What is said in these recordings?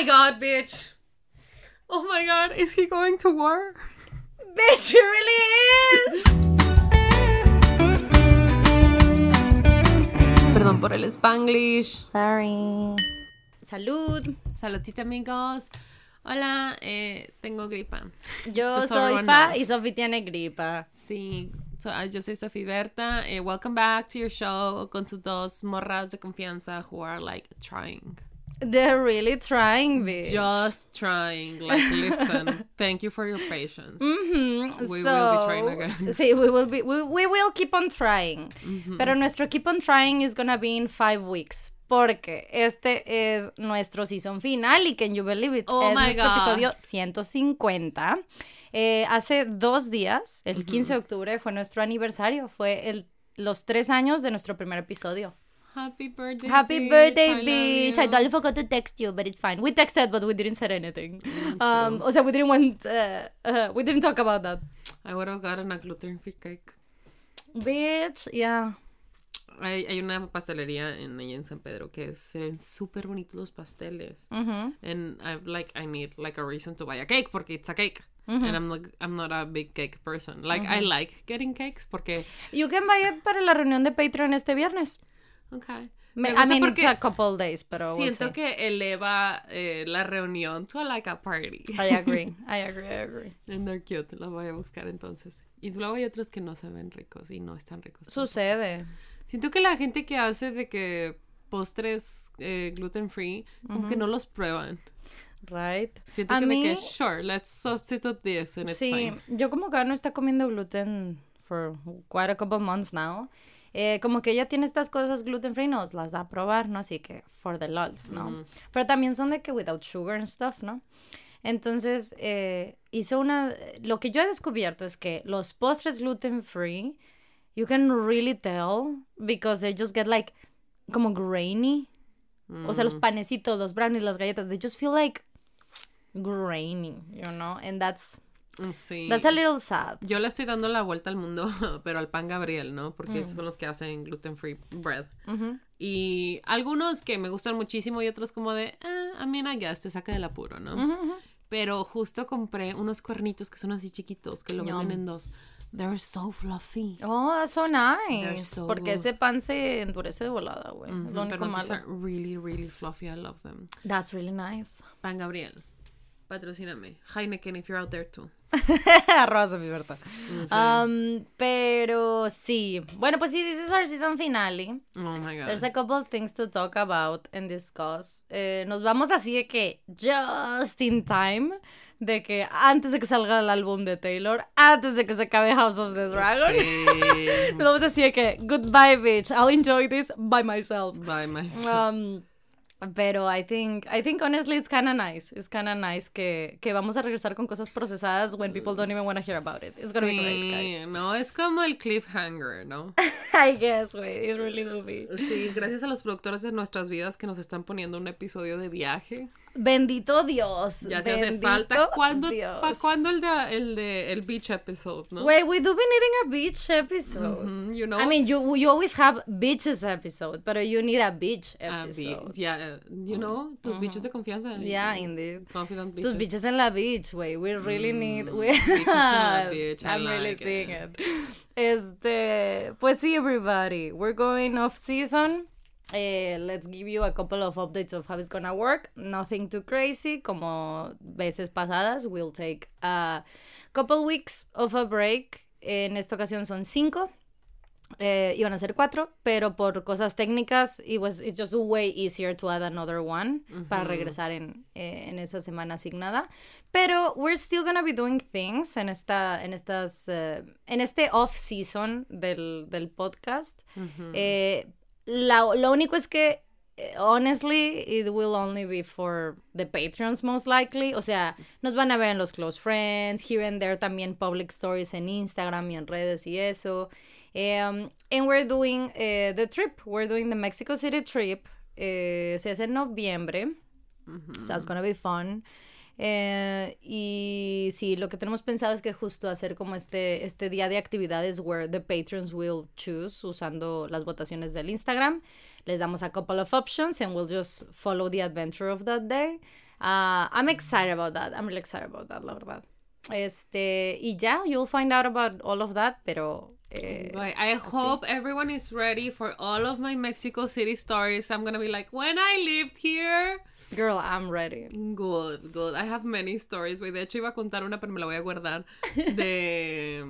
my god, bitch. Oh my god, is he going to war? Bitch, it really is. Perdón por el Spanglish. Sorry. Salud. Saludcita, amigos. Hola, eh, tengo gripa. Yo soy Fa y Sofi tiene gripa. Sí, so, ah, yo soy Sofía Berta. Eh, welcome back to your show con sus dos morras de confianza who are like trying. They're really trying, bitch. Just trying. Like, listen, thank you for your patience. Mhm, We so- will be trying again. Sí, we will be, we, we will keep on trying. Pero nuestro keep on trying is gonna be in five weeks. Porque este es nuestro season final y can you believe it? Oh es my nuestro God. episodio 150. Eh, hace dos días, el 15 de octubre, fue nuestro aniversario. Fue el, los tres años de nuestro primer episodio. Happy birthday. Happy birthday, I. I totally forgot to text you, but it's fine. We texted, but we didn't say anything. Um, o sea, we didn't want, uh, uh, we didn't talk about that. I would have gotten a gluten free cake. Bitch, yeah. Hay, hay una pastelería en, en San Pedro que se ven súper bonitos los pasteles. Mhm. And I've like I need like a reason to buy a cake porque it's a cake. And I'm like I'm not a big cake person. Like I like getting cakes porque You can buy it para la reunión de Patreon este viernes. Okay. Me- I mean, porque it's a couple days, pero we'll siento see. que eleva eh, la reunión to like a party. I agree, I agree, I agree. And they're cute, la voy a buscar entonces. Y luego hay otros que no se ven ricos y no están ricos. Sucede. Siento que la gente que hace de que postres eh, gluten free, como que no los prueban. Right. Siento A que de mí- que, sure, let's substitute this and it's Sí, fine. yo como que no está comiendo gluten for quite a couple months now. Eh, como que ella tiene estas cosas gluten free, nos las da a probar, ¿no? Así que for the lols, ¿no? Pero también son de que without sugar and stuff, ¿no? Entonces, eh, hizo una... Lo que yo he descubierto es que los postres gluten free, you can really tell because they just get like como grainy. O sea, los Mm. panecitos, los brownies, las galletas, they just feel like grainy, you know? And that's... Sí. That's a little sad. Yo le estoy dando la vuelta al mundo, pero al pan Gabriel, ¿no? Porque Mm. esos son los que hacen gluten free bread. Y algunos que me gustan muchísimo y otros como de, eh, I mean, I guess, te saca del apuro, ¿no? Pero justo compré unos cuernitos que son así chiquitos, que lo Yum. venden en dos. They're so fluffy. Oh, that's so nice. so Porque good. ese pan se endurece de volada, güey. Es Ujú, Lo único pero these malo. are really, really fluffy. I love them. That's really nice. Pan Gabriel, patrocíname. Heineken, if you're out there too. Arroba Sofía Berta. Um, pero sí. Bueno, pues sí, this is our season finale. Oh my god. There's a couple of things to talk about and discuss. Eh, nos vamos así de que just in time. De que antes de que salga el álbum de Taylor, antes de que se acabe House of the Dragon. Sí. Nos vamos así de que goodbye, bitch. I'll enjoy this by myself. By myself. Um, pero I think, I think honestly it's kind of nice. It's kind of nice que, que vamos a regresar con cosas procesadas when people don't even want to hear about it. It's gonna be great, Sí, guys. no, es como el cliffhanger, ¿no? I guess, güey. It really do be. Sí, gracias a los productores de nuestras vidas que nos están poniendo un episodio de viaje. Bendito Dios. Ya se hace falta. ¿Cuándo. ¿Para cuándo el de, el de el beach episode, no? Wait, we do be needing a beach episode. Mm, you know? I mean, you you always have beaches episode, but you need a beach Ah, be- episode. yeah, you know, tus bichos de confianza. Yeah, indeed. Confident Tus bitches. biches en la beach, güey. We really need. We... bitches en la beach, I'm really like seeing it. it. Este, pues sí, everybody. We're going off season. Eh, let's give you a couple of updates of how it's gonna work. Nothing too crazy. Como veces pasadas, we'll take a couple weeks of a break. En esta ocasión son cinco. Eh, iban a ser cuatro, pero por cosas técnicas, it was, it's just way easier to add another one para regresar en, eh, en esa semana asignada. Pero we're still gonna be doing things en esta, en estas, eh, en este off season del, del podcast. La- lo único es que eh, honestly, it will only be for the patrons most likely. O sea, nos van a ver en los close friends, here and there también public stories en Instagram y en redes y eso. Um, and we're doing eh, the trip. We're doing the Mexico City trip. Eh, se hace en noviembre. So it's gonna be fun. Eh, y sí, lo que tenemos pensado es que justo hacer como este, este día de actividades where the patrons will choose usando las votaciones del Instagram. Les damos a couple of options and we'll just follow the adventure of that day. Uh, I'm excited about that. I'm really excited about that, la verdad. Este, y ya, you'll find out about all of that, pero... Eh, I hope everyone is ready for all of my Mexico City stories. I'm gonna be like, when I lived here. girl, I'm ready. Good, good. I have many stories. De hecho, iba a contar una, pero me la voy a guardar. De.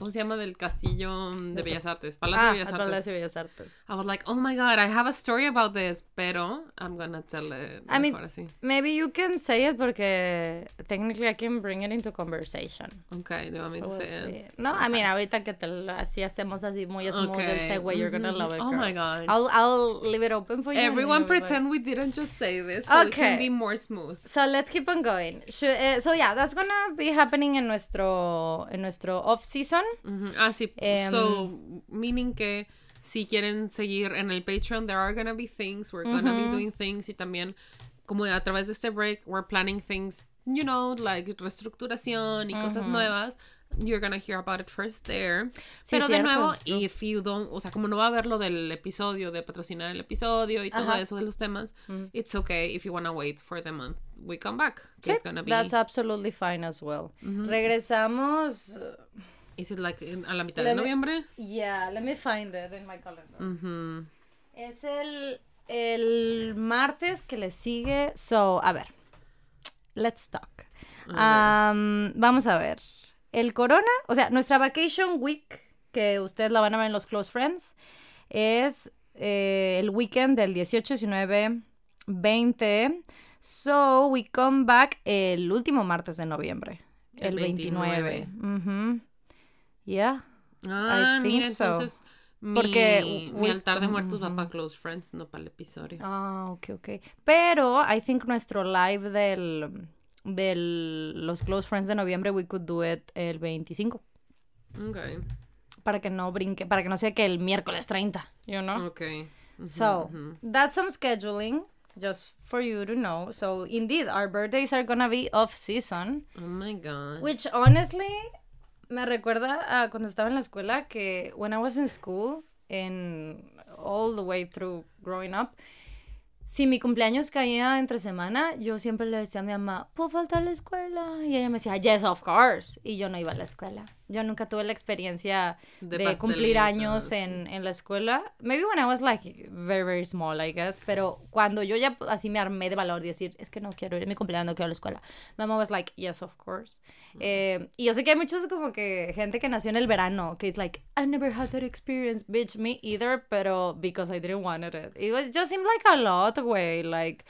¿Cómo se llama? Del castillo de Bellas Artes. Palacio Ah, de Bellas Artes. Palacio de Bellas Artes. I was like, oh my god, I have a story about this. Pero I'm gonna tell it. I mean, así. Maybe you can say it porque technically I can bring it into conversation. Okay, do you want me to say it? No, I mean, ahorita que te lo, así hacemos así muy smooth el Okay. segue, you're gonna Mhm. love it. Oh my God. I'll, I'll leave it open for you. Everyone pretend we didn't just say this so it can Okay. be more smooth. So let's keep on going. Should- eh, so yeah, that's gonna be happening en nuestro, en nuestro off season. Ujú. Ah, sí. Em, so, meaning que si quieren seguir en el Patreon, there are gonna be things, we're gonna be doing things y también como a través de este break, we're planning things, you know, like reestructuración y cosas nuevas. You're gonna hear about it first there. Sí, Pero de cierto, nuevo, es true. if you don't, o sea, como no va a haber lo del episodio, de patrocinar el episodio y todo Ajá. eso de los temas, it's okay if you wanna wait for the month we come back. Sí, It's gonna be, that's absolutely fine as well. Regresamos. Is it like in- a la mitad Let de me- noviembre? Yeah, let me find it in my calendar. Es el, el martes que le sigue. So, a ver. Let's talk. Um, vamos a ver. El corona, o sea, nuestra vacation week, que ustedes la van a ver en los Close Friends, es eh, el weekend del 18, 19, 20. So, we come back el último martes de noviembre. El El, 29. Ujú. Yeah. Ah, I think mira, so. entonces Porque mi, altar de muertos va para Close Friends, no para el episodio. Ah, ok, ok. Pero I think nuestro live del, del los Close Friends de noviembre, we could do it el 25. Okay, Para que no brinque, para que no sea que el miércoles 30, you know? okay. Ujú, So, that's some scheduling, just for you to know. So, indeed, our birthdays are gonna be off season. Oh my god. Which honestly me recuerda a cuando estaba en la escuela que when I was in school and all the way through growing up, si mi cumpleaños caía entre semana, yo siempre le decía a mi mamá, ¿puedo faltar a la escuela? Y ella me decía, yes, of course. Y yo no iba a la escuela. Yo nunca tuve la experiencia De de, cumplir años sí. en, en la escuela. Maybe when I was like very, very small, I guess. Pero cuando yo ya así me armé de valor y decir, es que no quiero ir, mi cumpleaños, no quiero ir a la escuela. Mom was like, yes, of course. Eh, y yo sé que hay muchos como que gente que nació en el verano, que es like, I never had that experience, bitch, me either, pero because I didn't want it. It was just seemed like a lot, güey, like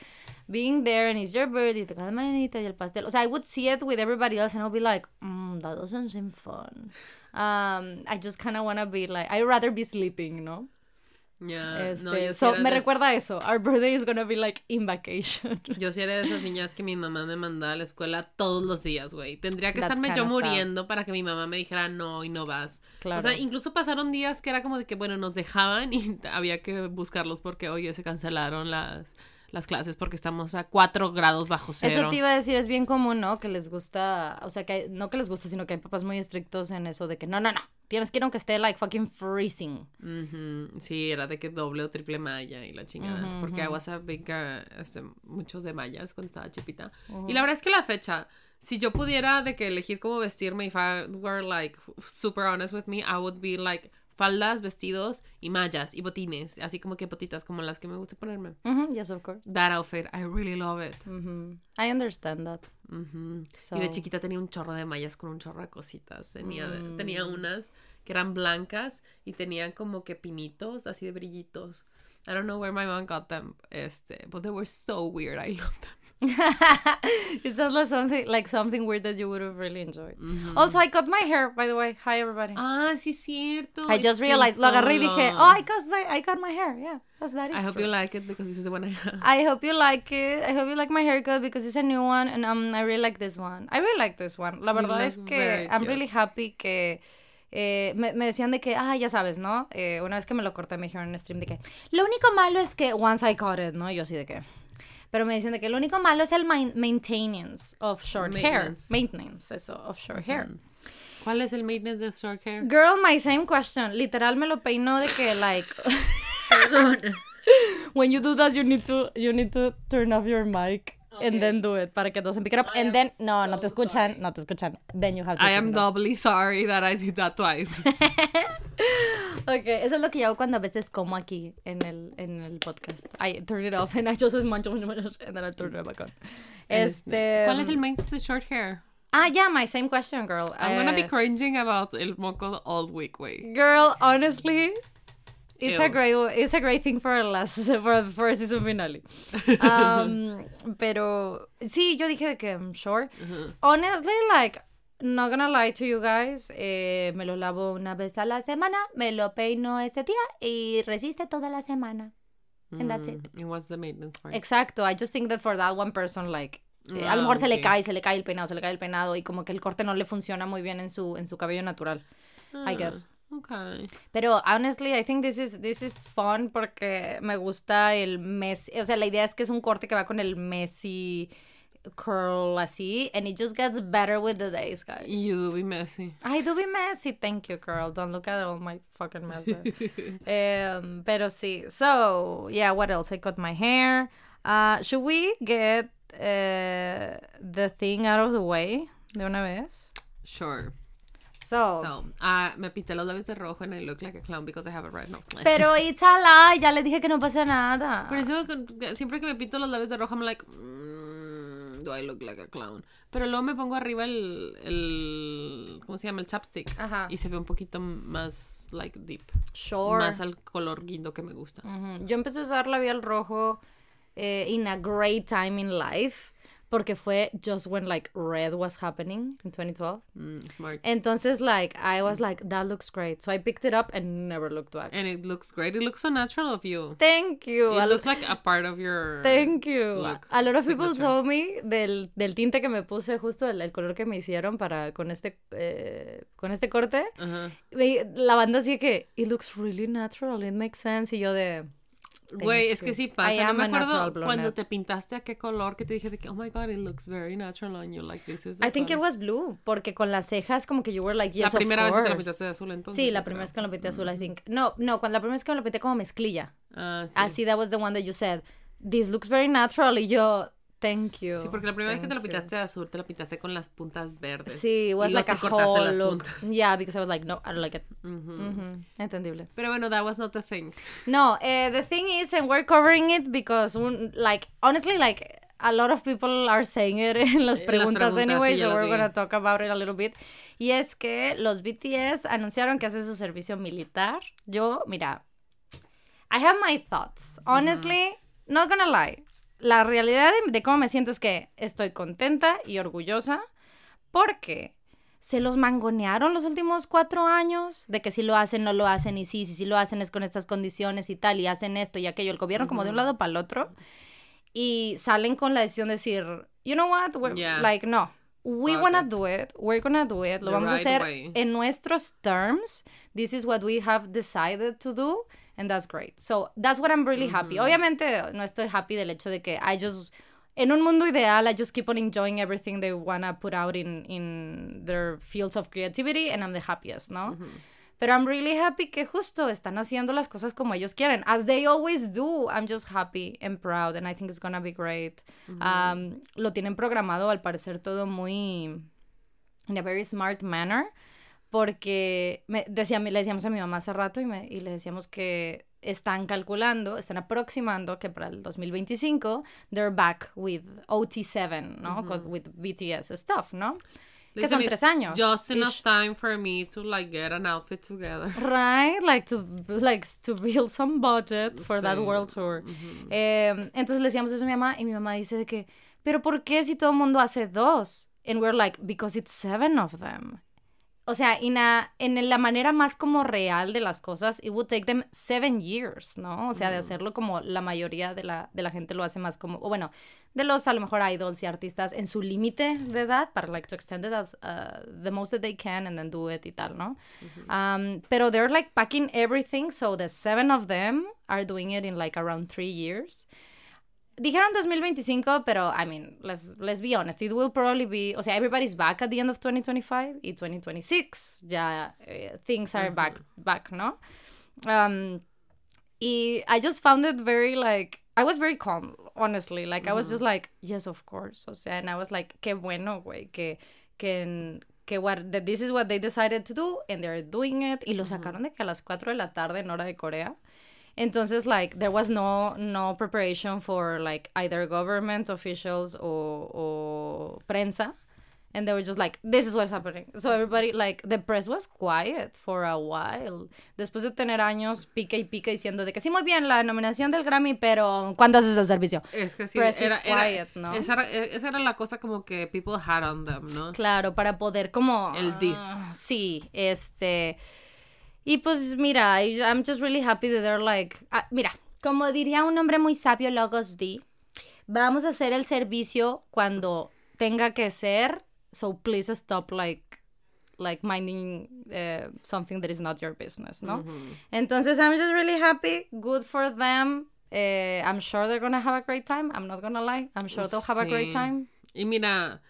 being there and it's your birthday, cada manita y el pastel. O sea, I would see it with everybody else and I'll be like, mm, that doesn't seem fun. Um, I just kind of want to be like, I'd rather be sleeping, ¿no? Yeah, Este, no, yo sí so, me recuerda a eso. Our birthday is gonna be like in vacation. Yo sí era de esas niñas que mi mamá me mandaba a la escuela todos los días, güey. Tendría que That's estarme yo sad. muriendo para que mi mamá me dijera no y no vas. Claro. O sea, incluso pasaron días que era como de que, bueno, nos dejaban y había que buscarlos porque, oye, se cancelaron las, las clases porque estamos a 4 grados bajo cero. Eso te iba a decir, es bien común, ¿no? Que les gusta, o sea, que hay- no que les gusta, sino que hay papás muy estrictos en eso de que no, no, no, tienes que ir aunque esté like fucking freezing. Ujú, Sí, era de que doble o triple malla y la chingada. porque I was a big, uh, este, mucho de mallas cuando estaba chipita. Y la verdad es que la fecha, si yo pudiera de que elegir cómo vestirme, if I were like super honest with me, I would be like faldas, vestidos y mallas y botines, así como que botitas como las que me gusta ponerme. Yes, of course. That outfit, I really love it. Ujú. I understand that. So- Y de chiquita tenía un chorro de mallas con un chorro de cositas. Tenía, Mm. tenía unas que eran blancas y tenían como que pinitos, así de brillitos. I don't know where my mom got them, este, but they were so weird. I love them. It sounds like something, like something weird that you would have really enjoyed. Also, I cut my hair, by the way. Hi, everybody. Ah, sí, cierto. I just realized, lo so agarré y dije, oh, I cut my, I cut my hair. Yeah, that's that is I hope true. you like it because this is the one I have. I hope you like it. I hope you like my haircut because it's a new one and um, I really like this one. I really like this one. La verdad es que I'm really happy que eh, me, me decían de que, ah, ya sabes, ¿no? Eh, una vez que me lo corté me dijeron en stream de que lo único malo es que once I cut it, ¿no? Y yo así de que... Pero me de que lo único malo es el main- maintenance of short hair. Maintenance. Eso, of short hair. ¿Cuál es el maintenance de short hair? Girl, my same question. Literal me lo peinó de que, like... when you do that, you need to, you need to turn off your mic. And then do it para que todos pick it up. I and then, no, no so te escuchan, sorry. no te escuchan. Then you have to I am doubly sorry that I did that twice. Ok, eso es lo que yo hago cuando a veces como aquí en el, en el podcast. I turn it off and I just munch, and then I turn it back on. Este... ¿Cuál es el main de short hair? Ah, yeah, my same question, girl. I'm gonna be Eh, cringing about el moco all week, way. Girl, honestly, it's a Ew. great it's a great thing for our last for for our season finale. Um, pero sí, yo dije de que I'm sure. Honestly, like not gonna lie to you guys, eh, me lo lavo una vez a la semana, me lo peino ese día y resiste toda la semana. And that's it. Mm, And what's the maintenance part? Exacto, I just think that for that one person like eh, a lo Ah, mejor se le cae, se le cae el peinado, se le cae el peinado y como que el corte no le funciona muy bien en su en su cabello natural. I guess. Okay. Pero honestly, I think this is this is fun porque me gusta el Messi, o sea, la idea es que es un corte que va con el Messi curl así and it just gets better with the days, guys. You do be messy. I do be messy, thank you, girl. Don't look at all my fucking mess. um, pero sí. So, yeah, what else? I cut my hair. Uh, should we get uh, the thing out of the way de una vez? Sure. So, So, ah, me pinté los labios de rojo and I look like a clown because I have a red nose. pero it's a lie, ya le dije que no pasa nada. Por eso siempre que me pinto los labios de rojo, I'm like, mm, do I look like a clown? Pero luego me pongo arriba el, el ¿cómo se llama? El chapstick. Ajá. Y se ve un poquito más, like, deep. Sure. Más al color guindo que me gusta. Ujú. Yo empecé a usar labial rojo eh, in a great time in life porque fue just when like red was happening in 2012. Mm, smart. Entonces like I was like that looks great. So I picked it up and never looked back. And it looks great. It looks so natural of you. Thank you. It looks like a part of your... Thank you. look, A lot of people signature. told me del, del tinte que me puse justo el, el color que me hicieron para con este eh, con este corte. La banda así que it looks really natural, it makes sense y yo de Güey, es que sí pasa. No me acuerdo cuando te pintaste a qué color que te dije de que, oh my god, it looks very natural on you. Like, this is I think it was blue, porque con las cejas como que you were like, yes, La primera of vez que te la course. pintaste de azul, entonces. Sí, la primera vez que me lo pinté azul, I think. No, no, cuando la primera vez que me lo pinté como mezclilla. Ah, sí. Así, that was the one that you said, this looks very natural, y yo, thank you. Sí, porque la primera vez que te lo thank pintaste de azul, te lo pintaste con las puntas verdes. Sí, it was Y like a cortaste las look. puntas. Yeah, because I was like, no, I don't like it. Entendible. Pero bueno, that was not the thing. No, eh, the thing is, and we're covering it because, like, honestly, like, a lot of people are saying it en las preguntas, preguntas, anyway, sí, so we're vi. gonna talk about it a little bit. Y es que los BTS anunciaron que hacen su servicio militar. Yo, mira, I have my thoughts. Honestly, not gonna lie. La realidad de, de cómo me siento es que estoy contenta y orgullosa porque se los mangonearon los últimos cuatro años de que si lo hacen, no lo hacen, y sí, si sí lo hacen es con estas condiciones y tal, y hacen esto y aquello. El gobierno como de un lado para el otro. Y salen con la decisión de decir, you know what, We're- Yeah. like, no. We Fuck wanna do it. We're gonna do it. Lo The vamos a hacer way. en nuestros terms. This is what we have decided to do. And that's great. So that's what I'm really happy. Obviamente no estoy happy del hecho de que I just en un mundo ideal I just keep on enjoying everything they wanna put out in in their fields of creativity and I'm the happiest, ¿no? Pero I'm really happy que justo están haciendo las cosas como ellos quieren, as they always do. I'm just happy and proud and I think it's gonna be great. Um, lo tienen programado al parecer todo muy in a very smart manner porque me decía, le decíamos a mi mamá hace rato y, me- y le decíamos que están calculando, están aproximando que para el 2025 they're back with OT7, ¿no? Con- with BTS stuff, ¿no? que Listen, son it's tres años. Just enough ish. time for me to like get an outfit together. Right, like to like to build some budget for that Sí. world tour. Eh, entonces le decíamos eso a mi mamá y mi mamá dice de que, pero ¿por qué si todo el mundo hace dos? And we're like, because it's seven of them. O sea, en la, manera más como real de las cosas, it would take them seven years, ¿no? O sea, de hacerlo como la mayoría de la, de la gente lo hace más como, o bueno, de los a lo mejor idols y artistas en su límite de edad para like to extend it as uh, the most that they can and then do it y tal, ¿no? Um, pero they're like packing everything, so the seven of them are doing it in like around three years. Dijeron 2025, pero I mean, let's, let's be honest, it will probably be, o sea, everybody's back at the end of 2025 y 2026, ya eh, things are back, back, ¿no? Um, y I just found it very like, I was very calm, honestly. Like, I was just like, yes, of course. O sea, and I was like, qué bueno, güey, que, que, que what, that this is what they decided to do, and they're doing it. Y lo sacaron de que a las 4 de la tarde en hora de Corea. Entonces, like, there was no, no preparation for, like, either government officials o, o prensa. And they were just like, this is what's happening. So everybody, like, the press was quiet for a while. Después de tener años, pica y pica diciendo de que sí, muy bien, la nominación del Grammy, pero ¿cuándo haces el servicio? Es que sí, Press is era, era- quiet, ¿no? esa, era, esa era la cosa como que people had on them, ¿no? Claro, para poder como... El dis. ah, sí, este... Y pues mira, I'm just really happy that they're like... ah, mira, como diría un hombre muy sabio, Logos D, vamos a hacer el servicio cuando tenga que ser, so please stop like like minding uh, something that is not your business, ¿no? Entonces I'm just really happy, good for them. Eh, I'm sure they're gonna have a great time. I'm not gonna lie. I'm sure they'll have a great time. Y mira,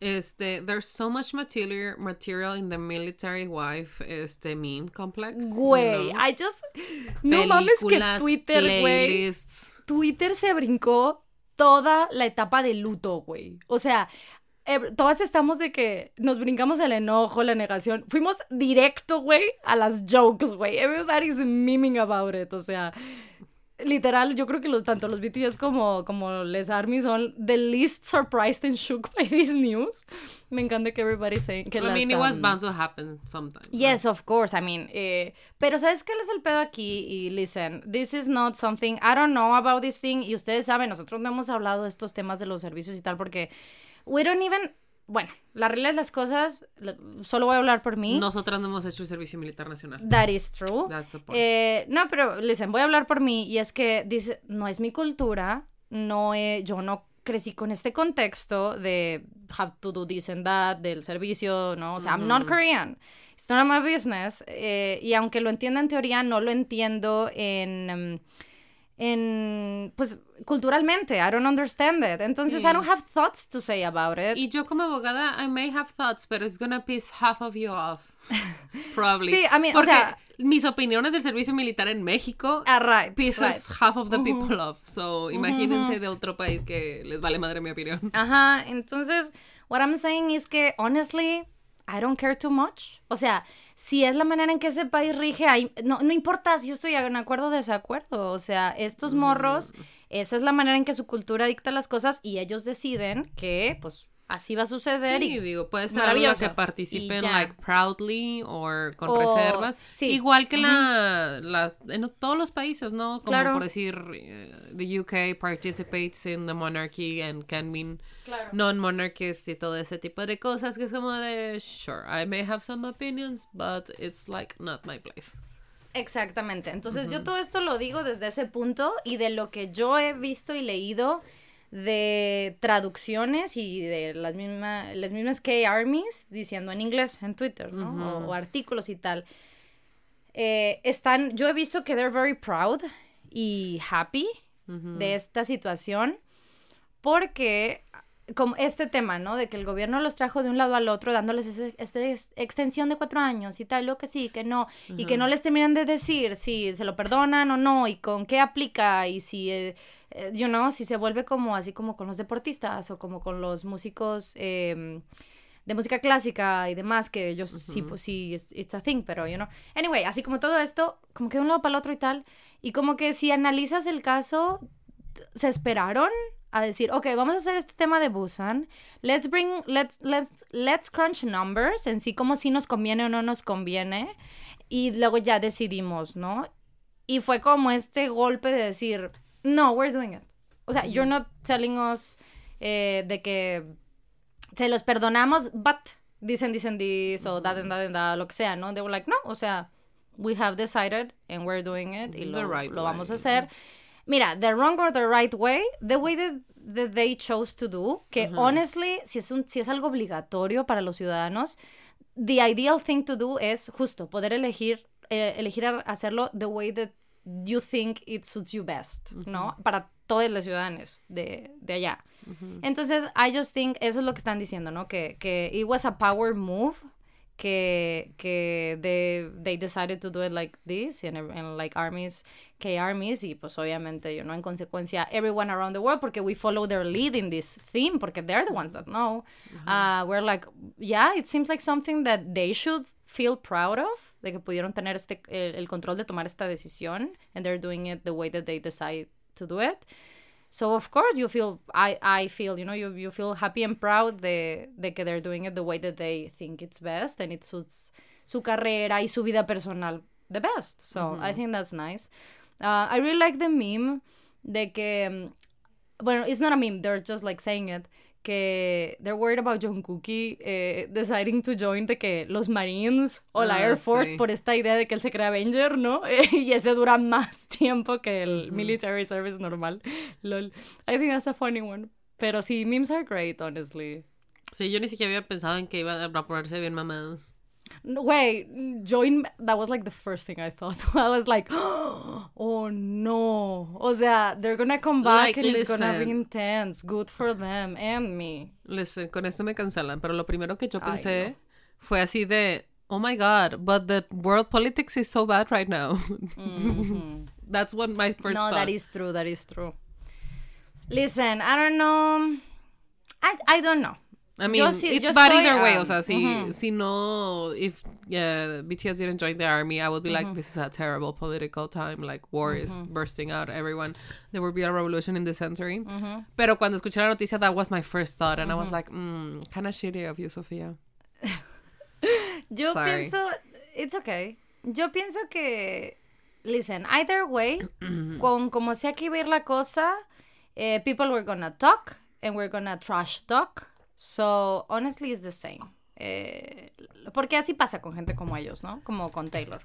este, there's so much material, material in the military wife, este, meme complex. you Güey, know? I just. No mames que Twitter, güey. Twitter se brincó toda la etapa de luto, güey. O sea, eh, todas estamos de que nos brincamos el enojo, la negación. Fuimos directo, güey, a las jokes, güey. Everybody's memeing about it. O sea, literal, yo creo que los, tanto los BTS como, como Les Army son the least surprised and shook by this news. Me encanta que everybody's saying que I las, mean, it was um, bound to happen sometimes. Yes, of course. I mean, eh, pero ¿sabes qué es el pedo aquí? Y listen, this is not something, I don't know about this thing. Y ustedes saben, nosotros no hemos hablado de estos temas de los servicios y tal porque we don't even, bueno, la realidad de las cosas, solo voy a hablar por mí. Nosotras no hemos hecho el servicio militar nacional. That is true. That's the point. Eh, no, pero listen, voy a hablar por mí y es que dice, no es mi cultura, no yo no crecí con este contexto de have to do this and that, del servicio, ¿no? O sea, I'm not Korean. It's none of my business. eh, y aunque lo entienda en teoría, no lo entiendo en... em, en pues culturalmente I don't understand it entonces I don't have thoughts to say about it Y yo como abogada, I may have thoughts, but it's gonna piss half of you off. Probably. Sí, I mean, o Porque sea- mis opiniones del servicio militar en México Ah, right, pisses right. half of the people off. So, imagínense de otro país que les vale madre mi opinión. Ajá, entonces, what I'm saying is que, honestly, I don't care too much. O sea, si es la manera en que ese país rige, ahí- no, no importa si yo estoy en acuerdo o desacuerdo. O sea, estos morros, esa es la manera en que su cultura dicta las cosas y ellos deciden que, pues, así va a suceder. Sí, y digo, puede ser algo que participen like proudly o con O- reservas. sí. Igual que la, la- en todos los países, ¿no? Como Claro. por decir, eh, the UK participates in the monarchy and can mean Claro. non-monarchist y todo ese tipo de cosas que es como de, sure, I may have some opinions, but it's like not my place. Exactamente. Entonces yo todo esto lo digo desde ese punto y de lo que yo he visto y leído de traducciones y de las mismas las mismas K-Armies diciendo en inglés en Twitter, ¿no? o, o artículos y tal. Eh, están, yo he visto que they're very proud y happy de esta situación porque como este tema, ¿no? De que el gobierno los trajo de un lado al otro dándoles esta ex- extensión de cuatro años y tal, lo que sí, que no, y que no les terminan de decir si se lo perdonan o no, y con qué aplica, y si, eh, you know, si se vuelve como así como con los deportistas o como con los músicos eh, de música clásica y demás, que ellos sí, pues sí, it's, it's a thing, pero, you know. Anyway, así como todo esto, como que de un lado para el otro y tal, y como que si analizas el caso, se esperaron a decir, ok, vamos a hacer este tema de Busan, let's bring, let's, let's, let's crunch numbers en sí, como si nos conviene o no nos conviene, y luego ya decidimos, ¿no? Y fue como este golpe de decir, no, we're doing it. O sea, you're not telling us eh, de que se los perdonamos, but dicen, dicen this, o that and that and that, lo que sea, ¿no? They were like, no, o sea, we have decided and we're doing it y lo, right lo vamos a way. hacer. Mira, the wrong or the right way, the way that, that they chose to do, que honestly, si es, un, si es algo obligatorio para los ciudadanos, the ideal thing to do es justo poder elegir, eh, elegir a- hacerlo the way that you think it suits you best, ¿no? Para todos los ciudadanos de, de allá. Entonces, I just think, eso es lo que están diciendo, ¿no? Que, que it was a power move que, que they, they decided to do it like this and, and like armies, K armies y pues obviamente, you know, en consecuencia everyone around the world porque we follow their lead in this theme porque they're the ones that know. Uh, we're like, yeah, it seems like something that they should feel proud of, de que pudieron tener este, el, el control de tomar esta decisión and they're doing it the way that they decide to do it. So of course you feel I I feel you know you you feel happy and proud de, de que they're doing it the way that they think it's best and it suits su carrera y su vida personal the best. So I think that's nice. Uh, I really like the meme de que bueno it's not a meme they're just like saying it que they're worried about John Cookie eh, deciding to join de que los Marines o la Ah, Air Force sí. por esta idea de que él se crea Avenger, ¿no? y ese dura más tiempo que el military service normal. Lol. I think that's a funny one. Pero sí, memes are great, honestly. Sí, yo ni siquiera había pensado en que iban a ponerse bien mamados. Wait, join, that was like the first thing I thought. I was like, oh no. O sea, they're gonna come back Like, and it's gonna be intense. Good for them and me. Listen, con esto me cancelan, pero lo primero que yo pensé fue así de, oh my god, but the world politics is so bad right now. Mm-hmm. That's what my first no, thought. that is true. That is true. Listen, I don't know. I, I don't know. I mean, sí- it's bad soy, either way. O um, sea, si, si no, if yeah, BTS didn't join the army, I would be like, this is a terrible political time. Like, war is bursting out. Everyone, there will be a revolution in this century. Pero cuando escuché la noticia, that was my first thought. And I was like, mm, kind of shitty of you, Sofía. Yo Sorry. pienso, it's okay. Yo pienso que, listen, either way, con como sea que iba a ir la cosa, eh, people were gonna talk and we're gonna trash talk. So, honestly, it's the same. Eh, porque así pasa con gente como ellos, ¿no? Como con Taylor.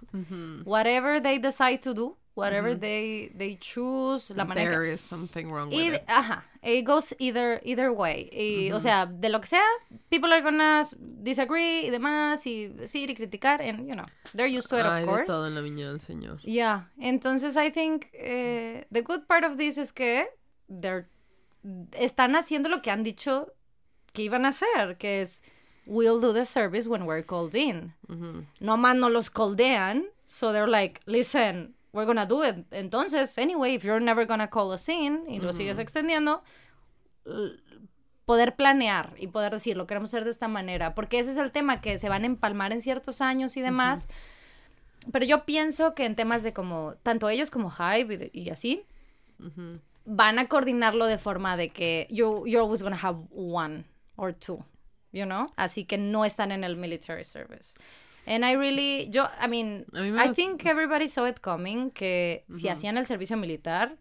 Whatever they decide to do, whatever they, they choose, la manera There is something wrong with Y, it. ajá, it goes either, either way. Y, O sea, de lo que sea, people are gonna disagree y demás, y decir y criticar, and, you know, they're used to it, Ay, of de course. todo en la viña del Señor. Yeah, entonces I think eh, the good part of this es que they're, están haciendo lo que han dicho que iban a hacer, que es we'll do the service when we're called in. No más no los coldean, so they're like, listen, we're gonna do it. Entonces, anyway, if you're never gonna call us in y lo sigues extendiendo, poder planear y poder decir, lo queremos hacer de esta manera, porque ese es el tema, que se van a empalmar en ciertos años y demás. Pero yo pienso que en temas de como, tanto ellos como Hype y, y así, van a coordinarlo de forma de que you, you're always gonna have one or two, you know? Así que no están en el military service. And I really, yo, I mean, me I think everybody saw it coming, que si hacían el servicio militar,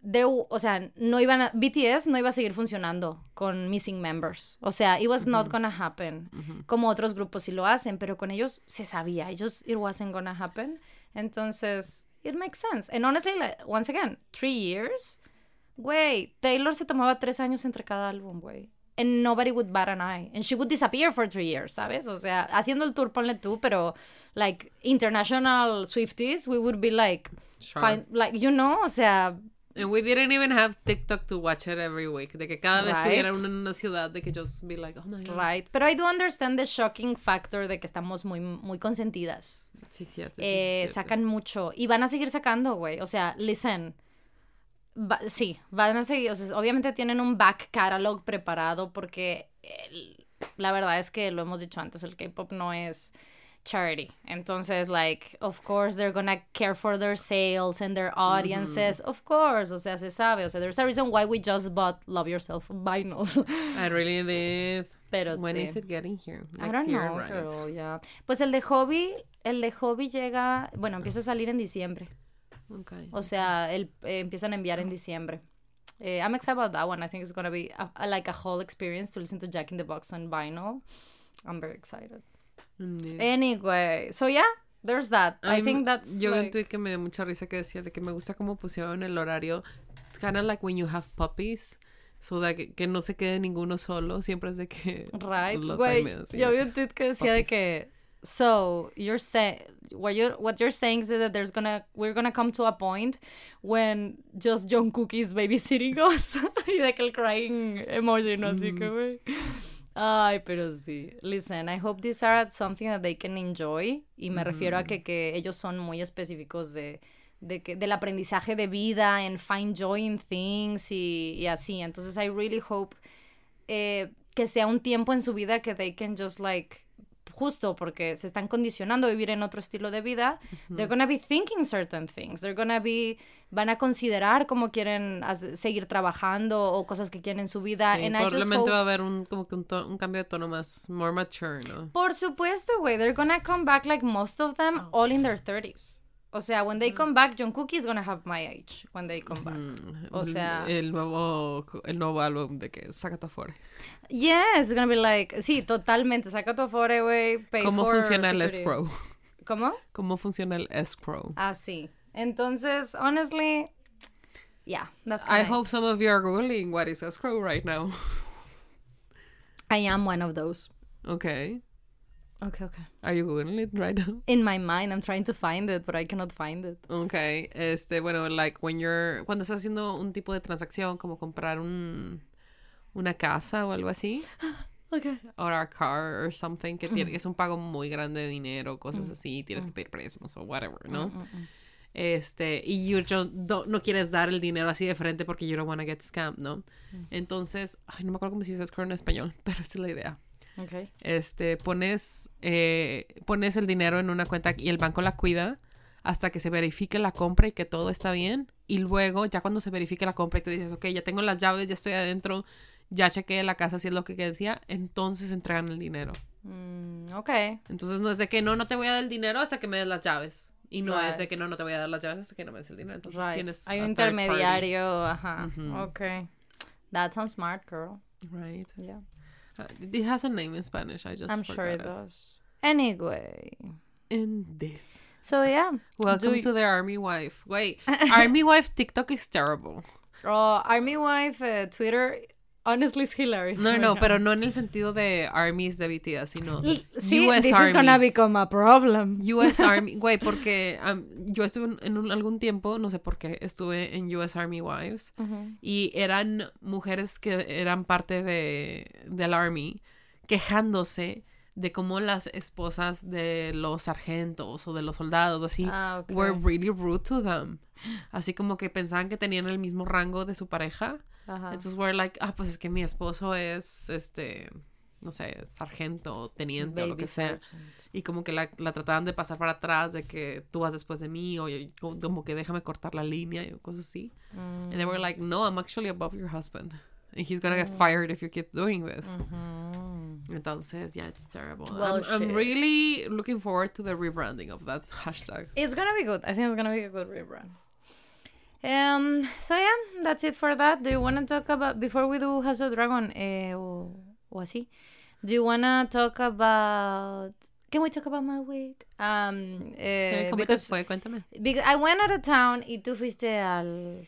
de, o sea, no iban a, BTS no iba a seguir funcionando con missing members. O sea, it was not gonna happen. Como otros grupos sí lo hacen, pero con ellos se sabía. Ellos, it wasn't gonna happen. Entonces, it makes sense. And honestly, like, once again, three years. Güey, Taylor se tomaba tres años entre cada álbum, güey. And nobody would bat an eye. And she would disappear for three years, ¿sabes? O sea, haciendo el tour, ponle tú, pero, like, international Swifties, we would be like, Sure. fine, like, you know, o sea, And we didn't even have TikTok to watch it every week. De que cada vez que Right. hubiera una en una ciudad, de que just be like, oh my god. right. Pero I do understand the shocking factor de que estamos muy, muy consentidas. Sí, cierto. sí, Eh, cierto. sacan mucho. Y van a seguir sacando, güey. O sea, listen. Va- sí, van a seguir. O sea, obviamente tienen un back catalog preparado porque el- la verdad es que lo hemos dicho antes, el K-pop no es charity. Entonces, like, of course they're gonna care for their sales and their audiences. Of course, o sea, se sabe. O sea, there's a reason why we just bought Love Yourself vinyls. I really did. Pero When sí. is it getting here? I don't year, know, right? girl, yeah. Pues el de Hobby, el de Hobby llega, bueno, empieza a salir en diciembre. Okay. O sea, el, eh, empiezan a enviar en diciembre. Eh, I'm excited about that one. I think it's gonna be a, a- like a whole experience to listen to Jack in the Box on vinyl. I'm very excited. Anyway, so yeah, there's that. I think that's Yo vi un tweet que me dio mucha risa que decía de que me gusta cómo pusieron el horario. It's kind of like when you have puppies. So that que, que no se quede ninguno solo. Siempre es de que. Right, güey. Yo vi un tweet que decía de que so you're saying what you what you're saying is that there's gonna we're gonna come to a point when just John Cookie's babysitting us y de que el crying emoji no así que güey Ay, pero sí. Listen, I hope these are something that they can enjoy. Y me refiero a que, que ellos son muy específicos de, de que, del aprendizaje de vida, and find joy in things y, y así. Entonces, I really hope eh, que sea un tiempo en su vida que they can just like justo porque se están condicionando a vivir en otro estilo de vida, they're gonna be thinking certain things, they're gonna be, van a considerar cómo quieren seguir trabajando o cosas que quieren en su vida. Sí, and probablemente hope- va a haber un, como que un, un cambio de tono más, more mature, ¿no? Por supuesto, güey, they're gonna come back like most of them Oh. all in their 30s. O sea, when they come back, Jungkook is gonna have my age when they come back. Mm, O sea- El nuevo, el nuevo álbum de que Sácate afuera. Yes, it's gonna be like, sí, totalmente, saca tu afore, güey, ¿Cómo for funciona el escrow? ¿Cómo? ¿Cómo funciona el escrow? Ah, sí. Entonces, honestly, yeah, that's I kinda- hope some of you are googling what is escrow right now. I am one of those. Okay. Okay, okay. Are you googling it right now? In my mind, I'm trying to find it, but I cannot find it. Okay, este, bueno, like when you're, cuando estás haciendo un tipo de transacción como comprar un, una casa o algo así, Okay. or a car or something, que tiene, es un pago muy grande de dinero, cosas así, tienes que pedir préstamos o whatever, ¿no? Este, y you just don't- no quieres dar el dinero así de frente porque you don't want to get scammed, ¿no? Entonces, ay, no me acuerdo cómo se dice escrow en español, pero esa es la idea. Okay. este, pones, eh, pones el dinero en una cuenta y el banco la cuida hasta que se verifique la compra y que todo está bien. Y luego, ya cuando se verifique la compra y tú dices, ok, ya tengo las llaves, ya estoy adentro, ya chequeé la casa si es lo que decía, entonces entregan el dinero. Mm, okay. Entonces no es de que no, no te voy a dar el dinero hasta que me des las llaves. Y no es de que no, no te voy a dar las llaves hasta que no me des el dinero. Entonces Right. tienes Hay un party. intermediario, ajá. Okay. That sounds smart, girl. Right. Yeah. Uh, it has a name in Spanish. I just I'm sure it forgot does. Anyway. Indeed. So yeah. Welcome Do to the army wife. Wait, army wife TikTok is terrible. Oh, Army Wife uh, Twitter honestly is hilarious. No, right no, now. pero no en el sentido de armies de BTS, sino L- See, US this Army. is gonna become a problem. US Army, güey, porque um, yo estuve en, en un- algún tiempo, no sé por qué, estuve en US Army Wives y eran mujeres que eran parte de, del Army quejándose de cómo las esposas de los sargentos o de los soldados o así Ah, okay. were really rude to them. Así como que pensaban que tenían el mismo rango de su pareja. Ajá. Entonces we're like, ah, pues es que mi esposo es, este, no sé, sargento, teniente o lo Baby que sea. sergeant. Y como que la, la trataban de pasar para atrás, de que tú vas después de mí, o yo- como, que déjame cortar la línea, y cosas así. Mm. And they were like, no, I'm actually above your husband. And he's gonna get fired if you keep doing this. Mhm. Entonces, yeah, it's terrible. Well, I'm, I'm really looking forward to the rebranding of that hashtag. It's gonna be good. I think it's gonna be a good rebrand. Um. So yeah, that's it for that. Do you wanna talk about before we do House of Dragon? Eh, o, o así. Do you wanna talk about? Can we talk about my week? Um. eh, Sí, ¿Cómo te because, fue? Cuéntame. because I went out of town y tú fuiste al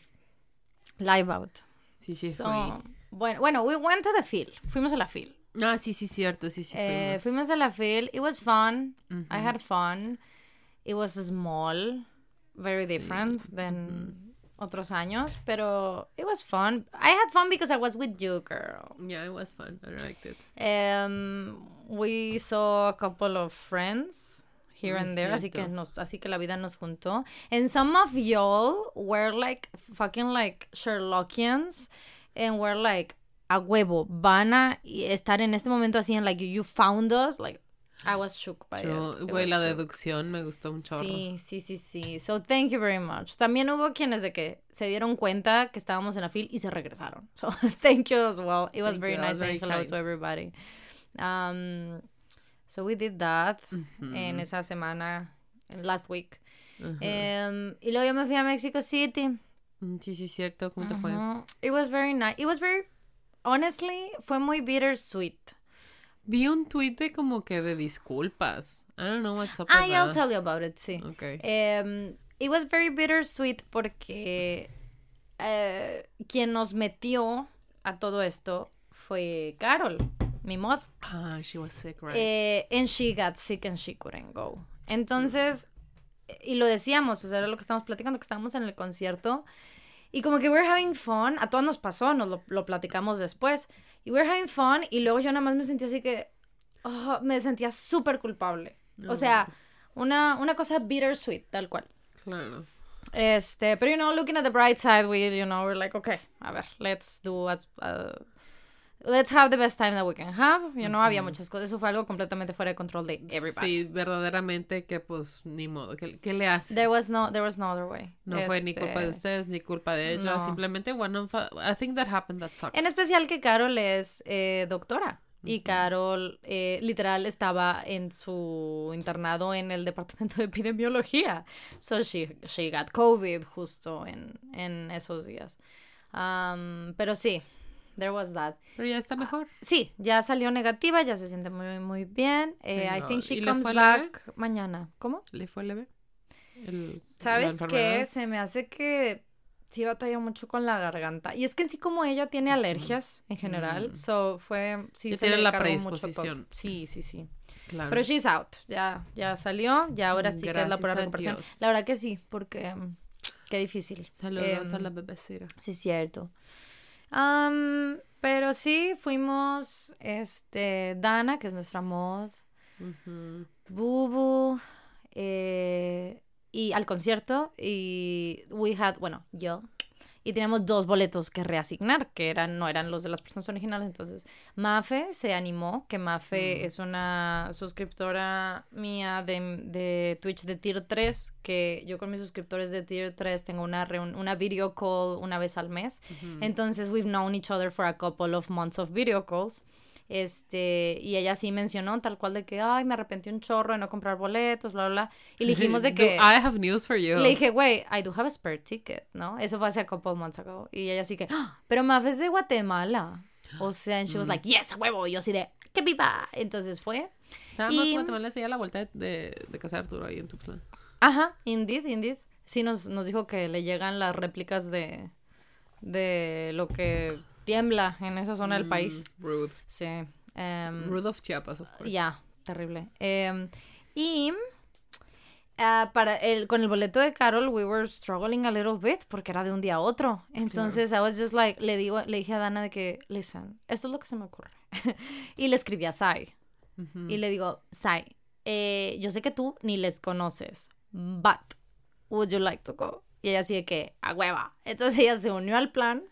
live out. Sí, sí, So, fui. bueno, bueno, we went to the field. Fuimos a la field. Ah, sí, sí, cierto, sí, sí, Eh, fuimos. fuimos a la field. It was fun. I had fun. It was small, very Sí, different than otros años, pero it was fun. I had fun because I was with you, girl. Yeah, it was fun. I liked it. Um, we saw a couple of friends here Muy and there, así que nos, así que la vida nos juntó. And some of y'all were like fucking like Sherlockians and were like a huevo, van a estar en este momento así en like you found us, like I was shook by Yo, it. Güey, la shook. deducción me gustó chorro. Sí, sí, sí, sí. So thank you very much. También hubo quienes de que se dieron cuenta que estábamos en la fil y se regresaron. So thank you as well. It was Thank very you, nice saying hello to everybody. Um, so we did that Ujú. en esa semana, last week. Um, y luego yo me fui a Mexico City. Mm, Sí, sí, cierto. ¿Cómo te fue? It was very nice. It was very, honestly, fue muy bittersweet. Vi un tweet de como que de disculpas. I don't know what's up Ah, I'll tell you about it, sí. Okay. Um, it was very bittersweet porque eh, quien nos metió a todo esto fue Carol, mi mod. Ah, she was sick, right? Eh, and she got sick and she couldn't go. Entonces, y lo decíamos, o sea, era lo que estábamos platicando, que estábamos en el concierto Y como que we're having fun, a todos nos pasó, nos lo, lo platicamos después. Y we're having fun y luego yo nada más me sentía así que, oh, me sentía súper culpable. O sea, una, una cosa bittersweet, tal cual. Claro. Este, pero you know, looking at the bright side, we, you know, we're like, okay, a ver, let's do what's, uh, let's have the best time that we can have. You know, había muchas cosas, eso fue algo completamente fuera de control de everybody. Sí, verdaderamente que pues ni modo, ¿qué, qué le haces? There was no, there was no other way. no fue ni Este, culpa de ustedes ni culpa de ella, no. simplemente one of, I think that happened, that sucks. En especial que Carol es eh, doctora. Y Carol, eh, literal, estaba en su internado en el departamento de epidemiología. So she, she got COVID justo en, en esos días. Um, pero sí, there was that. Pero ya está mejor. Sí, ya salió negativa, ya se siente muy, muy bien. Eh, I think she ¿y le comes fue leve? back mañana. ¿Cómo? ¿Le fue leve? El- ¿Sabes qué? Se me hace que sí batalló mucho con la garganta. Y es que en sí como ella tiene alergias en general, Mm. so fue... Sí, se tiene le la cargó mucho predisposición. Sí, sí, sí. Claro. Pero she's out. Ya, ya salió. Ya ahora sí que es la Gracias pura recuperación. Dios. La verdad que sí, porque... mm, Qué difícil. Saludos a Em, la bebecera. Sí, cierto. Am, pero sí, fuimos, este, Dana, que es nuestra mod. Bubu, eh, y al concierto, y we had, bueno, yo, y teníamos dos boletos que reasignar, que eran, no eran los de las personas originales, entonces Mafe se animó, que Mafe Mm. es una suscriptora mía de, de Twitch de Tier 3, que yo con mis suscriptores de Tier 3 tengo una, una video call una vez al mes, entonces we've known each other for a couple of months of video calls. Este, y ella sí mencionó tal cual de que, ay, me arrepentí un chorro de no comprar boletos, bla, bla, bla. Y le dijimos de que, I have news for you. le dije, güey, I do have a spare ticket, ¿no? Eso fue hace a couple months ago. Y ella sí que, "Ah, pero Maf es de Guatemala. O sea, and she was like, yes, a huevo. Y yo así de, que viva. Entonces fue. Nada y- más Guatemala se la vuelta de, de, de casa de Arturo ahí en Tuxtla. Ajá, indeed, indeed. Sí, nos, nos dijo que le llegan las réplicas de, de lo que tiembla en esa zona del país. Mm, Rude. Sí. em, Rude of Chiapas, of course. Ya, terrible. Em, y ah, para el, con el boleto de Carol, we were struggling a little bit porque era de un día a otro. Entonces, I was just like, le, digo, le dije a Dana de que, listen, esto es lo que se me ocurre. y le escribí a Sai. Ujú. Y le digo, Sai, eh, yo sé que tú ni les conoces, but would you like to go? Y ella así de que, a hueva. Entonces ella se unió al plan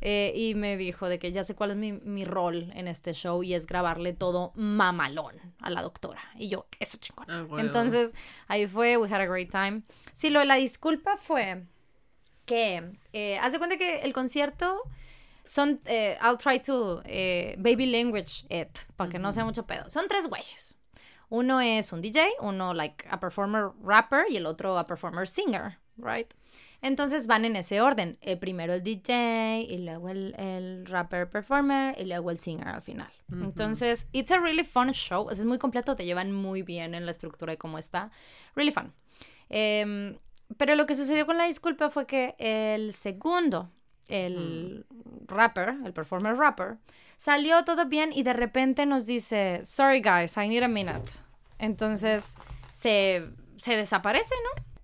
eh, y me dijo de que ya sé cuál es mi, mi rol en este show y es grabarle todo mamalón a la doctora. Y yo, eso chingón. Ah. Entonces ahí fue, we had a great time. Sí, lo de la disculpa fue que, eh, haz de cuenta que el concierto son, eh, I'll try to eh, baby language it, para que no sea mucho pedo. Son tres güeyes. Uno es un DJ, uno like a performer rapper y el otro a performer singer, right? Entonces van en ese orden. El primero el DJ y luego el, el rapper performer y luego el singer al final. Entonces, it's a really fun show. Es muy completo, te llevan muy bien en la estructura y cómo está. Really fun. Em, pero lo que sucedió con la disculpa fue que el segundo, el rapper, el performer rapper, salió todo bien y de repente nos dice, sorry guys, I need a minute. Entonces se, se desaparece, ¿no?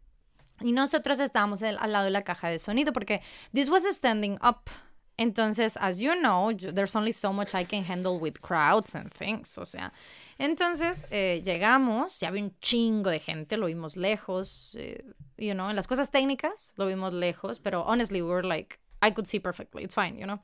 Y nosotros estábamos al, lado de la caja de sonido porque this was standing up. Entonces, as you know, there's only so much I can handle with crowds and things. O sea, entonces eh, llegamos, ya había un chingo de gente, lo vimos lejos, eh, you know, en las cosas técnicas lo vimos lejos, pero honestly, we were like, I could see perfectly, it's fine, you know.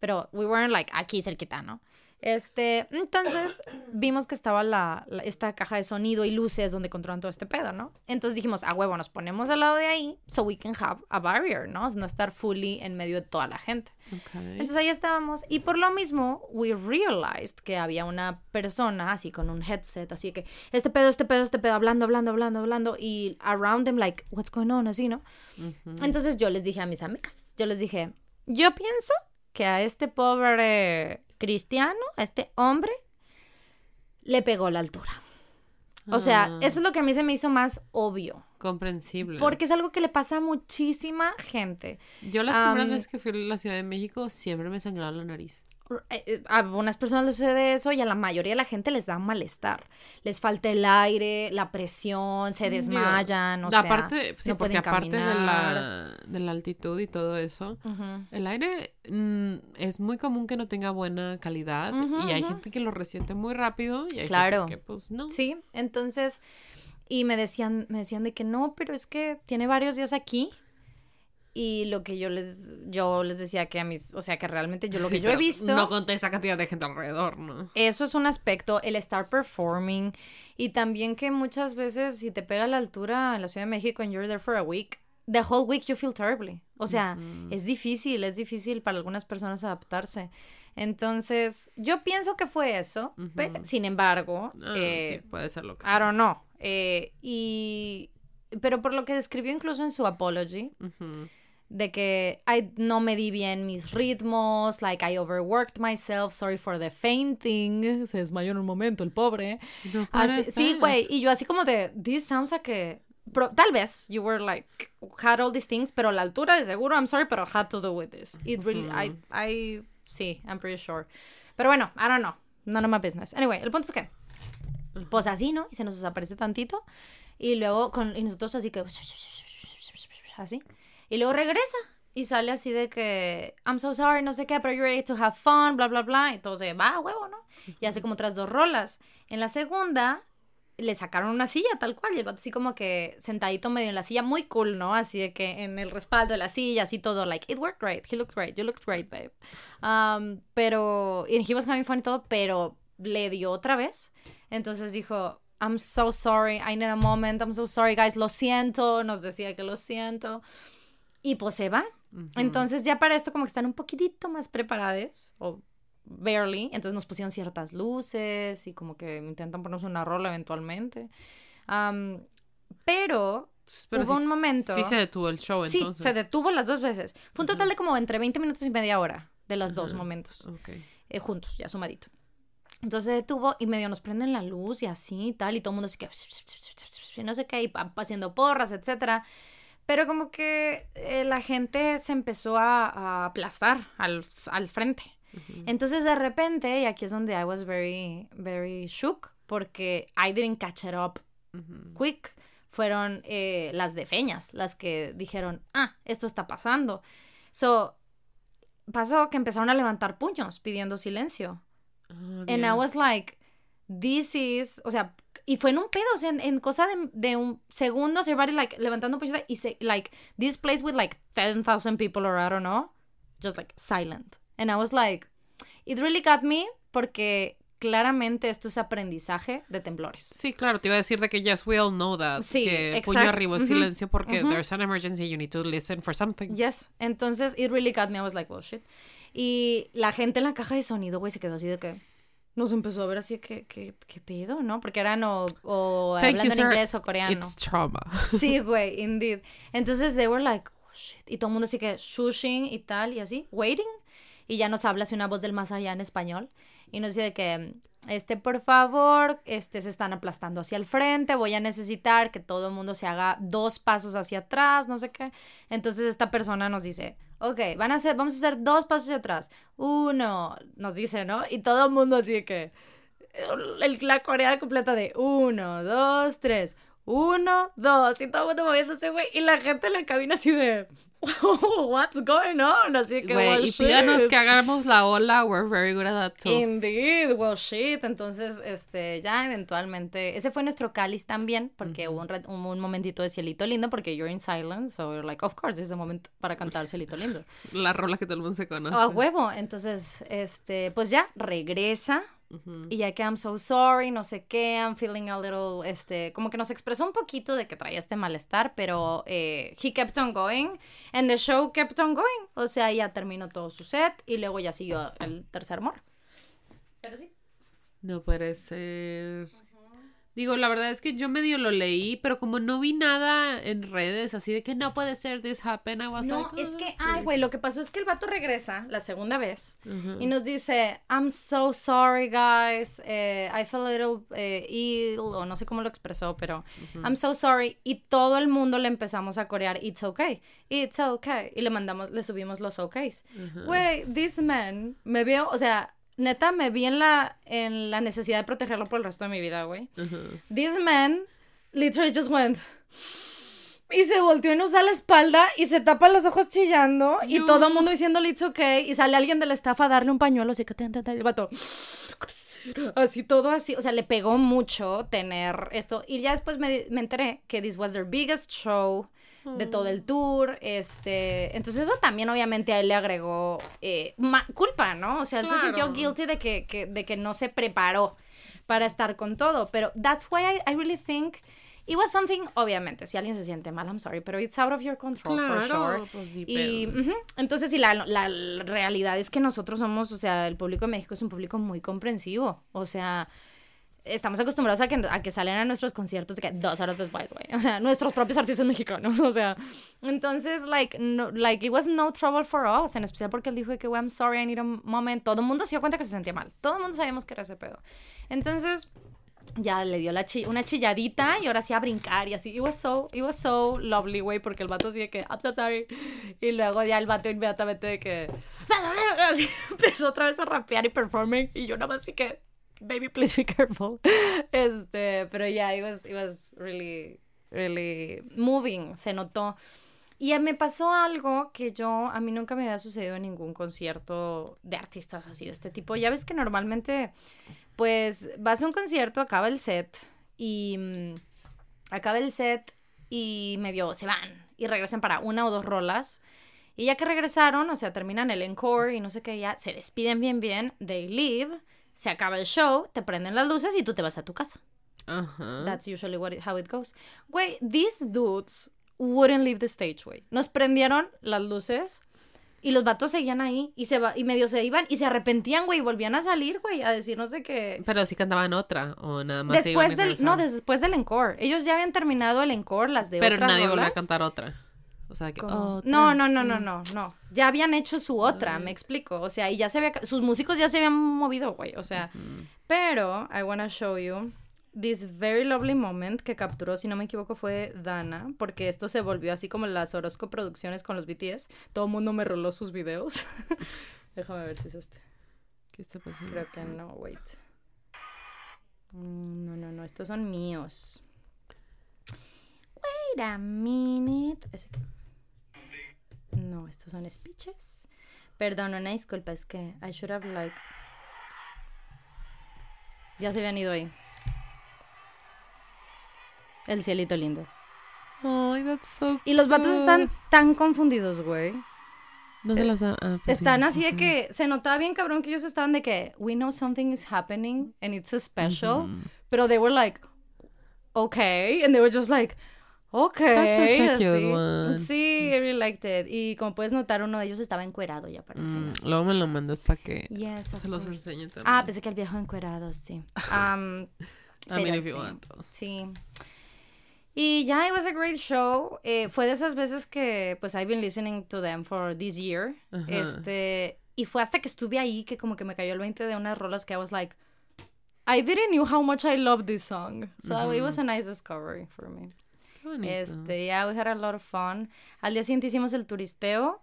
Pero we weren't like aquí cerquita, ¿no? Este, entonces vimos que estaba la, la- esta caja de sonido y luces donde controlan todo este pedo, ¿no? Entonces dijimos, a huevo, nos ponemos al lado de ahí so we can have a barrier, ¿no? No estar fully en medio de toda la gente. Entonces ahí estábamos y por lo mismo we realized que había una persona así con un headset, así que este pedo, este pedo, este pedo, hablando, hablando, hablando, hablando y around them like, what's going on, así, ¿no? Ujú. Entonces yo les dije a mis amigas, yo les dije, yo pienso que a este pobre cristiano, a este hombre, le pegó la altura. O sea, Ah, eso es lo que a mí se me hizo más obvio. Comprensible. Porque es algo que le pasa a muchísima gente. Yo la primera Am, vez que fui a la Ciudad de México siempre me sangraba la nariz. Eh, eh, a algunas personas les sucede eso y a la mayoría de la gente les da malestar. Les falta el aire, la presión, se desmayan, o sea, aparte, sí, no porque pueden aparte de la, de la altitud y todo eso, el aire mm, es muy común que no tenga buena calidad y hay gente que lo resiente muy rápido y hay Claro. gente que pues no. Sí, entonces, y me decían, me decían de que no, pero es que tiene varios días aquí. Y lo que yo les, yo les decía que a mis, o sea, que realmente yo lo que Sí, yo he visto, No con esa cantidad de gente alrededor, ¿no? eso es un aspecto, el estar performing y también que muchas veces si te pega la altura en la Ciudad de México and you're there for a week, the whole week you feel terribly. O sea, Ujú. es difícil, es difícil para algunas personas adaptarse. Entonces, yo pienso que fue eso, sin embargo, Ah, eh, sí, puede ser lo que I don't know. Eh, y, pero por lo que describió incluso en su apology, Ujú. De que I no me di bien mis ritmos, like I overworked myself, sorry for the fainting. Se desmayó en un momento el pobre. No Así- sí, güey. Y yo así como de, this sounds like pro- tal vez you were like, had all these things, pero la altura de seguro, I'm sorry, pero had to do with this. It really, I, I, sí, I'm pretty sure. Pero bueno, I don't know. None of my business. Anyway, el punto es que, pues así, ¿no? Y se nos desaparece tantito. Y luego, con, y nosotros así que, así. Y luego regresa. Y sale así de que, I'm so sorry, no sé qué, pero you're ready to have fun, bla, bla, bla. Entonces, va, huevo, ¿no? Y hace como otras dos rolas. En la segunda, le sacaron una silla tal cual. Y el vato así como que sentadito medio en la silla, muy cool, ¿no? Así de que en el respaldo de la silla, así todo, like, it worked great, he looked great, you looked great, babe. Um, pero, y he was having fun y todo, pero le dio otra vez. Entonces dijo, I'm so sorry, I need a moment, I'm so sorry, guys, lo siento. Nos decía que lo siento. Y pues se va. Ujú. Entonces ya para esto como que están un poquitito más preparadas, o barely, entonces nos pusieron ciertas luces y como que intentan ponernos una rola eventualmente. Am, pero Pero hubo sí- un momento- Sí se detuvo el show, sí, entonces. se detuvo las dos veces. Fue un total de como entre 20 minutos y media hora de los dos momentos, Ok. eh, juntos, ya sumadito. Entonces se detuvo y medio nos prenden la luz y así y tal, y todo el mundo así que no sé qué, y haciendo porras, etcétera. Pero como que eh, la gente se empezó a, a aplastar al, al frente. Entonces de repente, y aquí es donde I was very, very shook, porque I didn't catch it up quick, fueron eh, las de Feñas, las que dijeron, ah, esto está pasando. So, pasó que empezaron a levantar puños pidiendo silencio. Ah, And I was like, this is, o sea, y fue en un pedo, o sea, en, en cosa de, de un segundo, everybody like levantando puños y se, like, this place with like 10,000 people or I don't know, just like silent. And I was like, it really got me porque claramente esto es aprendizaje de temblores. Sí, claro, te iba a decir de que yes, we all know that. Sí, que puño arriba es ujú, silencio porque ujú. there's an emergency, you need to listen for something. Yes. Entonces, it really got me. I was like, well, shit. Y la gente en la caja de sonido, güey, se quedó así de que. Nos empezó a ver así que, ¿qué, qué pedo, ¿no? Porque eran o, o hablando you, en inglés o coreano. It's trauma. Sí, güey, indeed. Entonces, they were like, oh, shit. Y todo el mundo así que shushing y tal, y así, waiting. Y ya nos habla así una voz del más allá en español. Y nos dice de que, este, por favor, este, se están aplastando hacia el frente. Voy a necesitar que todo el mundo se haga dos pasos hacia atrás, no sé qué. Entonces, esta persona nos dice, ok, van a hacer, vamos a hacer dos pasos atrás. Uno, nos dice, ¿no? Y todo el mundo así que, el- la coreana completa de uno, dos, tres. Uno, dos, y todo el mundo moviéndose, güey. Y la gente en la cabina así de, what's going on? Así que, Güey, well, y pídanos shit. que hagamos la ola, we're very good at that too. Indeed, well shit. Entonces, este, ya eventualmente, ese fue nuestro cáliz también, porque un, rat- hubo un momentito de cielito lindo, porque you're in silence, so you're like, of course, this is the moment para cantar cielito lindo. La rola que todo el mundo se conoce. A huevo. Entonces, este, pues ya regresa. Y ya que I'm so sorry, no sé qué, I'm feeling a little, este, como que nos expresó un poquito de que traía este malestar, pero eh, he kept on going, and the show kept on going. O sea, ya terminó todo su set y luego ya siguió el tercer amor. Pero sí. No puede ser. Digo, la verdad es que yo medio lo leí, pero como no vi nada en redes así de que no puede ser this happen, I was No, like, es "Oh, que, that's ay, weird". güey, lo que pasó es que el vato regresa la segunda vez y nos dice, I'm so sorry, guys, eh, I feel a little eh, ill, o no sé cómo lo expresó, pero I'm so sorry. Y todo el mundo le empezamos a corear, it's okay, it's okay. Y le mandamos, le subimos los okays. Güey, this man, me vio, o sea, neta, me vi en la, en la necesidad de protegerlo por el resto de mi vida, güey. This man literally just went. Y se volteó y nos da la espalda y se tapa los ojos chillando y No. todo el mundo diciéndole it's okay y sale alguien de la estafa a darle un pañuelo así que te, te, el vato así todo así, o sea, le pegó mucho tener esto y ya después me, me enteré que this was their biggest show de todo el tour, este, entonces eso también obviamente a él le agregó eh, culpa, ¿no? O sea, él se sintió guilty de que, que- de que no se preparó para estar con todo, pero that's why I, I really think it was something, obviamente, si alguien se siente mal, I'm sorry, pero it's out of your control, for sure. pues, Y entonces, y la, la realidad es que nosotros somos, o sea, el público de México es un público muy comprensivo. O sea, estamos acostumbrados a que, a que salen a nuestros conciertos de que dos horas después, güey. O sea, nuestros propios artistas mexicanos. O sea, entonces, like, no, like, it was no trouble for us. En especial porque él dijo que, güey, I'm sorry, I need a moment. Todo el mundo se dio cuenta que se sentía mal. Todo el mundo sabíamos que era ese pedo. Entonces, ya le dio la chi- una chilladita y ahora sí a brincar y así. It was so, it was so lovely, güey, porque el vato así de que, I'm so sorry. Y luego ya el vato inmediatamente de que, así, empezó otra vez a rapear y performing y yo nada más así que, baby, please be careful. Este, pero ya, it was, it was really, really moving, se notó. Y me pasó algo que yo, a mí nunca me había sucedido en ningún concierto de artistas así de este tipo. Ya ves que normalmente, pues, vas a un concierto, acaba el set y mm, acaba el set y medio se van y regresan para una o dos rolas. Y ya que regresaron, o sea, terminan el encore y no sé qué, ya se despiden bien, bien, they leave, se acaba el show, te prenden las luces y tú te vas a tu casa. Ajá. That's usually what it- how it goes. Güey, these dudes wouldn't leave the stage, güey. Nos prendieron las luces y los vatos seguían ahí y se va y medio se iban y se arrepentían, güey, y volvían a salir, güey, a decirnos de que Pero sí cantaban otra o nada más se iban después del no, después del encore. Ellos ya habían terminado el encore, las de Pero otras nadie volvió a cantar otra. O sea que otra. No, no, no, no, no, no. Ya habían hecho su otra, me explico. O sea, y ya se había, sus músicos ya se habían movido, güey. O sea, pero I wanna show you this very lovely moment que capturó, si no me equivoco, fue Dana, porque esto se volvió así como las Orozco producciones con los BTS. Todo el mundo me roló sus videos. Déjame ver si es este. ¿Qué está pasando? Creo que no, wait. Mm, No, no, no, estos son míos. Wait a minute. ¿Es este? No, estos son speeches. Perdón, una disculpa, es que I should have like. Ya se habían ido ahí. El cielito lindo. Ay, that's so Y los vatos están tan confundidos, güey. No se las da. ah, pues sí. Están así de que se notaba bien cabrón que ellos estaban de que we know something is happening and it's a special, pero they were like okay and they were just like okay. That's such a así. cute one. Sí, I really liked it. Y como puedes notar uno de ellos estaba encuerado ya para el Mm, luego me lo mandas para que Yes, se los course. enseñe también. Ah, pensé que el viejo encuerado, sí. Um, I mean, if you sí. want. Sí. Y ya, it was a great show. Eh, fue de esas veces que, pues, I've been listening to them for this year. Ajá. Este, y fue hasta que estuve ahí que como que me cayó el 20 de unas rolas que I was like, I didn't know how much I love this song. So it was a nice discovery for me. Este, yeah, we had a lot of fun. Al día siguiente hicimos el turisteo.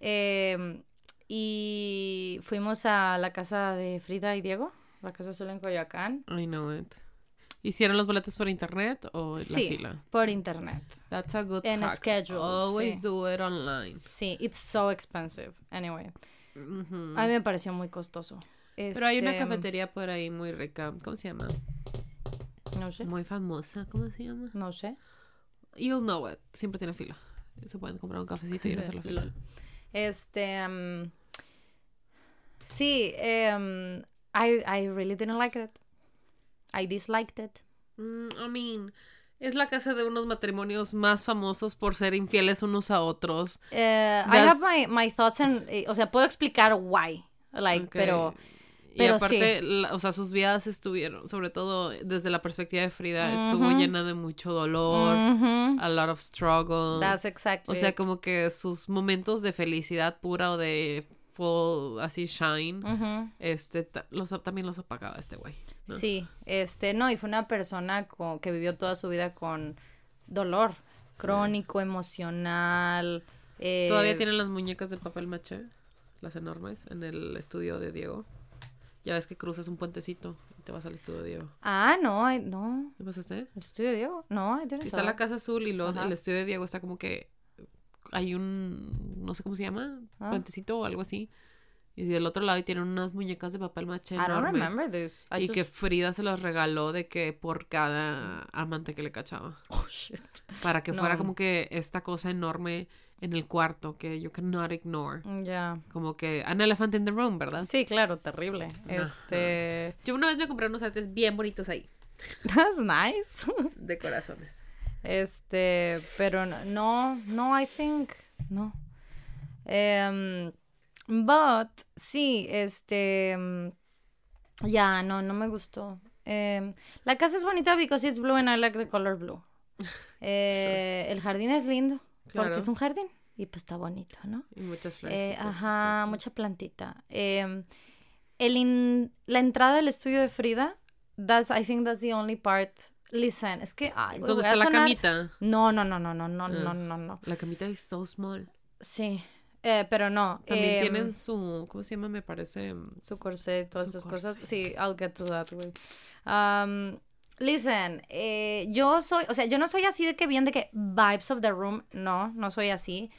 eh, y fuimos a la casa de Frida y Diego, la casa azul en Coyoacán. I know it. ¿Hicieron los boletos por internet o la Sí, fila? por internet. That's a good En hack. schedule, Always sí. do it online. Sí, it's so expensive. Anyway, Ujú. a mí me pareció muy costoso. Pero hay una Este, cafetería por ahí muy rica. ¿Cómo se llama? No sé. Muy famosa. ¿Cómo se llama? No sé. You'll know it. Siempre tiene fila. Se pueden comprar un cafecito y ir a hacer la fila. Este. um, sí, um, I, I really didn't like it. I disliked it. Mm, I mean, es la casa de unos matrimonios más famosos por ser infieles unos a otros. Eh, I have my, my thoughts and. eh, o sea, puedo explicar why. Like, pero. Y aparte, la- o sea, sus vidas estuvieron, sobre todo desde la perspectiva de Frida, estuvo llena de mucho dolor, a lot of struggle. That's exactly O sea, it. como que sus momentos de felicidad pura o de full así shine, este, los, también los apagaba este güey. ¿no? Sí, este, no, y fue una persona co- que vivió toda su vida con dolor crónico, emocional. eh, Todavía tienen las muñecas de papel maché, las enormes, en el estudio de Diego. Ya ves que cruzas un puentecito y te vas al estudio de Diego. Ah, no, no. ¿Qué pasaste? ¿El estudio de Diego? No, Sí, está la casa azul y luego Ajá. el estudio de Diego está como que hay un, no sé cómo se llama, Ah. puentecito o algo así. Y del otro lado y tienen unas muñecas de papel maché I don't enormes. remember this. I y que Frida se los regaló de que por cada amante que le cachaba. Oh, shit. Para que fuera como que esta cosa enorme en el cuarto que you cannot ignore. Ya. Como que an elephant in the room, ¿verdad? Sí, claro, terrible. Este. Yo una vez me compré unos artes bien bonitos ahí, That's nice. de corazones. Este, pero no, no, no, I think, no. Em, but, sí, este, em, ya, no, no me gustó. Em, la casa es bonita because it's blue and I like the color blue. Eh, El jardín es lindo porque es un jardín y pues está bonito, ¿no? Y muchas flores. Eh, ajá, mucha plantita. Em, el in- la entrada del estudio de Frida, that's, I think that's the only part. Listen, es que, ay, ¿Dónde está la camita? No, no, no, no, no, no, Ah. no, no, no. La camita is so small. Sí, eh, pero no. También em, tienen su, ¿cómo se llama? Me parece... su corset, todas su esas cosas. Sí, I'll get to that, güey. Um, listen, eh, yo soy, o sea, yo no soy así de que bien de que vibes of the room, no, no soy así.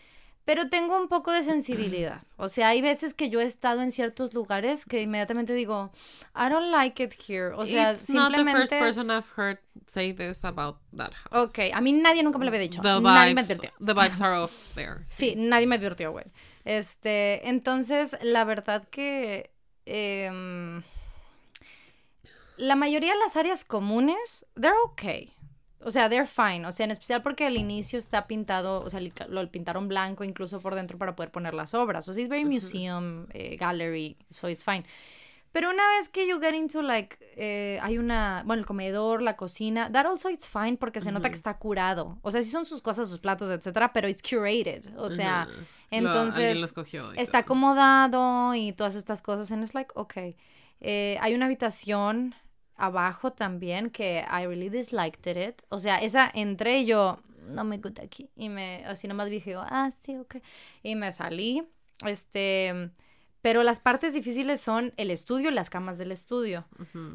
Pero tengo un poco de sensibilidad. O sea, hay veces que yo he estado en ciertos lugares que inmediatamente digo, I don't like it here. O sea, It's not the first simplemente. person I've heard say this about that house. Ok, a mí nadie nunca me lo había dicho. The nadie me vibes, advirtió. the vibes are off there. Sí, nadie me advirtió, güey. Este, entonces, la verdad que em, la mayoría de las áreas comunes, they're okay. O sea, they're fine. O sea, en especial porque el inicio está pintado, o sea, lo pintaron blanco incluso por dentro para poder poner las obras. O sea, it's very museum, eh, gallery, so it's fine. Pero una vez que you get into like, eh, hay una, bueno, el comedor, la cocina, that also it's fine porque se nota que está curado. O sea, sí son sus cosas, sus platos, etcétera, pero it's curated. O sea, entonces lo está acomodado y todas estas cosas. And it's like, okay. Eh, hay una habitación abajo también que I really disliked it. O sea, esa entré y yo, no me gusta aquí. Y me, así nomás dije, ah, sí, ok. Y me salí. Este, pero las partes difíciles son el estudio y las camas del estudio.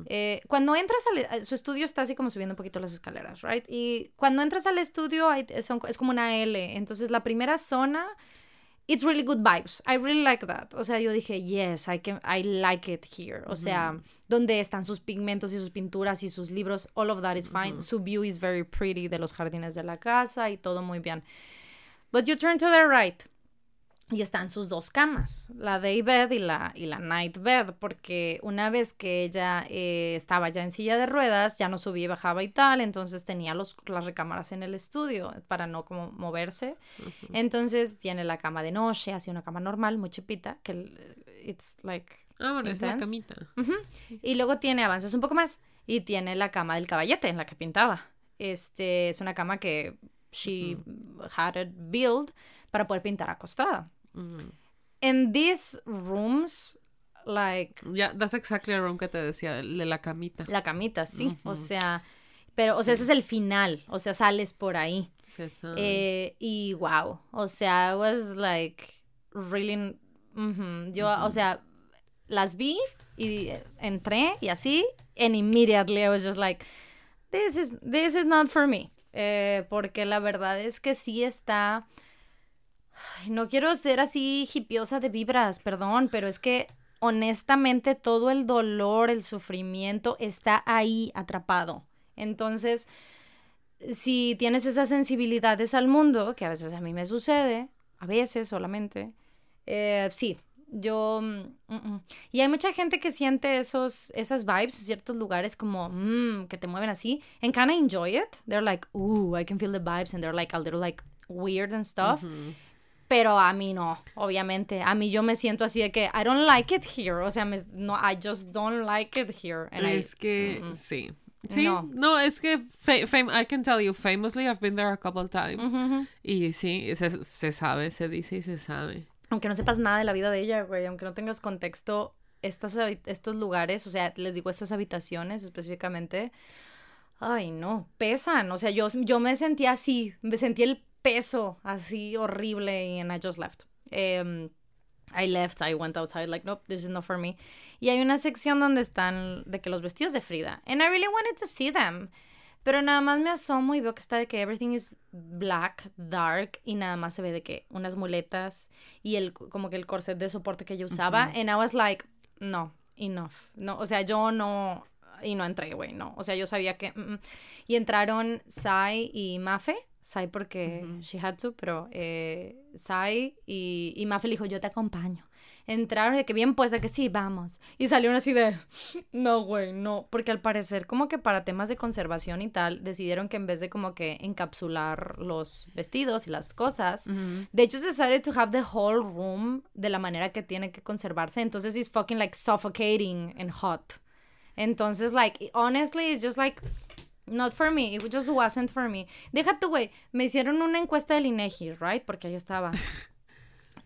Eh, cuando entras al a- su estudio está así como subiendo un poquito las escaleras, right? Y cuando entras al estudio hay- son- es como una L. Entonces la primera zona, it's really good vibes. I really like that. O sea, yo dije, yes, I can, I like it here. O sea, donde están sus pigmentos y sus pinturas y sus libros, all of that is fine. Su view is very pretty de los jardines de la casa y todo muy bien. But you turn to the right. Y están sus dos camas, la day bed y la, y la night bed, porque una vez que ella eh, estaba ya en silla de ruedas, ya no subía y bajaba y tal, entonces tenía los, las recámaras en el estudio para no como moverse. Entonces tiene la cama de noche, así una cama normal, muy chipita, que it's like... Ah, bueno, es la camita. Y luego tiene, avanzas un poco más, y tiene la cama del caballete en la que pintaba. Este es una cama que she had it built para poder pintar acostada. Ujú. In these rooms, like Ya, that's exactly the room que te decía, de la camita. la camita, sí. O sea, pero, o sea, ese es el final. O sea, sales por ahí. César. Eh, y wow. O sea, I was like really. ujú. Yo, o sea, las vi y entré y así. And immediately I was just like, this is, this is not for me. Eh, porque la verdad es que sí está. No quiero ser así hipiosa de vibras, perdón, pero es que honestamente todo el dolor, el sufrimiento está ahí atrapado. Entonces, si tienes esas sensibilidades al mundo, que a veces a mí me sucede, a veces solamente, eh, sí, yo... mm, mm. Y hay mucha gente que siente esos, esas vibes en ciertos lugares como mm, que te mueven así, and kind of enjoy it. They're like, ooh, I can feel the vibes, and they're like a little like weird and stuff. Pero a mí no, obviamente. A mí yo me siento así de que I don't like it here. O sea, me, no, I just don't like it here. And I- es que, Mm-mm. sí. Sí, No. no. es que fa- fam- I can tell you famously I've been there a couple of times. Y sí, se, se sabe, se dice y se sabe. Aunque no sepas nada de la vida de ella, güey, aunque no tengas contexto, estas, estos lugares, o sea, les digo, estas habitaciones específicamente, ay, no, pesan. O sea, yo, yo me sentía así, me sentí el peso así horrible and I just left. Em, I left, I went outside, like, nope, this is not for me. Y hay una sección donde están de que los vestidos de Frida. And I really wanted to see them. Pero nada más me asomo y veo que está de que everything is black, dark, y nada más se ve de que unas muletas y el como que el corset de soporte que ella usaba. And I was like, no, enough. No, o sea, yo no. Y no entré, güey, no. O sea, yo sabía que. mm, mm. Y entraron Sai y Mafe. Sai porque she had to, pero eh, Sai y, y Mafe le dijo, yo te acompaño. Entraron de que bien puesta, que sí, vamos. Y salieron así de, no, güey, no. Porque al parecer, como que para temas de conservación y tal, decidieron que en vez de como que encapsular los vestidos y las cosas, de hecho, decided to have the whole room de la manera que tiene que conservarse. Entonces, it's fucking like suffocating and hot. Entonces, like, honestly, it's just like, not for me. It just wasn't for me. Deja tu, güey. Me hicieron una encuesta del INEGI, right? Porque ahí estaba.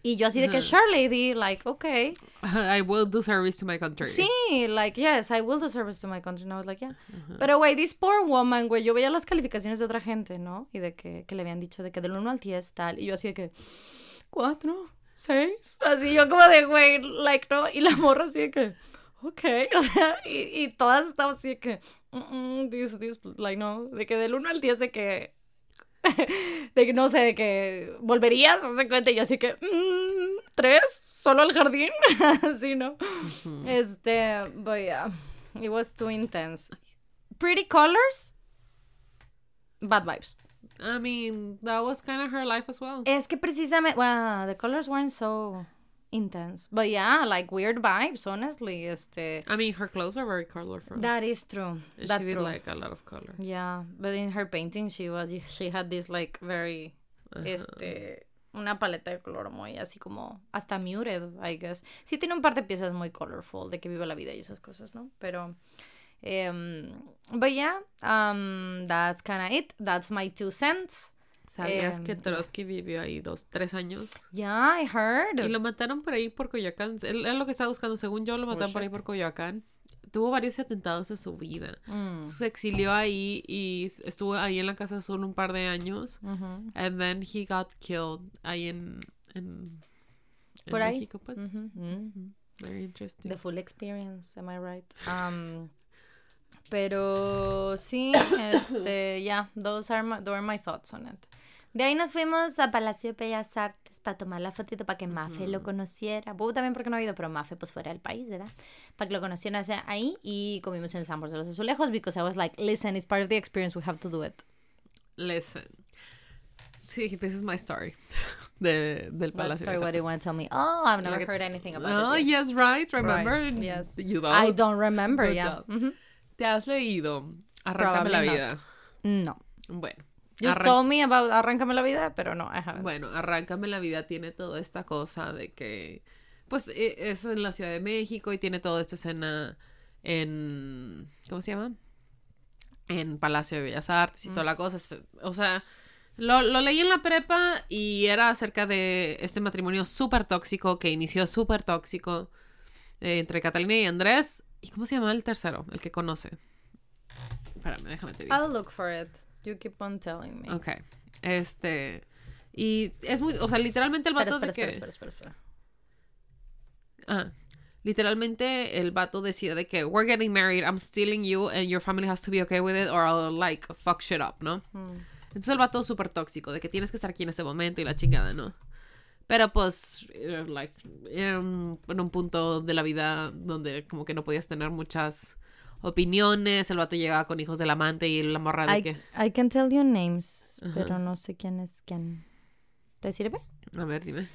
Y yo así de que, sure, lady, like, okay. I will do service to my country. Sí, like, yes, I will do service to my country. And I was like, yeah. Pero, güey, this poor woman, güey, yo veía las calificaciones de otra gente, ¿no? Y de que, que le habían dicho de que del 1 al 10 tal. Y yo así de que, ¿cuatro? ¿Seis? Así yo como de, güey, like, no. Y la morra así de que, ok. O sea, y, y todas estaban así de que, mm, mm, this, this, like, no. De que del 1 al 10 de que, de que, no sé, de que volverías, hace cuenta. Y yo así que, mm, ¿tres? ¿Solo al jardín? así, ¿no? Este, but yeah, it was too intense. Pretty colors, bad vibes. I mean, that was kind of her life as well. Es que precisamente, well, the colors weren't so intense. But yeah, like weird vibes, honestly. Este, I mean, her clothes were very colorful. that is true. she That did true. like a lot of color. Yeah, but in her painting she was she had this like very Ajá. este una paleta de color muy así como hasta muted, I guess. Sí tiene un par de piezas muy colorful de que vive la vida y esas cosas, ¿no? Pero um, but yeah, um, that's kind of it. That's my two cents. ¿Sabías que Trotsky vivió ahí dos, tres años? Yeah, I heard. Y lo mataron por ahí por Coyoacán. Él lo que estaba buscando. Según yo, lo mataron por ahí por Coyoacán. Tuvo varios atentados en su vida. Mm, Se exilió ahí y estuvo ahí en la casa solo un par de años. ujú. And then he got killed ahí en, en, en Por ahí. México, pues. Mm. Ujú. Very interesting. The full experience, am I right? Um, pero sí, este, ya, those are my, those are my thoughts on it. De ahí nos fuimos a Palacio de Bellas Artes para tomar la fotito para que Mafe lo conociera. Bobo también porque no ha ido, pero Mafe pues fuera del país, ¿verdad? Para que lo sea, ahí y comimos en el Sambors de los Azulejos because I was like, listen, it's part of the experience, we have to do it. Listen. Sí, this is my story. De, del What Palacio story, de what do you want to tell me? Oh, I've never Like heard anything about Oh, it. yes, right. Remember? Right, yes. You don't. I don't remember, yeah. Mhm. ¿Te has leído? Arráncame la not. vida. No. Bueno. Arran- told me about Arráncame la vida, pero no, I haven't. Bueno, Arráncame la vida tiene toda esta cosa de que, pues, e- es en la Ciudad de México y tiene toda esta escena en, ¿cómo se llama? En Palacio de Bellas Artes y toda la cosa. Es- O sea, lo, lo leí en la prepa y era acerca de este matrimonio súper tóxico que inició súper tóxico eh, entre Catalina y Andrés. ¿Y cómo se llama el tercero? El que conoce. Espérame, déjame te digo. I'll look for it. You keep on telling me. Ok. Este. Y es muy. O sea, literalmente el Espera, vato espera, de espera, que. espera, espera, espera. Ah. Literalmente el vato decía de que we're getting married, I'm stealing you and your family has to be okay with it or I'll like fuck shit up, ¿no? Mm. Entonces el vato súper tóxico, de que tienes que estar aquí en este momento y la chingada, ¿no? Pero pues, eh, like, un- en un punto de la vida donde como que no podías tener muchas opiniones, el vato llegaba con hijos del amante y la morra de I, que... I can tell you names, Ajá. pero no sé quién es quién. ¿Te sirve? A ver, dime.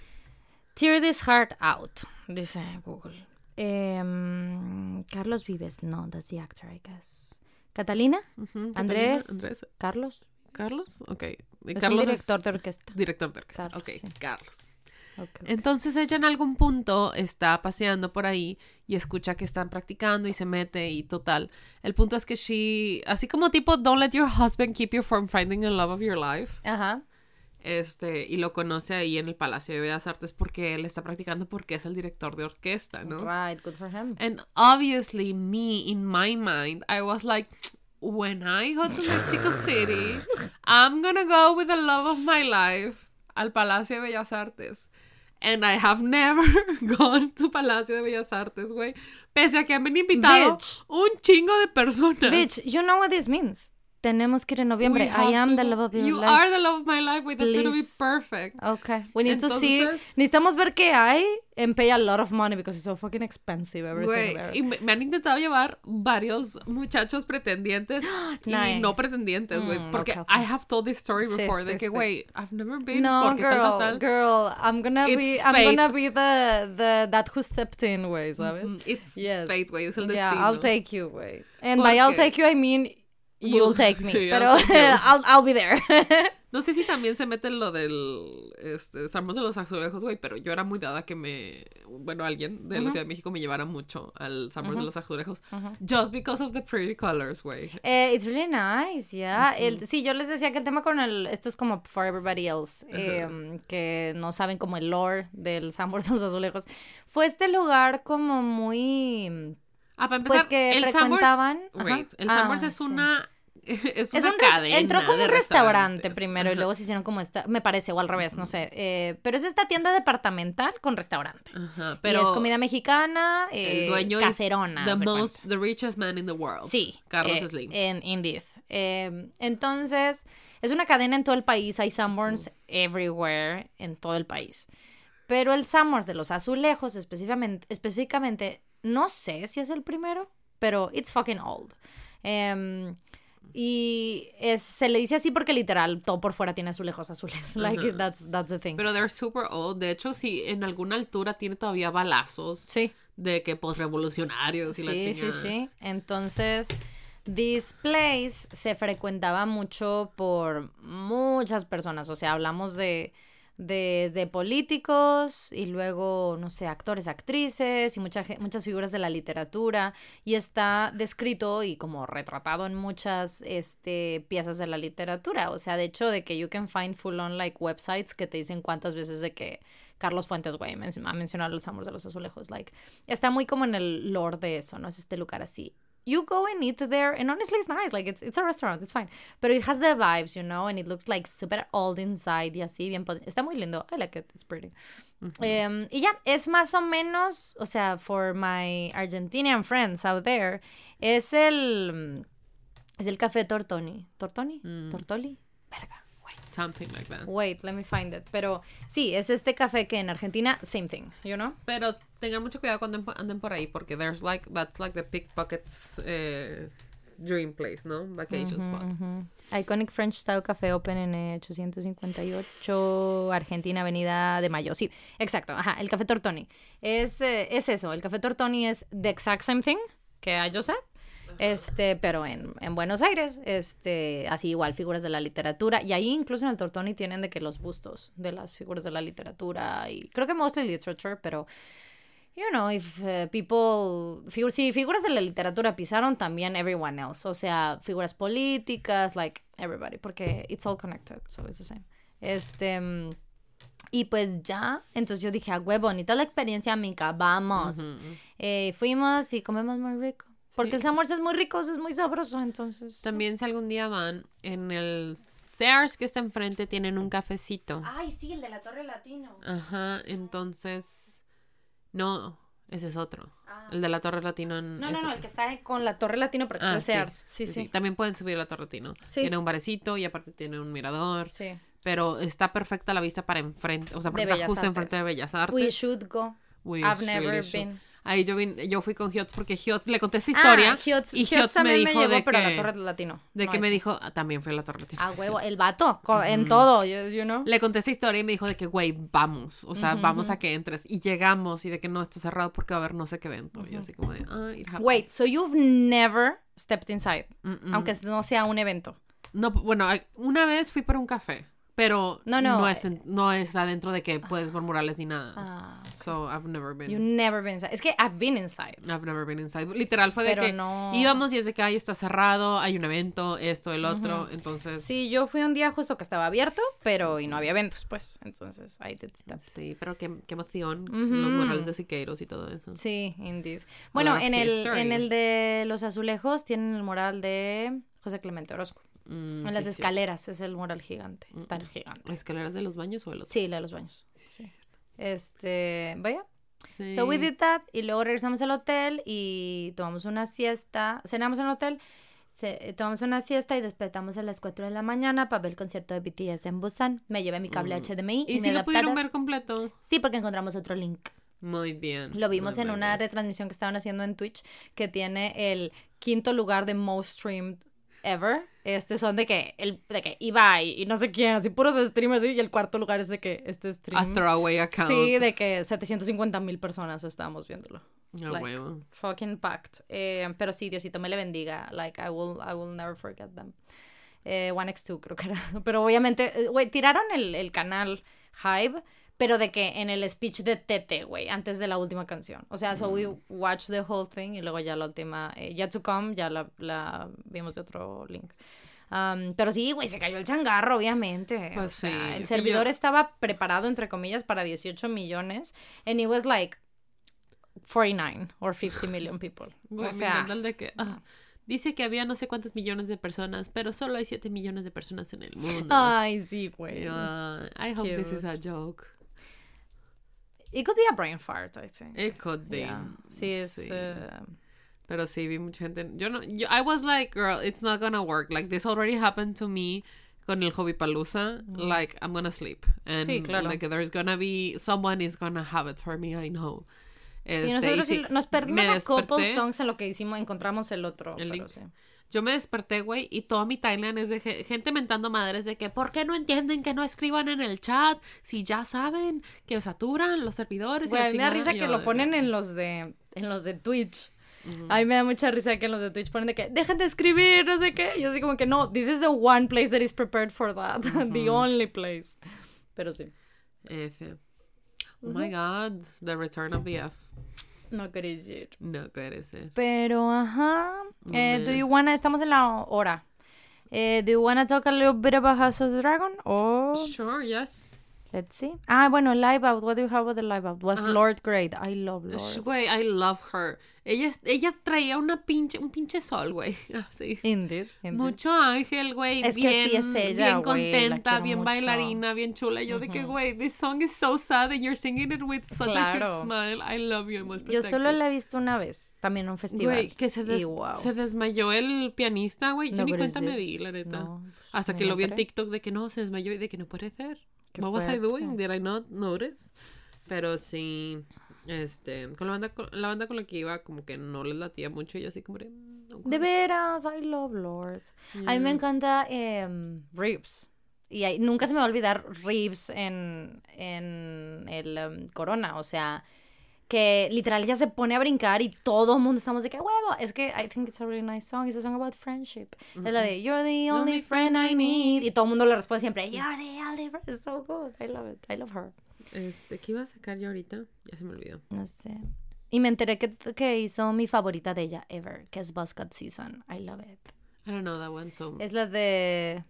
Tear this heart out, dice Google. Em, Carlos Vives, no, that's the actor, I guess. ¿Catalina? Andrés. Catalina, Andrés. ¿Carlos? ¿Carlos? Ok. Es Carlos un es director de orquesta. director de orquesta. Carlos, ok, sí. Carlos. Entonces ella en algún punto está paseando por ahí y escucha que están practicando y se mete y total. El punto es que she, así como tipo, don't let your husband keep you from finding the love of your life. Ajá. Este, y lo conoce ahí en el Palacio de Bellas Artes porque él está practicando porque es el director de orquesta, ¿no? Right, good for him. And obviously, me, in my mind, I was like, when I go to Mexico City, I'm gonna go with the love of my life al Palacio de Bellas Artes. And I have never gone to Palacio de Bellas Artes, güey. Pese a que me han invitado Bitch. un chingo de personas. Bitch, you know what this means. Tenemos que ir en We noviembre. have I am to the love of your You life. are the love of my life, güey. That's gonna be Please. perfect. Okay. We need to see. Entonces- Necesitamos ver qué hay and pay a lot of money because it's so fucking expensive everything Güey, there. y me, me han intentado llevar varios muchachos pretendientes y Nice. no pretendientes, güey. Mm, porque okay, I okay. have told this story Sí, before, de sí, que, sí. güey, I've never been. No, girl, tal, tal. girl, I'm gonna It's be, I'm gonna be the, the, that who stepped in, güey, ¿sabes? Mm, It's Yes. fate, güey, es el Yeah, destino. I'll take you, güey. And by I'll take you, I mean, you'll take me. sí, pero. I'll, I'll be there. No sé si también se mete lo del este, Salmos de los Azulejos, güey, pero yo era muy dada que me. Bueno, alguien de la Ciudad de México me llevara mucho al Salmos de los Azulejos. Just because of the pretty colors, güey. Eh, it's really nice, yeah. El- sí, yo les decía que el tema con el, esto es como for everybody else, eh, que no saben como el lore del Sambor de los Azulejos, fue este lugar como muy... Ah, para Pues empezar, que el frecuentaban- Summers. Wait, el Ah, Summers es sí. una. Es una Es un res- cadena. entró como un restaurante primero y luego se hicieron como esta, me parece, o al revés, no sé. eh, pero es esta tienda departamental con restaurante. Ajá, Pero pero. es comida mexicana, eh, el dueño caserona. the most, cuenta. the richest man in the world. Sí. Carlos eh, Slim. En Indeed. Eh, entonces, es una cadena en todo el país. Hay Sanborns everywhere en todo el país. Pero el Sanborns de los azulejos, específicamente, específicamente, no sé si es el primero, pero it's fucking old. Em, y es, se le dice así porque literal todo por fuera tiene azulejos azules. Like, that's, that's the thing. Pero they're super old. De hecho, si en alguna altura tiene todavía balazos sí. de que posrevolucionarios y la Sí, sí, chingada. sí. Entonces, this place se frecuentaba mucho por muchas personas. O sea, hablamos de desde políticos y luego, no sé, actores, actrices y muchas figuras de la literatura. Y está descrito y como retratado en muchas este, piezas de la literatura. O sea, de hecho, de que you can find full on like websites que te dicen cuántas veces de que Carlos Fuentes, güey, ha mencionado los amores de los azulejos. Like, está muy como en el lore de eso, ¿no? Es este lugar así. You go and eat there, and honestly, it's nice. Like, it's, it's a restaurant, it's fine. But it has the vibes, you know, and it looks like super old inside y así, bien. Está muy lindo. I like it, it's pretty. Em, y ya, es más o menos, o sea, for my Argentinian friends out there, es el. Es el café Tortoni. ¿Tortoni? Mm. ¿Tortoli? Verga. Wait. Something like that. Wait, let me find it. Pero sí, es este café que en Argentina, same thing, you know? Pero tengan mucho cuidado cuando anden- por ahí porque there's like that's like the pickpockets eh, dream place, ¿no? Vacation spot. Iconic French Style Café Open en eh, 858 Argentina, Avenida de Mayo. Sí, exacto. Ajá, el Café Tortoni. Es, eh, es eso, el Café Tortoni es the exact same thing que I just said. Este, pero en, en Buenos Aires, este, así igual, figuras de la literatura. Y ahí incluso en el Tortoni tienen de que los bustos de las figuras de la literatura. Y creo que mostly literature, pero you know, if uh, people, figu- si figuras de la literatura pisaron, también everyone else. O sea, figuras políticas, like everybody, porque it's all connected, so it's the same. Este, mm, y pues ya, entonces yo dije, ah, güey, bonita la experiencia, amiga, vamos. Eh, fuimos y comemos muy rico. Porque Sí. el almuerzo es muy rico, es muy sabroso, entonces. También si algún día van en el Sears que está enfrente tienen un cafecito. Ay, sí, el de la Torre Latino. Ajá, entonces no, ese es otro. Ah. El de la Torre Latino en- No, no, no, otro. el que está con la Torre Latino, pero que Ah, es sí, Sears. Sí, sí. También pueden subir a la Torre Latino. Sí. Tiene un barecito y aparte tiene un mirador. Sí. Pero está perfecta la vista para enfrente, o sea, porque está justo Artes. enfrente de Bellas Artes. We should go. We I've really never should. Ahí yo, vin- yo fui con Hiots porque Hiots le conté esa historia. Ah, Hiots, y Hiots Hiots me también me, dijo llevó, de pero a que, la Torre Latino. de no que me esa. dijo, ah, también fue a la Torre Latino. Ah, huevo, el vato, en todo, you, you know. Le conté esa historia y me dijo de que, güey, vamos, o sea, vamos a que entres. Y llegamos y de que no, está cerrado porque va a haber no sé qué evento. Y yo así como de, ah, it happened. Wait, so you've never stepped inside, Mm-mm. aunque no sea un evento. No, bueno, una vez fui por un café, pero No, no, no, es, en- no es adentro de que puedes ver murales ni nada. Ah, So, I've never been. you never been inside. Es que I've been inside. I've never been inside. Literal fue de Pero que no- íbamos y es de que ahí está cerrado, hay un evento, esto, el otro, entonces... Sí, yo fui un día justo que estaba abierto, pero y no había eventos, pues. Entonces, I did stuff. Sí, pero qué, qué emoción, los Ujú. murales de Siqueiros y todo eso. Sí, indeed. Bueno, en el, en el de los azulejos tienen el mural de José Clemente Orozco. Mm, en las sí, sí. escaleras es el mural gigante. Está el gigante. ¿Escaleras de los baños o el otro? Sí, la de los baños. Sí. Este, vaya. Sí. So we did that y luego regresamos al hotel y tomamos una siesta. Cenamos en el hotel, se- tomamos una siesta y despertamos a las 4 de la mañana para ver el concierto de BTS en Busan. Me llevé mi cable HDMI y, ¿Y si lo pudieron ver completo? Sí, porque encontramos otro link. Muy bien. Lo vimos en una retransmisión que estaban haciendo en Twitch que tiene el quinto lugar de most streamed ever. Este son de que el de que Ibai y no sé quién, así puros streamers y el cuarto lugar es de que este A stream. throwaway account. Sí, de que 750 mil personas estábamos viéndolo. A like, huevo. Fucking packed. Eh, pero sí, Diosito me le bendiga. Like, I will, I will never forget them. Eh, One X2 creo que era. Pero obviamente, eh, güey, tiraron el, el canal Hive, pero de que en el speech de Tete, güey, antes de la última canción. O sea, so we Mm. watched the whole thing y luego ya la última, eh, Yet to Come, ya la, la vimos de otro link. Um, pero sí, güey, se cayó el changarro, obviamente. Pues O sea, sí, El servidor yo- estaba preparado, entre comillas, para 18 millones. And it was like 49 or 50 million people. Güey, o sea, de que... ah, dice que había no sé cuántos millones de personas, pero solo hay 7 millones de personas en el mundo. ay, sí, güey. ah, I hope this is Cute. a joke. It could be a brain fart, I think. It could be. Yeah. Sí, es. Sí. eh, Pero sí, vi mucha gente. Yo no. Yo, I was like, girl, it's not gonna work. Like, this already happened to me con el Hobby Palooza. Like, I'm gonna sleep. And Sí, claro. like, there's gonna be. Someone is gonna have it for me, I know. sí, Este, y nosotros sí sí, nos perdimos a couple songs en lo que hicimos, encontramos el otro. El pero link. sí. Yo me desperté, güey, y toda mi timeline es de ge- gente mentando madres de que, ¿por qué no entienden que no escriban en el chat? Si ya saben que saturan los servidores. y Güey, la a mí me da chingada". risa Y que yo lo ponen en los de en los de Twitch. A mí me da mucha risa que los de Twitch ponen de que dejen de escribir, no sé qué. Y yo así como que no, this is the one place that is prepared for that. the only place. Pero sí. F. Oh my god, the return of the F. No quería decir. No puede ser. Pero, ajá. Eh, do you wanna, estamos en la hora. Eh, do you wanna talk a little bit about House of the Dragon? Or Sure, yes. Let's see. Ah, bueno, live out. What do you have with the live out? Was Ajá. Lord great? I love Lord. Güey, I love her. Ella, ella traía una pinche, un pinche sol, güey. Así. Indeed, indeed. Mucho ángel, güey. Es que bien, sí es ella, bien güey, contenta, bien mucho. bailarina, bien chula. Yo de que, güey, this song is so sad and you're singing it with such a Claro. huge smile. I love you. I'm Yo solo la he visto una vez, también en un festival. Güey, que se, des- Y wow. se desmayó el pianista, güey. Yo No ni cuenta me di, la neta. No, pues, Hasta que lo vi en. TikTok de que no, se desmayó y de que no puede ser. Qué What was I doing? Did I not notice? Pero sí, este, con la banda con, la banda con la que iba como que no les latía mucho y yo así como de... mm. De veras, I love Lord. A mí me Yeah. encanta em, Reeves. Y nunca se me va a olvidar Reeves en, en el em, Corona. O sea, que literal ya se pone a brincar y todo el mundo estamos de que huevo. Es que I think it's a really nice song. It's a song about friendship. Es la de You're the only only friend I need. Y todo el mundo le responde siempre You're the only friend. It's so good. I love it. I love her. Este, ¿qué iba a sacar yo ahorita? Ya se me olvidó. No sé. Y me enteré que, que hizo mi favorita de ella ever, que es Buzzcut Season. I love it. I don't know that one, so... Es la de